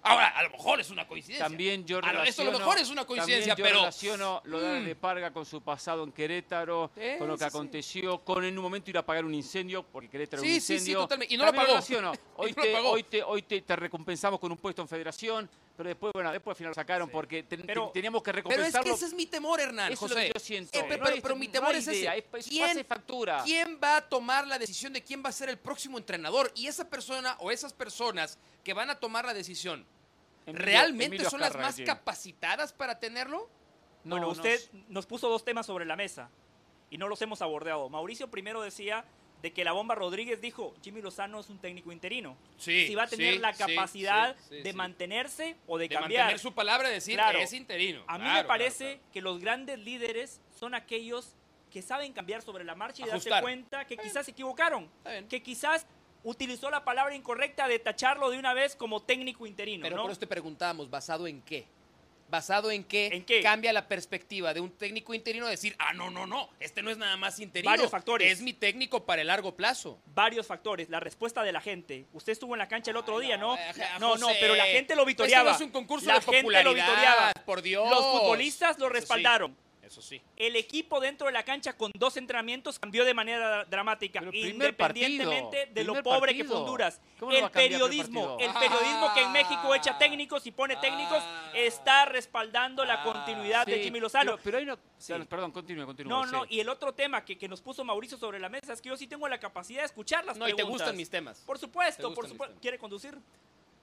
Ahora, a lo mejor es una coincidencia. También yo A lo- esto a lo mejor es una coincidencia, también yo pero- relaciono lo de Mm. de Parga con su pasado en Querétaro, Sí, con lo que sí, sí. aconteció, con en un momento ir a pagar un incendio, porque Querétaro era Sí, un sí, sí, incendio. totalmente. Y no lo pagó. Hoy, Y no lo te, pagó. hoy, te, hoy te, te recompensamos con un puesto en federación, pero después, bueno, después al final lo sacaron porque ten- Pero- ten- teníamos que Pero es recompensarlo. que ese es mi temor, Hernán, Eso es lo que yo siento. Eh, No pero, hay- pero mi temor es idea, ese. es- es ¿Quién, factura. ¿Quién va a tomar la decisión de quién va a ser el próximo entrenador? Y esa persona o esas personas que van a tomar la decisión, Emilio- ¿realmente Emilio son las más tiene. capacitadas para tenerlo? No, bueno, no usted nos puso dos temas sobre la mesa y no los hemos abordado. Mauricio primero decía de que la bomba Rodríguez dijo, Jimmy Lozano es un técnico interino. Sí. si va a tener sí, la capacidad sí, de mantenerse o de, De cambiar. mantener su palabra y decir Claro. es interino. A mí Claro, me parece claro, que los grandes líderes son aquellos que saben cambiar sobre la marcha y darse cuenta que quizás se equivocaron, que quizás utilizó la palabra incorrecta de tacharlo de una vez como técnico interino, Pero ¿no? por eso te preguntábamos, ¿basado en qué? ¿Basado en qué, ¿En qué? cambia la perspectiva de un técnico interino a decir, ah, no, no, no, este no es nada más interino. Varios factores. Es mi técnico para el largo plazo. Varios factores, la respuesta de la gente. Usted estuvo en la cancha el otro día, ¿no? eh, No, no, José, pero la gente lo esto vitoreaba. no es un concurso la de gente lo popularidad, vitoreaba. por Dios. Los futbolistas lo sí. Eso sí. El equipo dentro de la cancha con dos entrenamientos cambió de manera dramática, independientemente partido, de lo pobre que fue Honduras. ¿Cómo no va El periodismo, el periodismo que en México echa Ah. técnicos y pone técnicos Ah. está respaldando la Ah. continuidad de Jimmy Lozano. Pero, pero hay una... Sí. Perdón, continúe, continúe. No, no, sí. y el otro tema que, que nos puso Mauricio sobre la mesa es que yo sí tengo la capacidad de escuchar las No, y te gustan mis temas. Por supuesto, por supuesto. ¿Quiere conducir?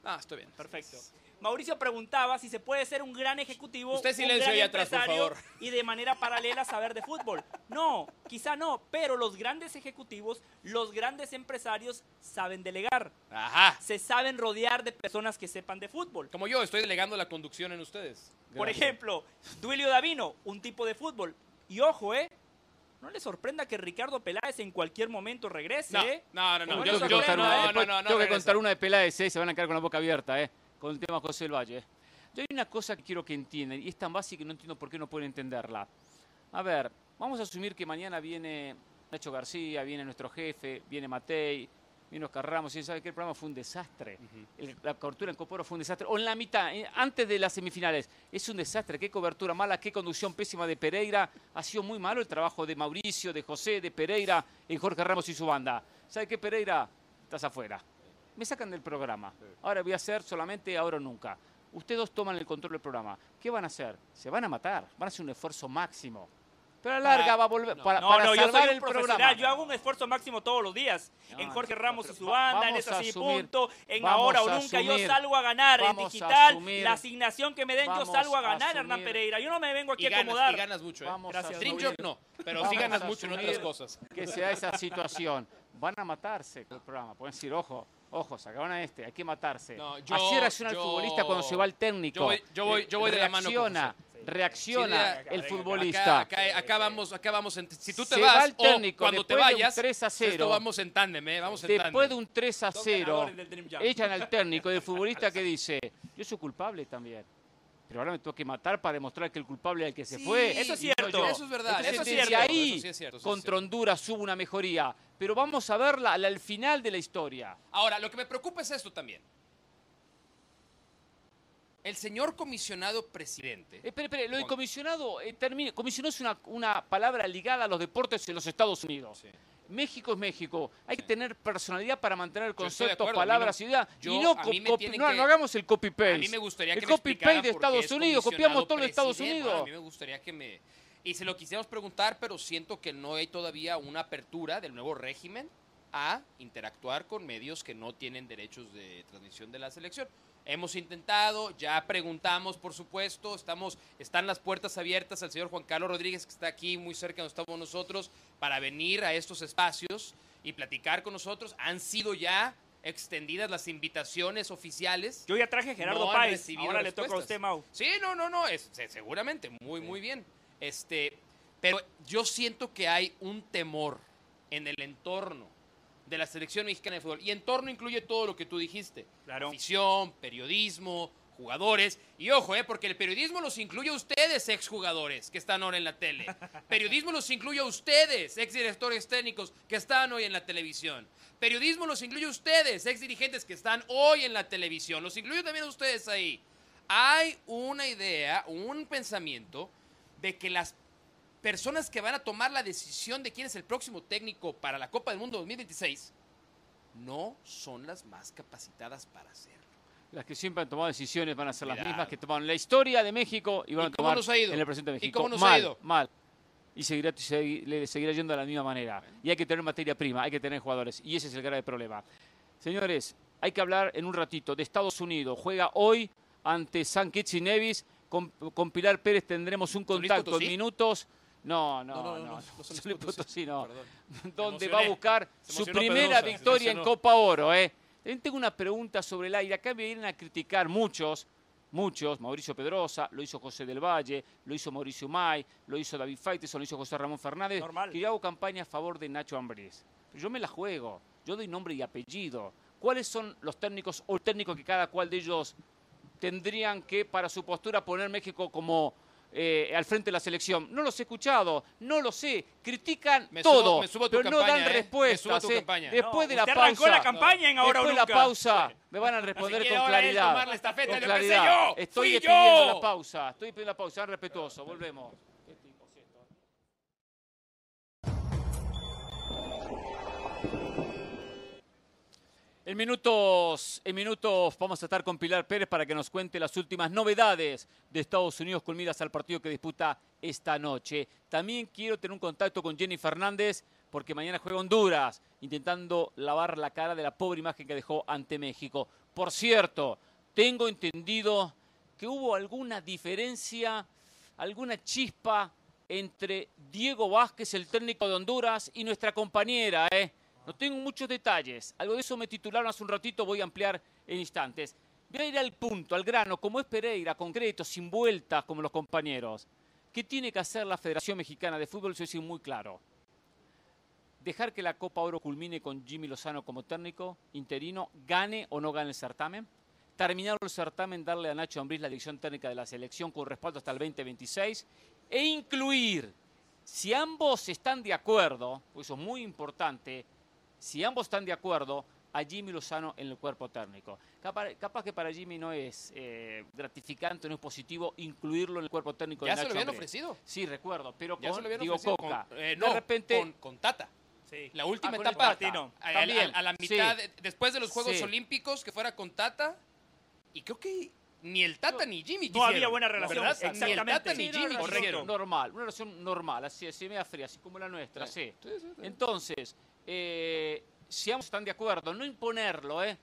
Ah, estoy bien. Perfecto. Mauricio preguntaba si se puede ser un gran ejecutivo, Usted un silencio gran ahí atrás, por empresario favor. y de manera paralela saber de fútbol. No, quizá no, pero los grandes ejecutivos, los grandes empresarios saben delegar, Ajá. se saben rodear de personas que sepan de fútbol. Como yo, estoy delegando la conducción en ustedes. Por Gracias. ejemplo, Duilio Davino, un tipo de fútbol. Y ojo, ¿eh? No le sorprenda que Ricardo Peláez en cualquier momento regrese, No, ¿eh? no, no, no. Yo, no yo- tengo que contar una de Peláez, ¿eh? se van a quedar con la boca abierta, ¿eh? con el tema José del Valle. ¿eh? Yo hay una cosa que quiero que entiendan, y es tan básica que no entiendo por qué no pueden entenderla. A ver, vamos a asumir que mañana viene Nacho García, viene nuestro jefe, viene Matei, viene Oscar Ramos, y sabe que el programa fue un desastre. El- la cobertura en Coporo fue un desastre. O en la mitad, eh, antes de las semifinales, es un desastre. Qué cobertura mala, qué conducción pésima de Pereira. Ha sido muy malo el trabajo de Mauricio, de José, de Pereira, en Jorge Ramos y su banda. ¿Sabe qué, Pereira? Estás afuera. Me sacan del programa. Ahora voy a hacer solamente ahora o nunca. Ustedes dos toman el control del programa. ¿Qué van a hacer? Se van a matar. Van a hacer un esfuerzo máximo. Pero a la larga va a volver para, No, para no, yo salvar soy un el profesional. programa. Yo hago un esfuerzo máximo todos los días. No, en Jorge no, Ramos y su banda, en vamos esa a sí asumir, punto, en ahora o nunca. Yo asumir, salgo a ganar en digital. asumir, la asignación que me den, yo salgo a ganar, Hernán. Pereira. Yo no me vengo aquí Y a ganas, acomodar. y ganas mucho, ¿eh? Vamos Gracias, a Dream Job no, pero Vamos sí ganas a mucho en otras cosas. Que sea esa situación. Van a matarse con el programa. Pueden decir, ojo, ojo, sacaron a este, hay que matarse. No, yo- Así reacciona yo- el futbolista cuando se va el técnico. yo voy- yo voy- yo voy de la mano con Reacciona. El acá- futbolista. Acá, acá- acá vamos, acá vamos en- si tú te Se vas va el o cuando te después de un vayas, 3 a 0. esto vamos en tándem, ¿eh? Vamos en Después de un 3 a Dos 0, ganadores del Dream Jam. echan al técnico del futbolista que dice, yo soy culpable también. Pero ahora me tengo que matar para demostrar que el culpable es el que se Sí, fue. eso es no cierto. Eso es verdad, Entonces, eso es desde cierto, ahí, eso sí es cierto, eso sí es contra. Honduras hubo una mejoría. Pero vamos a verla al final de la historia. Ahora, lo que me preocupa es esto también. El señor comisionado presidente. Espere, espere, lo de comisionado, eh, termine. comisionado es una, una palabra ligada a los deportes en los Estados Unidos. Sí. México es México. Hay que tener personalidad para mantener conceptos, acuerdo, palabras, no- ideas. y no, no, que- no hagamos el copy-paste. A mí me gustaría el que explicara copy-paste de Estados es Unidos. Copiamos todo de Estados. Unidos. A mí me gustaría que me... Y se lo quisiéramos preguntar, pero siento que no hay todavía una apertura del nuevo régimen a interactuar con medios que no tienen derechos de transmisión de la selección. Hemos intentado, ya preguntamos, por supuesto, estamos, están las puertas abiertas al señor Juan Carlos Rodríguez, que está aquí muy cerca donde estamos nosotros, para venir a estos espacios y platicar con nosotros. Han sido ya extendidas las invitaciones oficiales. Yo ya traje a Gerardo No Páez. Ahora le toca a usted, Mau. Sí, no, no, no, es, se- seguramente, muy, muy bien. Este, pero yo siento que hay un temor en el entorno de la selección mexicana de fútbol. Y entorno incluye todo lo que tú dijiste. Claro. Afición, periodismo, jugadores. Y ojo, eh, porque el periodismo los incluye a ustedes, exjugadores, que están ahora en la tele. Periodismo los incluye a ustedes, exdirectores técnicos, que están hoy en la televisión. Periodismo los incluye a ustedes, exdirigentes que están hoy en la televisión. Los incluyo también a ustedes ahí. Hay una idea, un pensamiento de que las personas que van a tomar la decisión de quién es el próximo técnico para la Copa del Mundo 2026 no son las más capacitadas para hacerlo. Las que siempre han tomado decisiones van a ser las mismas que tomaron la historia de México y van ¿Y a tomar nos ha ido? en el presente de ¿Y México. cómo nos ha mal, ido? mal. Y seguirá, le seguirá yendo de la misma manera. Y hay que tener materia prima, hay que tener jugadores. Y ese es el grave problema. Señores, hay que hablar en un ratito de Estados Unidos. Juega hoy ante San Kitts y Nevis. Con, con Pilar Pérez tendremos un ¿San Luis contacto en minutos. No, no, No, no. no, Potosí. No. Perdón. donde va a buscar su primera victoria en. Copa Oro. ¿eh? También tengo una pregunta sobre el aire. Acá me vienen a criticar muchos, muchos. Mauricio Pedrosa, lo hizo José del Valle, lo hizo Mauricio May, lo hizo David Faiteson, lo hizo José Ramón Fernández. Normal. Que yo hago campaña a favor de Nacho Ambriz. Pero yo me la juego. Yo doy nombre y apellido. ¿Cuáles son los técnicos o el técnico que cada cual de ellos tendrían que, para su postura, poner México como eh, al frente de la selección? No los he escuchado, no lo sé. Critican Me subo- todo, me subo tu pero no campaña, dan ¿eh? Me respuestas. subo a tu ¿eh? Después No, de la usted pausa, la campaña en ahora o después de la pausa, me van a responder con claridad. tomar la estafeta, con lo claridad. yo, Estoy pidiendo la pausa, estoy pidiendo la pausa, sean respetuosos, volvemos. En minutos, en minutos vamos a estar con Pilar Pérez para que nos cuente las últimas novedades de Estados Unidos con al partido que disputa esta noche. También quiero tener un contacto con Jenny Fernández porque mañana juega Honduras intentando lavar la cara de la pobre imagen que dejó ante México. Por cierto, tengo entendido que hubo alguna diferencia, alguna chispa entre Diego Vázquez, el técnico de Honduras, y nuestra compañera, ¿eh? No tengo muchos detalles. Algo de eso me titularon hace un ratito, voy a ampliar en instantes. Voy a ir al punto, al grano, como es Pereira, concreto, sin vueltas como los compañeros. ¿Qué tiene que hacer la Federación Mexicana de Fútbol? Eso es muy claro. Dejar que la Copa Oro culmine con Jimmy Lozano como técnico interino, gane o no gane el certamen. Terminar el certamen, darle a Nacho Ambriz la dirección técnica de la selección con respaldo hasta el 2026 e incluir, si ambos están de acuerdo, pues eso es muy importante, si ambos están de acuerdo, a Jimmy Lozano en el cuerpo técnico. Capaz, capaz que para Jimmy no es eh, gratificante, no es positivo incluirlo en el cuerpo técnico ¿Ya de se Nacho lo habían Ambriz. ofrecido? Sí, recuerdo, pero Ya se con lo habían Diego ofrecido Coca. con, eh, de no, repente, con, con Tata. Sí. La última Ah, con etapa. Tata. A, a- a la mitad, de- después de los Juegos Sí. Olímpicos, que fuera con Tata. Y creo que ni el Tata ni Jimmy No había buena relación, ¿verdad? Ni el exactamente. Tata Sí, ni Jimmy una relación quisieron. normal, una relación normal, así, así media fría, así como la nuestra, sí. Sí, sí, sí. Entonces, eh, si ambos están de acuerdo, no imponerlo, ¿eh?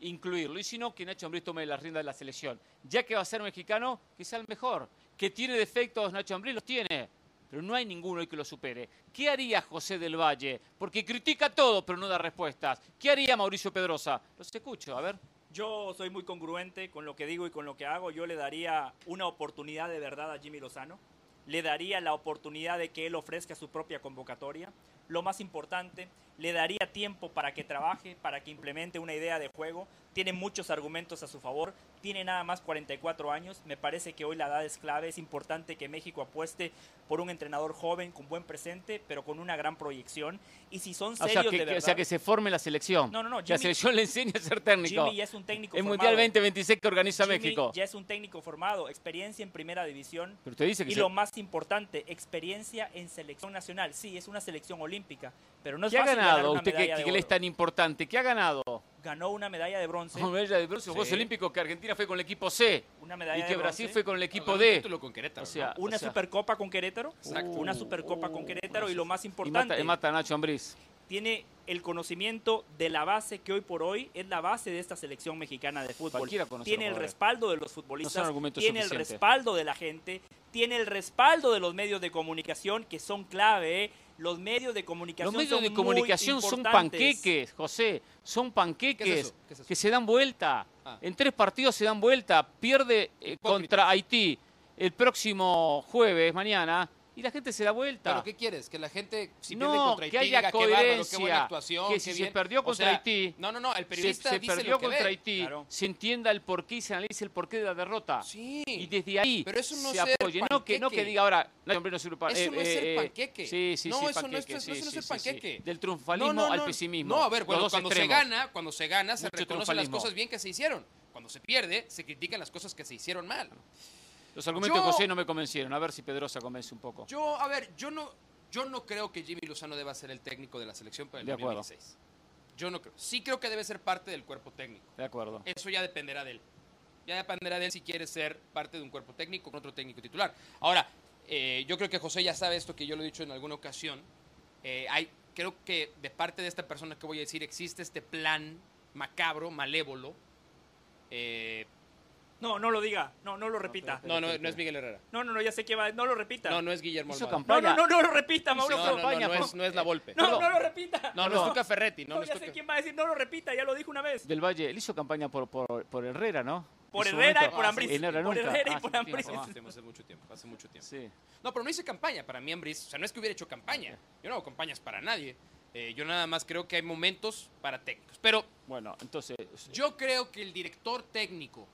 incluirlo, y si no, que Nacho Ambriz tome la rienda de la selección. Ya que va a ser mexicano, que sea el mejor. Que tiene defectos, Nacho Ambriz los tiene, pero no hay ninguno que lo supere. ¿Qué haría José del Valle? Porque critica todo, pero no da respuestas. ¿Qué haría Mauricio Pedrosa? Los escucho, a ver. Yo soy muy congruente con lo que digo y con lo que hago. Yo le daría una oportunidad de verdad a Jimmy Lozano. Le daría la oportunidad de que él ofrezca su propia convocatoria. Lo más importante, le daría tiempo para que trabaje, para que implemente una idea de juego. Tiene muchos argumentos a su favor. Tiene nada más 44 años. Me parece que hoy la edad es clave. Es importante que México apueste por un entrenador joven, con buen presente, pero con una gran proyección. Y si son O serios sea, que, de que- verdad... o sea, que se forme la selección. No, no, no, la Jimmy- selección le enseña a ser técnico. Jimmy ya es un técnico El formado. Mundial 2026 que organiza Jimmy México. ya es un técnico formado, experiencia en primera división. Pero usted dice que Y se- lo más importante, experiencia en selección nacional. Sí, es una selección olímpica, pero no es ¿Qué ha fácil ganar ganado una usted que, le es tan importante? ¿Qué ha ganado? Ganó una medalla de bronce. Una medalla de bronce los Juegos Sí. Olímpicos que Argentina fue con el equipo C Una medalla y de que Brasil fue con el equipo D. título con Querétaro, O sea, Una o sea, supercopa con Querétaro. Exacto. Una supercopa con Querétaro. Y lo más y importante, mata, y mata a Nacho Ambriz. tiene el conocimiento de la base que hoy por hoy es la base de esta selección mexicana de fútbol. Cualquiera conoce Tiene el respaldo de los futbolistas, tiene el respaldo de la gente, tiene el respaldo de los medios de comunicación que son clave. ¿eh? Los medios de comunicación Los medios son de muy comunicación son panqueques, José. Son panqueques ¿Qué es eso? ¿Qué es eso? que se dan vuelta. Ah. En tres partidos se dan vuelta. Pierde eh, contra Haití el próximo jueves, mañana, y la gente se da vuelta. ¿Pero qué quieres? Que la gente, si pierde No, contra Haití, que haya diga, qué bárbaro, qué coherencia, buena actuación, que qué si se bien". perdió O contra sea, Haití, No, no, no, el se, periodista se dice perdió lo que contra ve. Haití, Claro. se entienda el porqué y se analice el porqué de la derrota. Sí. Y desde ahí Pero eso no se apoye. No que, no que diga ahora, no, hombre, no sirve pa- Eso no es ser eh, panqueque. Sí, sí, No, sí, eso no es- panqueque, eso no es sí, sí, sí, panqueque. sí. Del triunfalismo al pesimismo. No, a ver, cuando, cuando se gana, cuando se gana, se reconocen las cosas bien que se hicieron. Cuando se pierde, se critican las cosas que se hicieron mal. Los argumentos Yo- de José no me convencieron. A ver si Pedrosa convence un poco. Yo, a ver, yo no, yo no creo que Jimmy Lozano deba ser el técnico de la selección para el De acuerdo. 2026. Yo no creo. Sí creo que debe ser parte del cuerpo técnico. De acuerdo. Eso ya dependerá de él. Ya dependerá de él si quiere ser parte de un cuerpo técnico con otro técnico titular. Ahora, eh, yo creo que José ya sabe esto que yo lo he dicho en alguna ocasión. Eh, hay, creo que de parte de esta persona que voy a decir existe este plan macabro, malévolo. Eh, No, no lo diga. No, no lo repita. no, no, no es Miguel Herrera. No, no, no, ya sé que va. No lo repita. No, no es Guillermo Hizo Almada. no, campaña. no, no, no lo repita, Mauro. No, no, no, campaña no por- es, no es la Volpe. No, no. no lo repita. No, no es Tuca Ferretti. No, No, no es ya sé quién va a decir, no lo repita, ya lo dijo una vez. Del Valle, él hizo campaña por, por, por Herrera, ¿no? Por Herrera y por Ambriz. No era Por. Herrera y Ah, por Ambriz. Hace, mucho tiempo, hace mucho tiempo. Sí. No, pero no hice campaña para mí, Ambris. O sea, no es que hubiera hecho campaña. Yo no hago campañas para nadie. Eh, yo nada más creo que hay momentos para técnicos. Pero Bueno, entonces. yo creo que el director técnico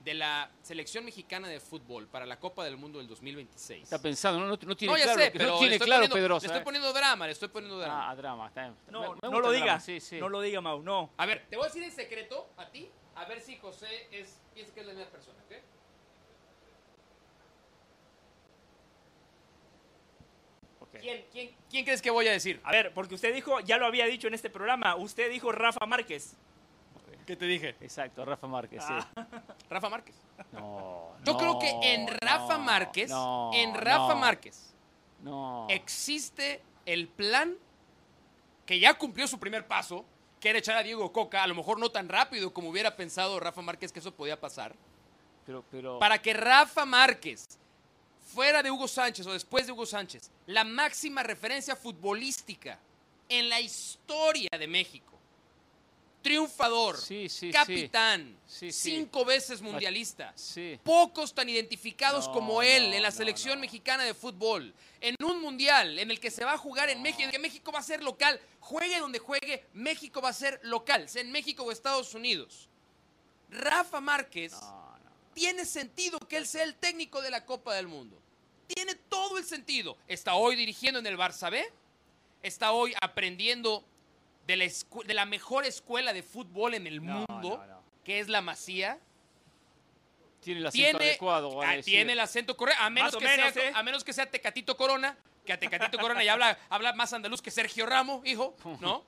de la selección mexicana de fútbol para la Copa del Mundo del 2026. Está pensando, no, no, no tiene no, ya claro, sé, pero no le tiene estoy claro poniendo, Pedrosa. Le estoy ¿eh? poniendo drama, le estoy poniendo drama. Ah, drama, está bien. No, Me- me no lo el drama, diga. Sí, sí. No lo diga, Mau, no. A ver, te voy a decir en secreto a ti, a ver si José es, piensa que es la misma persona, ¿ok? Ok. ¿Quién, quién, quién crees que voy a decir? A ver, porque usted dijo, ya lo había dicho en este programa, usted dijo Rafa Márquez. ¿Qué te dije? Exacto, Rafa Márquez, sí. Rafa Márquez. No, Yo no, creo que en Rafa no, Márquez, no, en Rafa no, Márquez, No. existe el plan que ya cumplió su primer paso, que era echar a Diego Coca, a lo mejor no tan rápido como hubiera pensado Rafa Márquez que eso podía pasar, Pero, pero. para que Rafa Márquez, fuera de Hugo Sánchez o después de Hugo Sánchez, la máxima referencia futbolística en la historia de México, triunfador, Sí, sí, capitán, Sí, cinco veces mundialista, Sí. pocos tan identificados No, como él no, en la selección no. mexicana de fútbol, en un mundial en el que se va a jugar en México, en el que México va a ser local, juegue donde juegue, México va a ser local, sea en México o Estados Unidos. Rafa Márquez tiene sentido que él sea el técnico de la Copa del Mundo. Tiene todo el sentido. Está hoy dirigiendo en el Barça B, está hoy aprendiendo de la, escu- de la mejor escuela de fútbol en el No, mundo, no, no. que es la Masía Tiene el acento tiene, adecuado. a ah, decir. tiene el acento correcto, a menos, que menos, sea, ¿eh? a menos que sea Tecatito Corona, que a Tecatito Corona ya habla, habla más andaluz que Sergio Ramos, hijo, ¿no?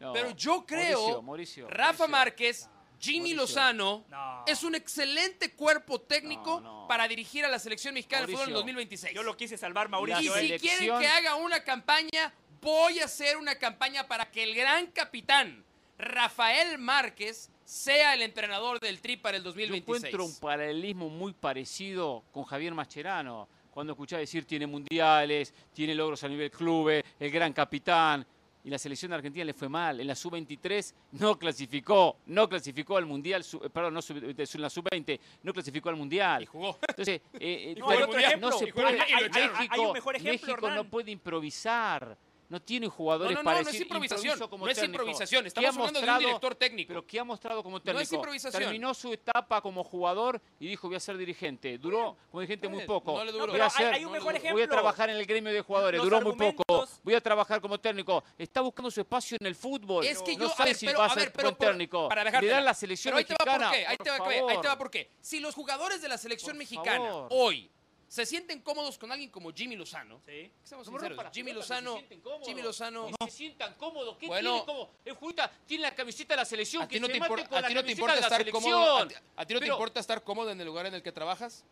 No, Pero yo creo, Mauricio, Mauricio, Rafa Mauricio. Márquez, Jimmy Mauricio. Lozano, No. es un excelente cuerpo técnico No, no. para dirigir a la selección mexicana de fútbol en Mauricio. 2026. Yo lo quise salvar, y Mauricio. La si quieren que haga una campaña, voy a hacer una campaña para que el gran capitán Rafael Márquez sea el entrenador del Tri para el Yo 2026. encuentro un paralelismo muy parecido con Javier Mascherano. Cuando escuchaba decir tiene mundiales, tiene logros a nivel club, el gran capitán. y la selección de Argentina le fue mal. En la sub-23 no clasificó, no clasificó al Mundial, eh, perdón, no sub- en la sub-20 no clasificó al Mundial. Y jugó. Entonces, eh, eh, No, pero hay otro ejemplo. no se puede. hay- hay- hay- México, hay un mejor ejemplo, México no puede improvisar. No tiene No, jugadores no, no, para no es decir, improvisación. improviso como No es técnico. improvisación. ¿Qué Estamos ha hablando de un director técnico. Pero que ha mostrado como No técnico. es improvisación. Terminó su etapa como jugador y dijo voy a ser dirigente. Duró como dirigente muy poco. no le duró. Voy a hay- un mejor voy a ejemplo. trabajar en el gremio de jugadores. Los Duró muy poco. Voy a trabajar como técnico. Está buscando su espacio en el fútbol. Es que no yo, a sabe ver, si pero, va a a ser ver, pero buen por- técnico. para Le dan la selección Pero ahí te va por qué, ahí por te va, ahí te va por qué. Si los jugadores de la selección Por mexicana favor. hoy se sienten cómodos con alguien como Jimmy Lozano, Sí. seamos sinceros, rompa Jimmy se Lozano, sienten cómodos. Jimmy Lozano, Que se sientan cómodos. ¿Qué Bueno. tiene como? El jugador tiene la camiseta de la selección. ¿a ti no se te mate con a la ti no te camiseta importa de la estar selección. cómodo? ¿A ti, a ti no te Pero- importa estar cómodo en el lugar en el que trabajas?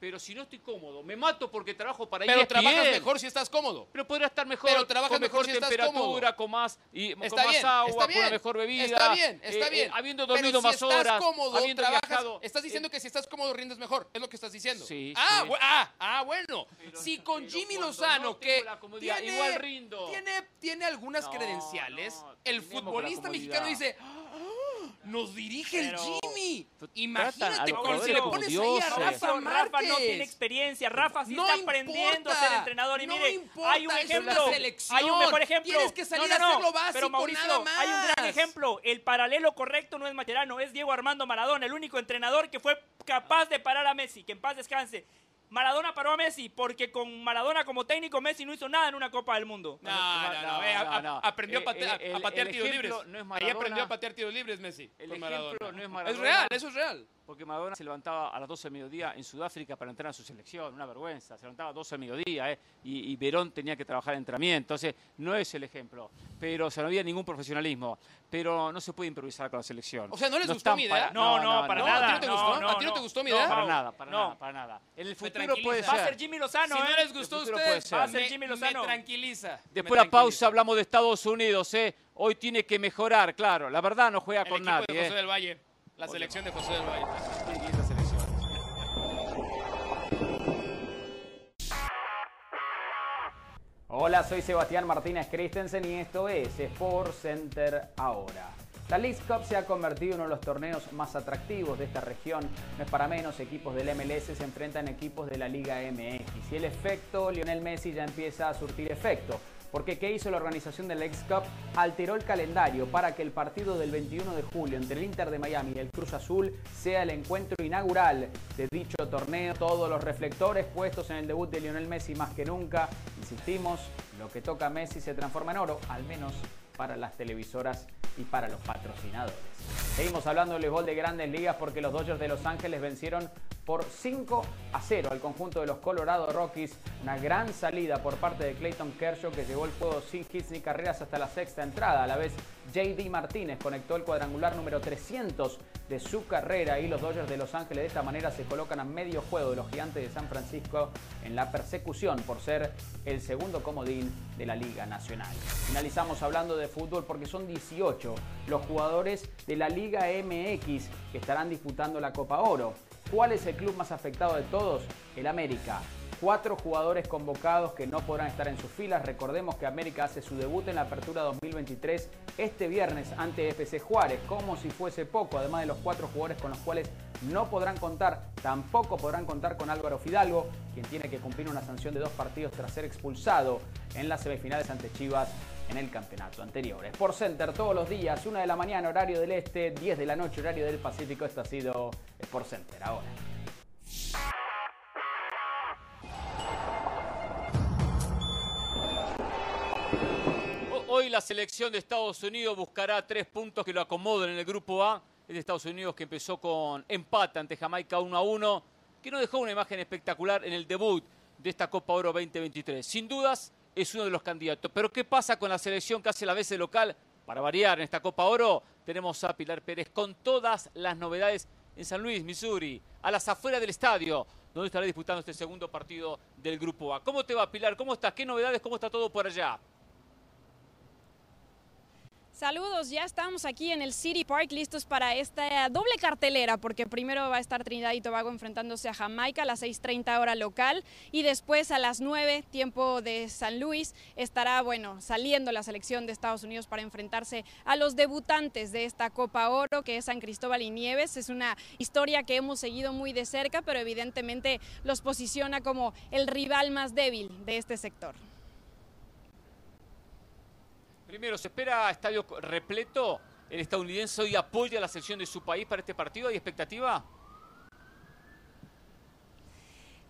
Pero si no estoy cómodo, me mato porque trabajo para Pero ESPN. trabajas mejor si estás cómodo. Pero podrá estar mejor, Pero trabajas con mejor mejor si estás temperatura, con más, y, con Está más bien, agua, está con bien. una mejor bebida. Está bien, está eh, eh, bien. habiendo Pero dormido si más estás horas, cómodo, habiendo trabajas, viajado. estás diciendo eh, que si estás cómodo rindes mejor, es lo que estás diciendo. Sí, ah, sí. ah, ah, bueno. Pero- si con pero Jimmy Lozano, no que tiene, igual rindo. tiene, tiene algunas No, credenciales, no, el con futbolista mexicano dice, "Ah, nos dirige Pero- el Jimmy. Imagínate con- si le pones ahí dioses. a Rafa, Rafa Rafa no tiene experiencia. Rafa sí No está aprendiendo a ser entrenador. Y no mire, importa, hay un ejemplo. Hay un mejor ejemplo. Tienes que salir No, no, a hacer no, lo básico, Pero Mauricio, nada más. hay un gran ejemplo. El paralelo correcto no es Macherano, es Diego Armando Maradona, el único entrenador que fue capaz de parar a Messi. Que en paz descanse. Maradona paró a Messi porque con Maradona como técnico Messi no hizo nada en una Copa del Mundo. No, no, no, eh, aprendió a Eh, patear, eh, a patear tiros libres. no es Ahí Maradona. aprendió a patear tiros libres Messi. El con ejemplo Maradona. no es Es Maradona. real, eso es real. Porque Maradona se levantaba a las 12 del mediodía en Sudáfrica para entrenar a su selección, una vergüenza. Se levantaba a las 12 del mediodía, ¿eh? y, y Verón tenía que trabajar en entrenamiento. Entonces, no es el ejemplo. Pero o sea, no había ningún profesionalismo. Pero no se puede improvisar con la selección. O sea, ¿no les gustó mi idea? para- No, no, para no, nada. ¿a ti no te no, gustó? no, ¿A ti no te no. gustó mi idea? Para no, nada, para no. nada, para nada. En el futuro tranquiliza. puede Va a ser. ser Jimmy Lozano, si ¿eh? no les gustó a ustedes, ser. Va a ser Jimmy me Lozano. tranquiliza. me Después de la pausa tranquiliza. hablamos de Estados Unidos, ¿eh? Hoy tiene que mejorar, claro. La verdad no juega El con nadie. de José ¿eh? del Valle. La selección de José del Valle. Selección. Hola, soy Sebastián Martínez Christensen y esto es Sport Center ahora. La League Cup se ha convertido en uno de los torneos más atractivos de esta región. No es para menos, equipos del MLS se enfrentan a equipos de la Liga MX. Y el efecto Lionel Messi ya empieza a surtir efecto. Porque ¿qué hizo la organización de la League Cup? Alteró el calendario para que el partido del 21 de julio entre el Inter de Miami y el Cruz Azul sea el encuentro inaugural de dicho torneo. Todos los reflectores puestos en el debut de Lionel Messi más que nunca. Insistimos, lo que toca Messi se transforma en oro, al menos para las televisoras y para los patrocinadores. Seguimos hablando del béisbol de grandes ligas porque los Dodgers de Los Ángeles vencieron por 5 a 0 al conjunto de los Colorado Rockies. Una gran salida por parte de Clayton Kershaw que llevó el juego sin hits ni carreras hasta la sexta entrada. A la vez, JD Martínez conectó el cuadrangular número 300 de su carrera y los Dodgers de Los Ángeles de esta manera se colocan a medio juego de los Gigantes de San Francisco en la persecución por ser el segundo comodín de la Liga Nacional. Finalizamos hablando de fútbol porque son 18 los jugadores de la Liga MX que estarán disputando la Copa Oro. ¿Cuál es el club más afectado de todos? El América. Cuatro jugadores convocados que no podrán estar en sus filas. Recordemos que América hace su debut en la Apertura 2023 este viernes ante FC Juárez, como si fuese poco, además de los cuatro jugadores con los cuales no podrán contar. Tampoco podrán contar con Álvaro Fidalgo, quien tiene que cumplir una sanción de dos partidos tras ser expulsado en las semifinales ante Chivas en el campeonato anterior. Sport Center todos los días, 1 de la mañana, horario del este, 10 de la noche, horario del Pacífico. Esto ha sido Sport Center ahora. Hoy la selección de Estados Unidos buscará tres puntos que lo acomoden en el grupo A. Es de Estados Unidos que empezó con empate ante Jamaica 1 a 1, que no dejó una imagen espectacular en el debut de esta Copa Oro 2023. Sin dudas, es uno de los candidatos. Pero ¿qué pasa con la selección que hace la vez local? Para variar en esta Copa Oro, tenemos a Pilar Pérez con todas las novedades en San Luis, Missouri, a las afueras del estadio, donde estará disputando este segundo partido del Grupo A. ¿Cómo te va, Pilar? ¿Cómo estás? ¿Qué novedades? ¿Cómo está todo por allá? Saludos, ya estamos aquí en el City Park listos para esta doble cartelera, porque primero va a estar Trinidad y Tobago enfrentándose a Jamaica a las 6.30 hora local y después a las 9, tiempo de San Luis, estará, bueno, saliendo la selección de Estados Unidos para enfrentarse a los debutantes de esta Copa Oro, que es San Cristóbal y Nieves. Es una historia que hemos seguido muy de cerca, pero evidentemente los posiciona como el rival más débil de este sector. Primero, ¿se espera estadio repleto? ¿El estadounidense hoy apoya la selección de su país para este partido? ¿Hay expectativa?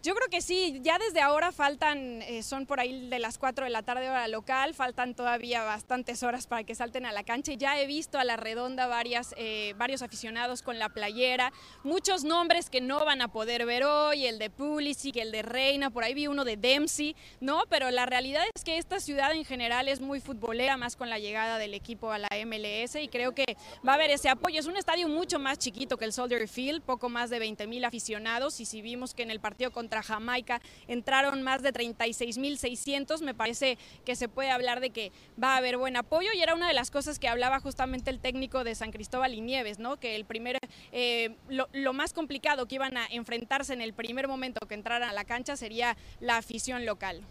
Yo creo que sí, ya desde ahora faltan, eh, son por ahí de las 4 de la tarde hora local, faltan todavía bastantes horas para que salten a la cancha. Ya he visto a la redonda varias, eh, varios aficionados con la playera, muchos nombres que no van a poder ver hoy, el de Pulisic, el de Reina, por ahí vi uno de Dempsey, ¿no? Pero la realidad es que esta ciudad en general es muy futbolera, más con la llegada del equipo a la MLS y creo que va a haber ese apoyo. Es un estadio mucho más chiquito que el Soldier Field, poco más de 20 mil aficionados y si vimos que en el partido contra contra Jamaica entraron más de 36.600. Me parece que se puede hablar de que va a haber buen apoyo y era una de las cosas que hablaba justamente el técnico de San Cristóbal y Nieves, ¿no? que el primer, eh, lo, lo más complicado que iban a enfrentarse en el primer momento que entraran a la cancha sería la afición local.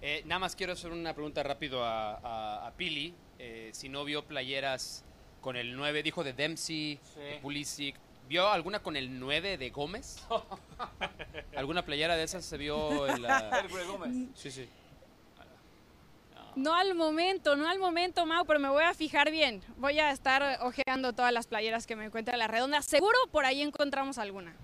Eh, nada más quiero hacer una pregunta rápido a, a- a Pili. eh, si no vio playeras con el 9, dijo de Dempsey, de Pulisic. ¿Vio alguna con el 9 de Gómez? ¿Alguna playera de esas se vio en la...? Gómez. Sí, sí. No al momento, no al momento, Mau, pero me voy a fijar bien. Voy a estar ojeando todas las playeras que me encuentre en la redonda. Seguro por ahí encontramos alguna.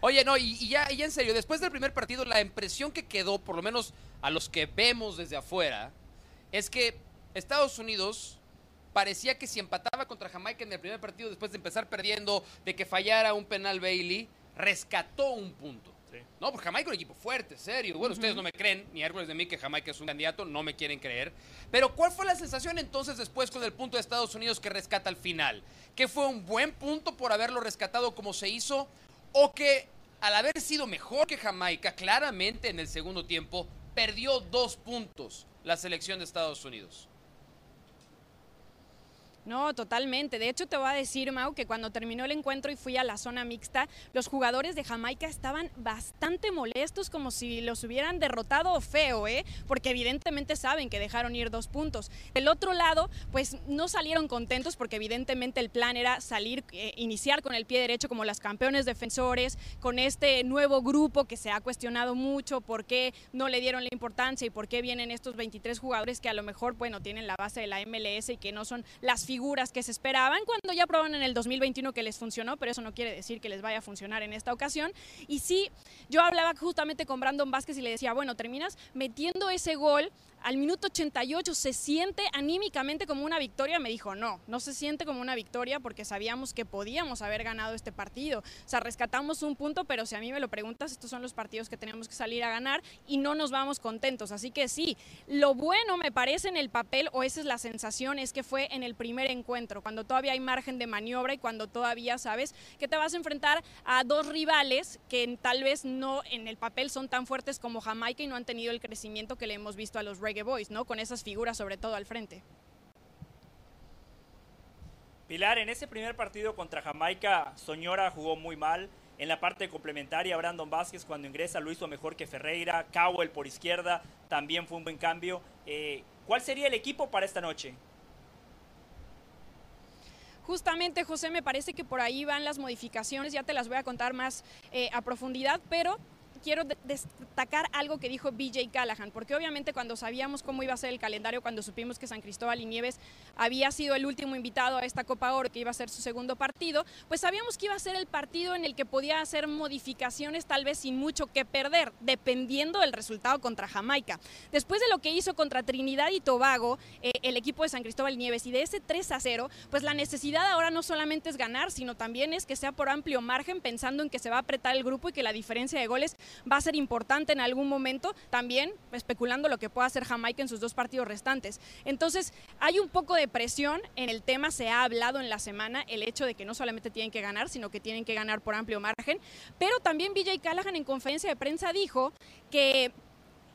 Oye, no, y, y ya, y ya en serio, después del primer partido, la impresión que quedó, por lo menos a los que vemos desde afuera, es que Estados Unidos parecía que si empataba contra Jamaica en el primer partido, después de empezar perdiendo, de que fallara un penal Bailey, rescató un punto. No, porque Jamaica es un equipo fuerte, serio. Bueno, ustedes no me creen, ni Hércules de mí, que Jamaica es un candidato, no me quieren creer. Pero, ¿cuál fue la sensación entonces después con el punto de Estados Unidos que rescata al final? ¿Que fue un buen punto por haberlo rescatado como se hizo? ¿O que al haber sido mejor que Jamaica, claramente en el segundo tiempo, perdió dos puntos la selección de Estados Unidos? No, totalmente. De hecho, te voy a decir, Mau, que cuando terminó el encuentro y fui a la zona mixta, los jugadores de Jamaica estaban bastante molestos, como si los hubieran derrotado feo, ¿eh? Porque evidentemente saben que dejaron ir dos puntos. Del otro lado, pues no salieron contentos porque evidentemente el plan era salir, eh, iniciar con el pie derecho como las campeones defensores, con este nuevo grupo que se ha cuestionado mucho por qué no le dieron la importancia y por qué vienen estos 23 jugadores que a lo mejor, bueno, tienen la base de la MLS y que no son las figuras que se esperaban cuando ya probaron en el 2021 que les funcionó, pero eso no quiere decir que les vaya a funcionar en esta ocasión. Y sí, yo hablaba justamente con Brandon Vázquez y le decía, bueno, terminas metiendo ese gol al minuto 88 se siente anímicamente como una victoria, me dijo, no, no se siente como una victoria porque sabíamos que podíamos haber ganado este partido. O sea, rescatamos un punto, pero si a mí me lo preguntas, estos son los partidos que tenemos que salir a ganar y no nos vamos contentos. Así que sí, lo bueno me parece en el papel, o esa es la sensación, es que fue en el primer encuentro, cuando todavía hay margen de maniobra y cuando todavía sabes que te vas a enfrentar a dos rivales que tal vez no en el papel son tan fuertes como Jamaica y no han tenido el crecimiento que le hemos visto a los Reggae Boys, ¿no? Con esas figuras sobre todo al frente. Pilar, en ese primer partido contra Jamaica, Soñora jugó muy mal. En la parte complementaria, Brandon Vázquez cuando ingresa lo hizo mejor que Ferreira. Cowell por izquierda también fue un buen cambio. Eh, ¿Cuál sería el equipo para esta noche? Justamente, José, me parece que por ahí van las modificaciones, ya te las voy a contar más eh, a profundidad, pero quiero de- destacar algo que dijo BJ Callahan, porque obviamente cuando sabíamos cómo iba a ser el calendario, cuando supimos que San Cristóbal y Nieves había sido el último invitado a esta Copa Oro, que iba a ser su segundo partido, pues sabíamos que iba a ser el partido en el que podía hacer modificaciones tal vez sin mucho que perder, dependiendo del resultado contra Jamaica. Después de lo que hizo contra Trinidad y Tobago, eh, el equipo de San Cristóbal y Nieves, y de ese 3 a 0, pues la necesidad ahora no solamente es ganar, sino también es que sea por amplio margen, pensando en que se va a apretar el grupo y que la diferencia de goles va a ser importante en algún momento, también especulando lo que pueda hacer Jamaica en sus dos partidos restantes. Entonces, hay un poco de presión en el tema, se ha hablado en la semana el hecho de que no solamente tienen que ganar, sino que tienen que ganar por amplio margen, pero también BJ Callahan en conferencia de prensa dijo que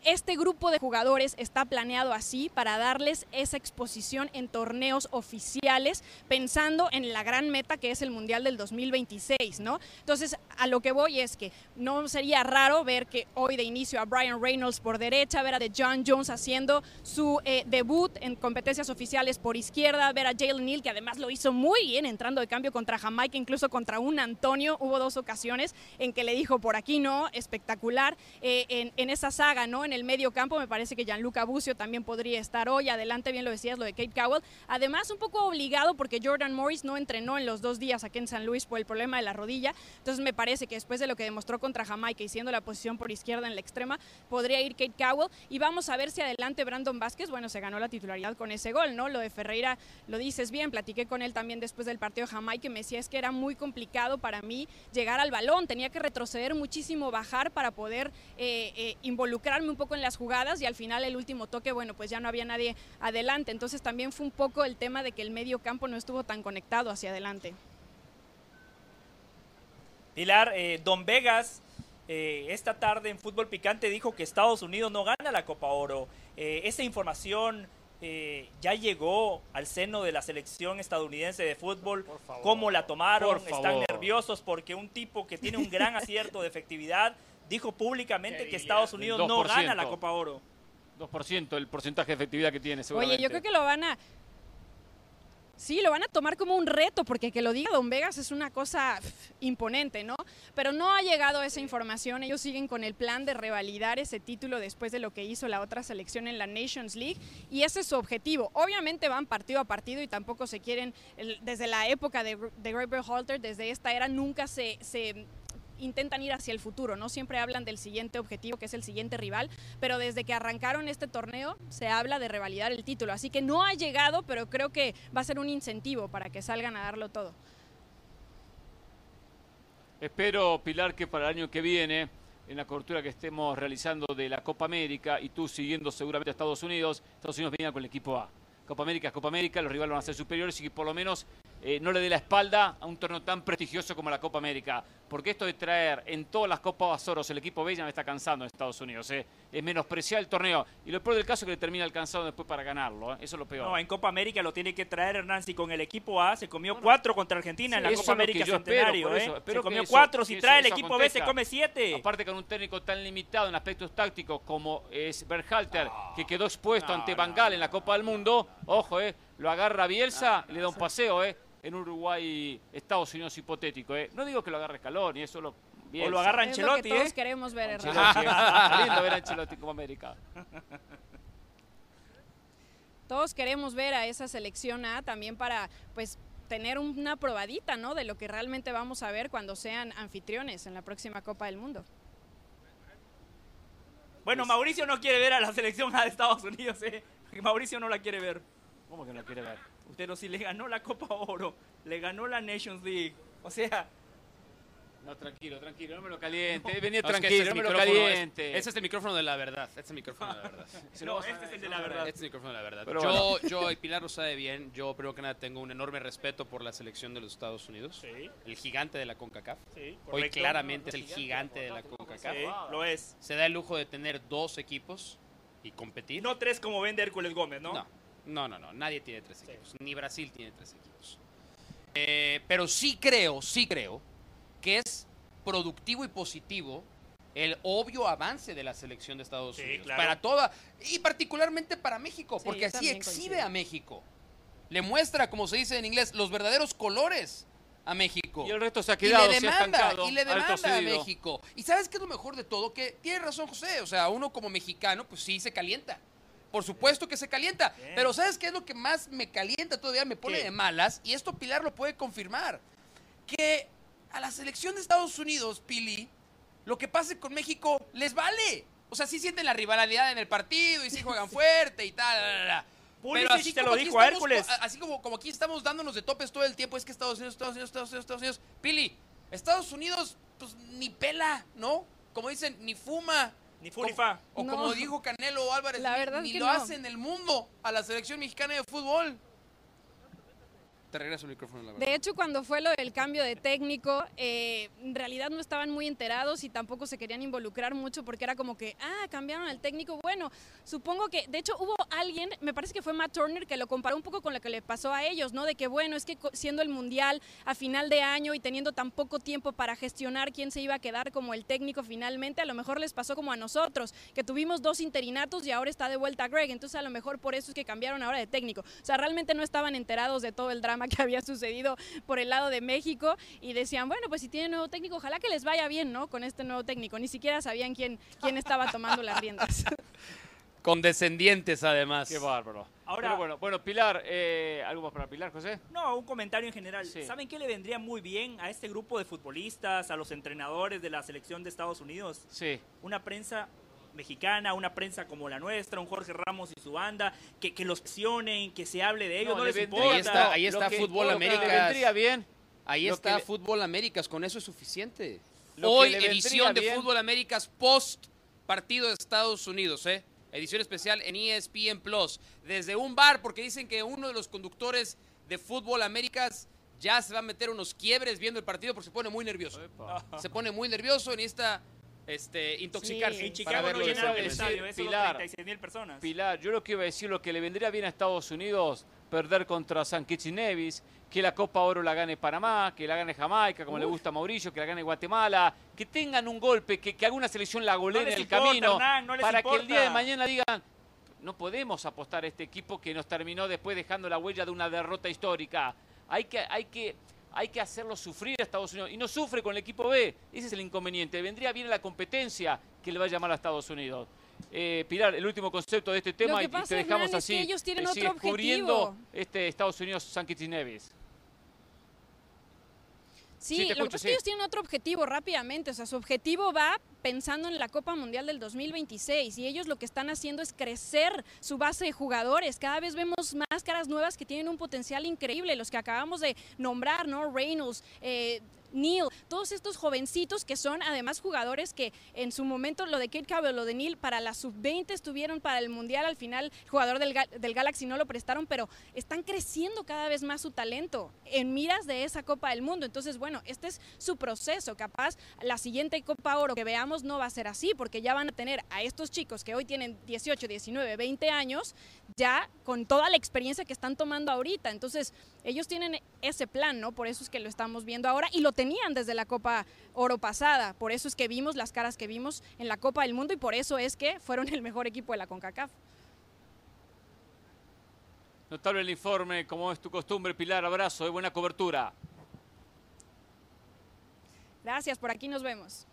este grupo de jugadores está planeado así para darles esa exposición en torneos oficiales, pensando en la gran meta que es el Mundial del 2026, ¿no? Entonces, a lo que voy es que no sería raro ver que hoy de inicio a Brian Reynolds por derecha, ver a John Jones haciendo su eh, debut en competencias oficiales por izquierda, ver a Jalen Neal, que además lo hizo muy bien entrando de cambio contra Jamaica, incluso contra un Antonio. Hubo dos ocasiones en que le dijo por aquí no, espectacular eh, en esa saga, ¿no? En el medio campo me parece que Gianluca Bucio también podría estar hoy. Adelante, bien lo decías, lo de Kate Cowell. Además, un poco obligado porque Jordan Morris no entrenó en los dos días aquí en San Luis por el problema de la rodilla. Entonces me parece que después de lo que demostró contra Jamaica y siendo la posición por izquierda en la extrema, podría ir Kate Cowell. Y vamos a ver si adelante Brandon Vázquez, bueno, se ganó la titularidad con ese gol, ¿no? Lo de Ferreira lo dices bien, platiqué con él también después del partido de Jamaica y me decía es que era muy complicado para mí llegar al balón, tenía que retroceder muchísimo, bajar para poder eh, eh, involucrarme un poco en las jugadas y al final el último toque, bueno, pues ya no había nadie adelante. Entonces también fue un poco el tema de que el medio campo no estuvo tan conectado hacia adelante. Pilar, eh, Don Vegas eh, esta tarde en Fútbol Picante dijo que Estados Unidos no gana la Copa Oro. Eh, esa información eh, ya llegó al seno de la selección estadounidense de fútbol. ¿Cómo la tomaron? Por Están favor. nerviosos porque un tipo que tiene un gran acierto de efectividad dijo públicamente que Estados Unidos no gana la 2%. Copa Oro. 2% el porcentaje de efectividad que tiene, Oye, seguramente. yo creo que lo van a... Sí, lo van a tomar como un reto, porque que lo diga Don Vegas es una cosa imponente, ¿no? Pero no ha llegado esa información, ellos siguen con el plan de revalidar ese título después de lo que hizo la otra selección en la Nations League, y ese es su objetivo. Obviamente van partido a partido y tampoco se quieren, el- desde la época de, de Great Halter, desde esta era, nunca se... se intentan ir hacia el futuro, ¿no? Siempre hablan del siguiente objetivo, que es el siguiente rival, pero desde que arrancaron este torneo se habla de revalidar el título, así que no ha llegado, pero creo que va a ser un incentivo para que salgan a darlo todo. Espero, Pilar, que para el año que viene, en la cobertura que estemos realizando de la Copa América y tú siguiendo seguramente a Estados Unidos, Estados Unidos venga con el equipo A. Copa América es Copa América, los rivales van a ser superiores y que por lo menos eh, no le dé la espalda a un torneo tan prestigioso como la Copa América. Porque esto de traer en todas las Copas Oros el equipo B ya me está cansando en Estados Unidos. eh. Es menospreciar el torneo. Y lo peor del caso es que le termina alcanzando después para ganarlo. eh. Eso es lo peor. No, en Copa América lo tiene que traer Hernán. Si con el equipo A se comió cuatro contra Argentina en la Copa América espero, Centenario. Se comió eso- cuatro. Si trae el equipo B se come siete. Aparte con un técnico tan limitado en aspectos tácticos como es Berhalter, que quedó expuesto no, ante Bangal en la Copa del Mundo, ojo, eh, lo agarra Bielsa, le da un paseo, eh, en Uruguay, Estados Unidos hipotético, eh. No digo que lo agarre Scaloni, eso lo Bielsa. O lo agarra Es lo que Ancelotti, todos ¿eh? queremos ver, Hernán. Ancelotti, eh. Lindo ver a Ancelotti como América. Todos queremos ver a esa selección A también para, pues, tener una probadita, ¿no? De lo que realmente vamos a ver cuando sean anfitriones en la próxima Copa del Mundo. Bueno, Mauricio no quiere ver a la selección A de Estados Unidos, ¿eh? Mauricio no la quiere ver. ¿Cómo que no quiere ver? Usted no, si le ganó la Copa Oro, le ganó la Nations League. O sea, No, tranquilo, tranquilo, no me lo caliente. eh, Venía No, es que tranquilo, este no me lo micrófono es- caliente. Este es el micrófono de la verdad. Este es el micrófono de la verdad. No, este es el de la verdad. Este es el micrófono de la verdad. Pero yo, yo, y Pilar lo sabe bien, yo primero que nada tengo un enorme respeto por la selección de los Estados Unidos. Sí. El gigante de la CONCACAF. Sí, Hoy claramente es el gigante de la CONCACAF. Sí, lo es. Se da el lujo de tener dos equipos y competir. No tres como vende Hércules Gómez, ¿no? No, no, no, no, nadie tiene tres equipos. Ni Brasil tiene tres equipos. Eh, pero sí creo, sí creo que es productivo y positivo el obvio avance de la selección de Estados Sí, Unidos. claro. Para toda, y particularmente para México, Sí, porque así exhibe coincido. a México. Le muestra, como se dice en inglés, los verdaderos colores a México. Y el resto se ha Y quedado, le se ha demanda, estancado, y le demanda a. México. Y sabes qué es lo mejor de todo, que tiene razón José, o sea, uno como mexicano, pues sí se calienta. Por supuesto que se calienta, Bien. pero ¿sabes qué es lo que más me calienta todavía, me pone ¿Qué? de malas? Y esto Pilar lo puede confirmar. Que a la selección de Estados Unidos, Pili, lo que pase con México les vale. O sea, sí sienten la rivalidad en el partido y sí juegan fuerte y tal. la, la, la. Pulisic te lo como dijo estamos- Hércules. Así como, como aquí estamos dándonos de topes todo el tiempo, es que Estados Unidos, Estados Unidos, Estados Unidos, Estados Unidos. Pili, Estados Unidos, pues ni pela, ¿no? Como dicen, ni fuma. Ni fu ni fa. O No. como dijo Canelo Álvarez, La ni- verdad ni, que lo no. hace en el mundo a la selección mexicana de fútbol. Te regreso el micrófono. La verdad. De hecho, cuando fue lo del cambio de técnico, eh, en realidad no estaban muy enterados y tampoco se querían involucrar mucho porque era como que, ah, cambiaron al técnico. Bueno, supongo que, de hecho, hubo alguien, me parece que fue Matt Turner, que lo comparó un poco con lo que le pasó a ellos, ¿no? De que, bueno, es que siendo el Mundial a final de año y teniendo tan poco tiempo para gestionar quién se iba a quedar como el técnico finalmente, a lo mejor les pasó como a nosotros, que tuvimos dos interinatos y ahora está de vuelta Greg. Entonces, a lo mejor por eso es que cambiaron ahora de técnico. O sea, realmente no estaban enterados de todo el drama que había sucedido por el lado de México y decían, bueno, pues si tiene nuevo técnico, ojalá que les vaya bien, ¿no? Con este nuevo técnico. Ni siquiera sabían quién, quién estaba tomando las riendas. Condescendientes, además. Qué bárbaro. Ahora- Pero bueno, bueno, Pilar, eh, ¿algo más para Pilar, José? No, un comentario en general. Sí. ¿Saben qué le vendría muy bien a este grupo de futbolistas, a los entrenadores de la selección de Estados Unidos? Sí. Una prensa mexicana, una prensa como la nuestra, un Jorge Ramos y su banda, que, que los presionen, que se hable de ellos, no, le les importa. Ahí está, ahí está Fútbol Américas. vendría bien. Ahí Lo está le- Fútbol Américas, con eso es suficiente. Lo Hoy, edición de bien- Fútbol Américas post partido de Estados Unidos, ¿eh? Edición especial en ESPN Plus. Desde un bar, porque dicen que uno de los conductores de Fútbol Américas ya se va a meter unos quiebres viendo el partido porque se pone muy nervioso. Se pone muy nervioso y necesita este, intoxicarse. Sí. En para Chicago no verlo de llenaron el estadio, eso Pilar. 36 mil personas. Pilar, yo lo que iba a decir, lo que le vendría bien a Estados Unidos, perder contra San Kitts y Nevis, que la Copa Oro la gane Panamá, que la gane Jamaica, como le gusta a Mauricio, que la gane Guatemala, que tengan un golpe, que, que alguna selección la golee No en el importa, camino, Hernán, no para que el día de mañana digan, no podemos apostar a este equipo que nos terminó después dejando la huella de una derrota histórica. Hay que, hay que, hay que hacerlo sufrir a Estados Unidos. Y no sufre con el equipo B. Ese es el inconveniente. Vendría bien la competencia que le va a llamar a Estados Unidos. Eh, Pilar, el último concepto de este tema y- te dejamos Hernán, es así. que ellos tienen eh, otro sigues cubriendo objetivo. este Estados Unidos San Kitts y Nevis. Sí, Sí, lo que pasa es que ellos tienen otro objetivo rápidamente, o sea, su objetivo va pensando en la Copa Mundial del 2026 y ellos lo que están haciendo es crecer su base de jugadores. Cada vez vemos más caras nuevas que tienen un potencial increíble, los que acabamos de nombrar, ¿no? Reynolds, eh, Neil, todos estos jovencitos que son además jugadores que en su momento lo de Kate Cowell, lo de Neil para la sub-20 estuvieron para el Mundial, al final jugador del, del Galaxy no lo prestaron, pero están creciendo cada vez más su talento en miras de esa Copa del Mundo. Entonces, bueno, este es su proceso. Capaz la siguiente Copa Oro que veamos no va a ser así, porque ya van a tener a estos chicos que hoy tienen 18, 19, 20 años, ya con toda la experiencia que están tomando ahorita. Entonces, ellos tienen ese plan, ¿no? Por eso es que lo estamos viendo ahora y lo tenían desde la Copa Oro pasada. Por eso es que vimos las caras que vimos en la Copa del Mundo y por eso es que fueron el mejor equipo de la CONCACAF. Notable el informe, como es tu costumbre, Pilar. Abrazo, de buena cobertura. Gracias, por aquí nos vemos.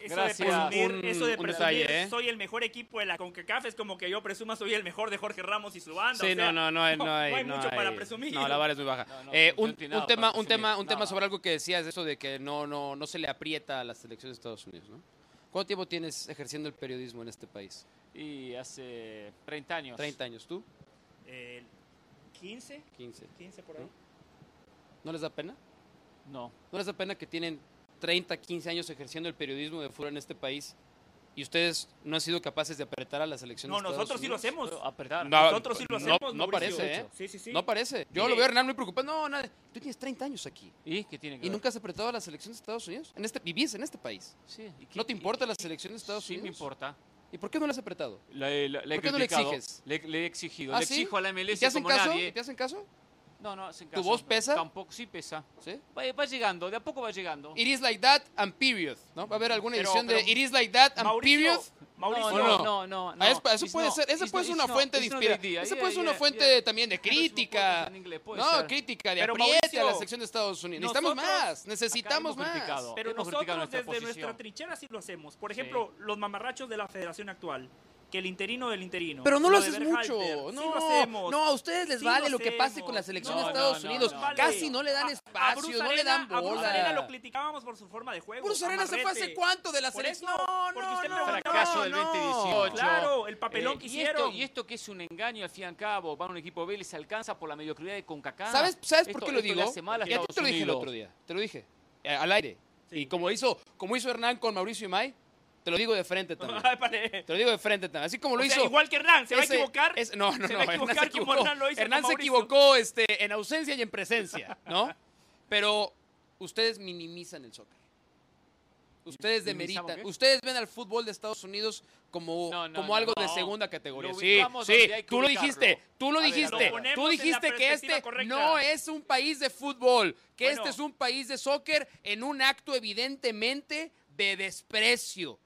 Eso Gracias. de presumir, Un- eso de presumir detalle, ¿eh? soy el mejor equipo de la CONCACAF es como que yo presuma soy el mejor de Jorge Ramos y su banda. Sí, o sea, no, no, no hay, no hay, mucho para presumir. No, la vara es muy baja. No, no, Eh, un, tema, un tema, un tema sobre algo que decías, eso de que no, no, no se le aprieta a las selecciones de Estados Unidos, ¿no? ¿Cuánto tiempo tienes ejerciendo el periodismo en este país? Y hace 30 años. 30 años, ¿tú? Eh, 15, 15. 15 por ahí. ¿No les da pena? No. ¿No les da pena que tienen 30, 15 años ejerciendo el periodismo de fútbol en este país y ustedes no han sido capaces de apretar a la selección No, de Estados nosotros sí lo Unidos? hacemos. Apretar. No, Nosotros sí lo no- hacemos. no Mauricio. parece, ¿eh? Sí, sí, sí. No parece. Yo Mire. lo veo a Hernán muy preocupado. No, nada. Tú tienes 30 años aquí. ¿Y qué tiene que ¿Y ver? nunca has apretado a la selección de Estados Unidos? En este, vivís en este país. Sí, ¿y qué- ¿No te y- importa y- la selección de Estados Sí, Unidos? me importa. ¿Y por qué no la has apretado? Le, le- le he ¿Por qué no le exiges? Le, le he exigido. ¿Ah, le sí? exijo a la ¿Y MLS ¿Te hacen como caso? nadie. ¿Te hacen caso? No, no hacen ¿Tu caso. voz pesa? Tampoco, sí pesa. ¿Sí? Va, va llegando, de a poco va llegando. It is like that and period. ¿No? Va a haber alguna Pero- edición de It is like that and Mauricio, period. Mauricio, ¿O no, no? no, no, no. Ah, es- eso puede no- ser, esa puede ser una fuente de inspiración. Esa puede ser una fuente yeah. también de crítica. podcast en inglés, puede No, ser. crítica, de Pero, apriete a la selección de Estados Unidos. Necesitamos más, necesitamos más. criticado. Pero nosotros desde nuestra trinchera sí lo hacemos. Por ejemplo, los mamarrachos de la federación actual, que el interino del interino. Pero no lo de haces mucho. sí No, lo hacemos. no, a ustedes les Sí vale lo lo que pase con la selección No, de Estados no, no, Unidos. no, Vale. Casi no le dan A- a espacio, no le dan Arena- A Bruce Arena lo bola. criticábamos por su forma de juego. Bruce Arena se fue hace cuánto de la Por selección. eso, No, porque no, usted no, Fracaso del no. 2018. Claro, el papelón Eh, que y hicieron. Esto, y esto que es un engaño al fin y al cabo, van a un equipo B y les alcanza por la mediocridad de CONCACAF. ¿Sabes, ¿sabes por qué lo digo? Y a ti te lo dije el otro día. Te lo dije. eh, al aire. Y como hizo, como hizo Hernán con Mauricio Imay, Te lo digo de frente también. Te lo digo de frente también. Así como lo O sea, hizo. igual que Hernán, ¿se va a equivocar? no, no, se no. va a Hernán se equivocó. Hernán lo hizo con Hernán se equivocó este, en ausencia y en presencia, ¿no? Pero ustedes minimizan el soccer. Ustedes ¿Minimizamos demeritan. qué? Ustedes ven al fútbol de Estados Unidos como, No, no, como no, algo de segunda categoría. Lo Sí, sí, tú lo dijiste, tú lo dijiste. ver. Tú dijiste que este correcta. no es un país de fútbol, que Bueno. este es un país de soccer en un acto evidentemente de desprecio,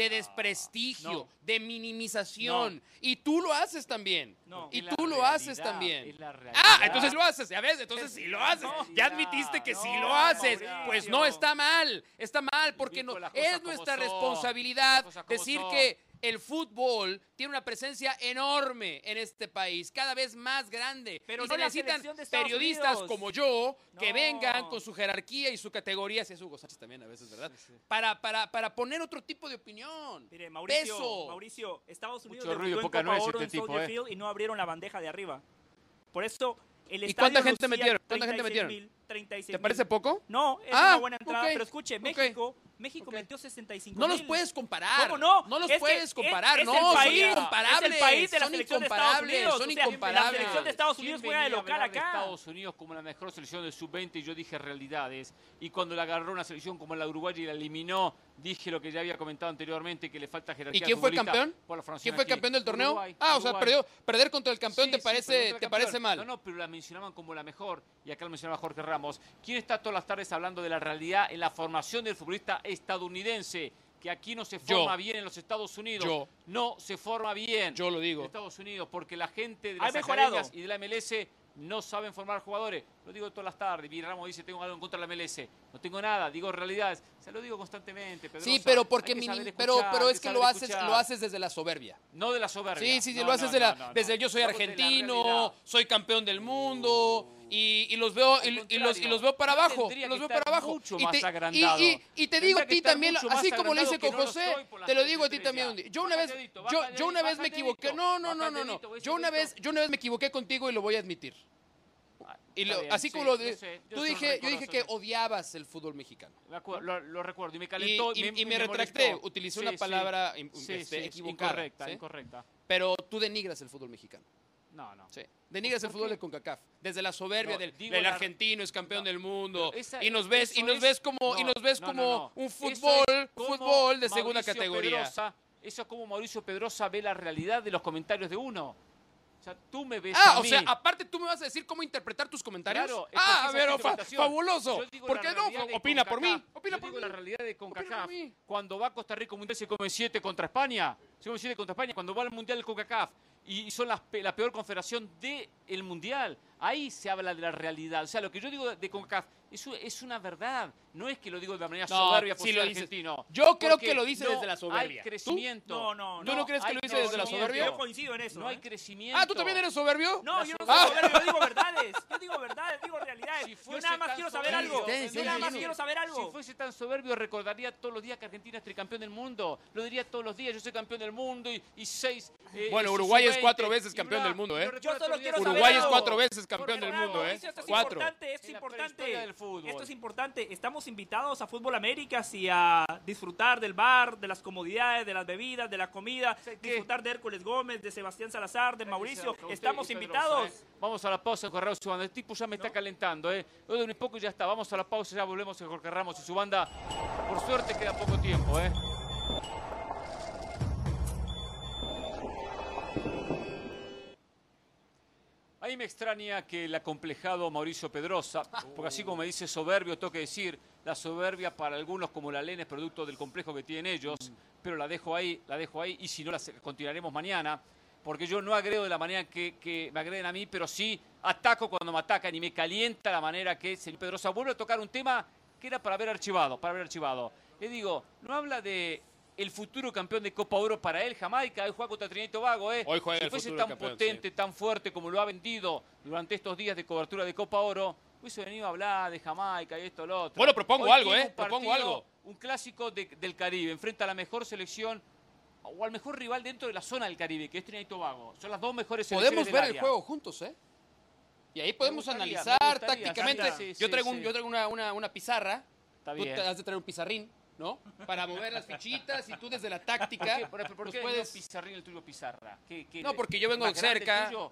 de desprestigio, no. de minimización. Y tú lo haces también. No. Y tú lo haces también. Ah, entonces lo haces, ya ves, entonces sí lo haces. Ya admitiste que sí lo haces. Pues no está mal, está mal, porque no es nuestra responsabilidad decir que el fútbol tiene una presencia enorme en este país, cada vez más grande. Pero y no se necesitan periodistas Unidos. como yo que No. vengan con su jerarquía y su categoría, si es Hugo Sánchez también a veces, ¿verdad? Para, para, para poner otro tipo de opinión. Mire, Mauricio, Peso. Mauricio, Estados Unidos Mucho ruido, debutó en poca Copa nuez Oro este en tipo, eh. Field y no abrieron la bandeja de arriba. Por eso el ¿Y estadio cuánta gente metieron? ¿Cuánta gente metieron? 36,000, 36,000. ¿Te parece poco? No, es Ah, una buena entrada, pero escuche, México, México metió 65 No los puedes comparar. ¿Cómo no? No los Es puedes es- comparar. es no, el país, son incomparables. es el país de la son selección de Estados incomparables. Unidos, Son o sea, incomparables. la selección de Estados ¿Quién Unidos juega de local de acá. Estados Unidos como la mejor selección del sub-20 y yo dije realidades. Y cuando la agarró una selección como la uruguaya y la eliminó, dije lo que ya había comentado anteriormente, que le falta jerarquía. ¿Y quién fue campeón? por la formación ¿Quién fue aquí. campeón del torneo? Uruguay, ah, o sea, Uruguay. perdió, perder contra el campeón Sí, te parece, te campeón. parece mal. No, no, pero la mencionaban como la mejor. Y acá lo mencionaba Jorge Ramos. ¿Quién está todas las tardes hablando de la realidad en la formación del futbolista estadounidense? Que aquí no se Yo. forma bien en los Estados Unidos. Yo. No se forma bien. Yo lo digo. En Estados Unidos, porque la gente de las academias y de la MLS no saben formar jugadores. Lo digo todas las tardes. Y Ramos dice, tengo algo en contra de la MLS. No tengo nada, digo realidades. Se lo digo constantemente. Pedrosa. Sí, pero porque saber pero, es que lo haces, escuchar. lo haces desde la soberbia. No de la soberbia. Sí, sí, sí, No, lo haces no, de la, desde yo soy argentino, soy campeón del mundo y, y los veo y, y los, y contrario, los veo para abajo, los veo para abajo. y, te, y, digo a ti también, así como lo hice con que no lo José, te lo digo a ti también. Yo una vez, dedito, yo, una vez me equivoqué. dedito, No, no, no, no, no. dedito, Yo una vez, yo una vez me equivoqué contigo y lo voy a admitir. Y Está lo- bien, así sí, como lo yo sé, tú dije, yo dije que odiabas el fútbol mexicano. Me acuerdo, lo, lo recuerdo y me Y, calentó. y- y me retracté, utilicé una palabra este, equivocada. Incorrecta, incorrecta. Pero tú denigras el fútbol mexicano. No, no. Sí. Denigras el ¿Por fútbol de CONCACAF. Desde la soberbia No, del, la- argentino es campeón no, del mundo. esa- y nos ves, y nos es- ves como, y no, nos ves como un fútbol, es como fútbol de segunda Mauricio categoría. Pedrosa- eso es como Mauricio Pedrosa ve la realidad de los comentarios de uno. O sea, tú me ves Ah, a o sea, mí. aparte tú me vas a decir cómo interpretar tus comentarios. Claro, ah, pero tu fa- fabuloso. ¿Por qué no? Opina por mí. Opina Yo por digo mí. la realidad de CONCACAF. mí. Cuando va a Costa Rica un mundial se come 7 contra España. Come 7 contra España. Cuando va al mundial de CONCACAF y son la peor confederación del mundial. Ahí se habla de la realidad. O sea, lo que yo digo de CONCACAF eso es una verdad. No es que lo digo de manera No, soberbia ser lo argentino. Yo creo que lo dice no desde la soberbia. Hay ¿Tú? crecimiento. No, no, ¿Tú no crees que lo dice desde la crecimiento. soberbia? Yo coincido en eso. No hay ¿eh? crecimiento. Ah, ¿tú también eres soberbio? No, yo no Ah. soy soberbio, yo digo verdades. Yo digo verdades, digo realidades. Si yo nada más quiero saber algo. Yo nada más quiero saber Si algo. fuese tan soberbio, recordaría todos los días que Argentina es tricampeón del mundo. Lo diría todos los días, yo soy campeón del mundo y, y seis... eh, Bueno, Uruguay es sub-20 cuatro veces campeón del mundo, ¿eh? Yo solo quiero Uruguay es cuatro veces campeón Porque, del Bravo, mundo, ¿eh? Esto es Cuatro. importante, esto es importante. prehistoria del fútbol. Esto es importante. Estamos invitados a Fútbol Américas y a disfrutar del bar, de las comodidades, de las bebidas, de la comida, ¿Qué? disfrutar de Hércules Gómez, de Sebastián Salazar, de Mauricio. Usted Estamos invitados. ¿eh? Vamos a la pausa en Correo su banda. El tipo ya me está calentando, ¿eh? De un poco y ya está. Vamos a la pausa, ya volvemos a Jorge Ramos y su banda. Por suerte queda poco tiempo, ¿eh? Ahí me extraña que el acomplejado Mauricio Pedrosa, porque así como me dice soberbio, tengo que decir, la soberbia para algunos como la lena es producto del complejo que tienen ellos, pero la dejo ahí, la dejo ahí, y si no, la continuaremos mañana, porque yo no agredo de la manera que, que me agreden a mí, pero sí ataco cuando me atacan y me calienta la manera que el señor Pedrosa vuelve a tocar un tema que era para haber archivado, para haber archivado. Le digo, no habla de el futuro campeón de Copa Oro para él, Jamaica, hoy juega contra Trinidad y Tobago, ¿eh? Hoy juega si el fuese futuro tan campeón, potente, tan fuerte como lo ha vendido durante estos días de cobertura de Copa Oro, hubiese venido a hablar de Jamaica y esto, lo otro. Bueno, propongo Hoy algo, ¿eh? un Propongo algo. Un clásico de- del Caribe, enfrenta a la mejor selección o al mejor rival dentro de la zona del Caribe, que es Trinidad y Tobago. Son las dos mejores selecciones Podemos del ver el juego juntos, ¿eh? Y ahí podemos gustaría, analizar tácticamente. sí, yo traigo, sí. un- yo traigo una, una, una pizarra. Está Tú te has de traer un pizarrín. ¿No? Para mover las fichitas y tú desde la ¿Por táctica qué, por, por nos qué puedes... no Pizarrín el tuyo Pizarra? ¿Qué- qué- No, porque yo vengo el cerca. tuyo?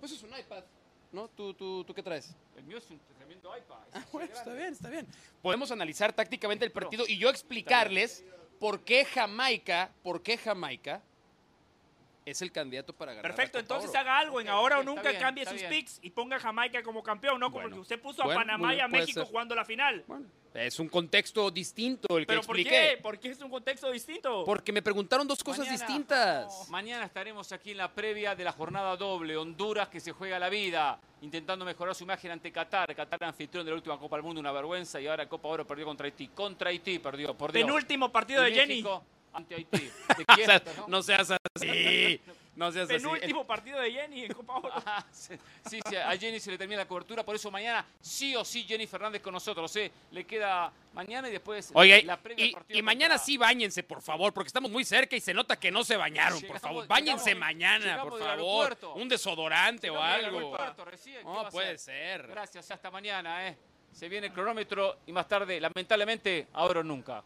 Pues es un iPad, ¿no? ¿Tú, tú, tú qué traes? El mío es un tremendo iPad. es Ah, bueno, de está bien, está bien. Podemos analizar tácticamente el partido y yo explicarles por qué Jamaica, por qué Jamaica es el candidato para ganar. Perfecto, entonces Oro. haga algo en ahora o nunca bien, cambie sus bien. picks y ponga a Jamaica como campeón, ¿no? Como Bueno. que usted puso a Panamá y a México ser. jugando la final. Bueno, es un contexto distinto el que ¿Pero por expliqué. qué? ¿Por qué es un contexto distinto? Porque me preguntaron dos cosas Mañana- distintas. Mañana estaremos aquí en la previa de la jornada doble. Honduras que se juega la vida, intentando mejorar su imagen ante Qatar. Qatar anfitrión de la última Copa del Mundo, una vergüenza. Y ahora Copa Oro perdió contra Haití. Contra Haití perdió, por Dios. Penúltimo partido Y de Jenny. Ante Haití. ¿no? no seas así. No seas así. Penúltimo partido de Jenny en Copa Oro. Ah, sí, sí, sí, a Jenny se le termina la cobertura, por eso mañana sí o sí Jenny Fernández con nosotros. ¿eh? Le queda mañana y después Oye, la previa y, partido y mañana sí bañense, por favor, porque estamos muy cerca y se nota que no se bañaron, por favor. llegamos- Báñense mañana, llegamos por favor. Un desodorante o algo. aeropuerto recién, ¿qué va No puede ser? ser. Gracias, hasta mañana. ¿eh? Se viene el cronómetro y más tarde, lamentablemente, ahora o nunca.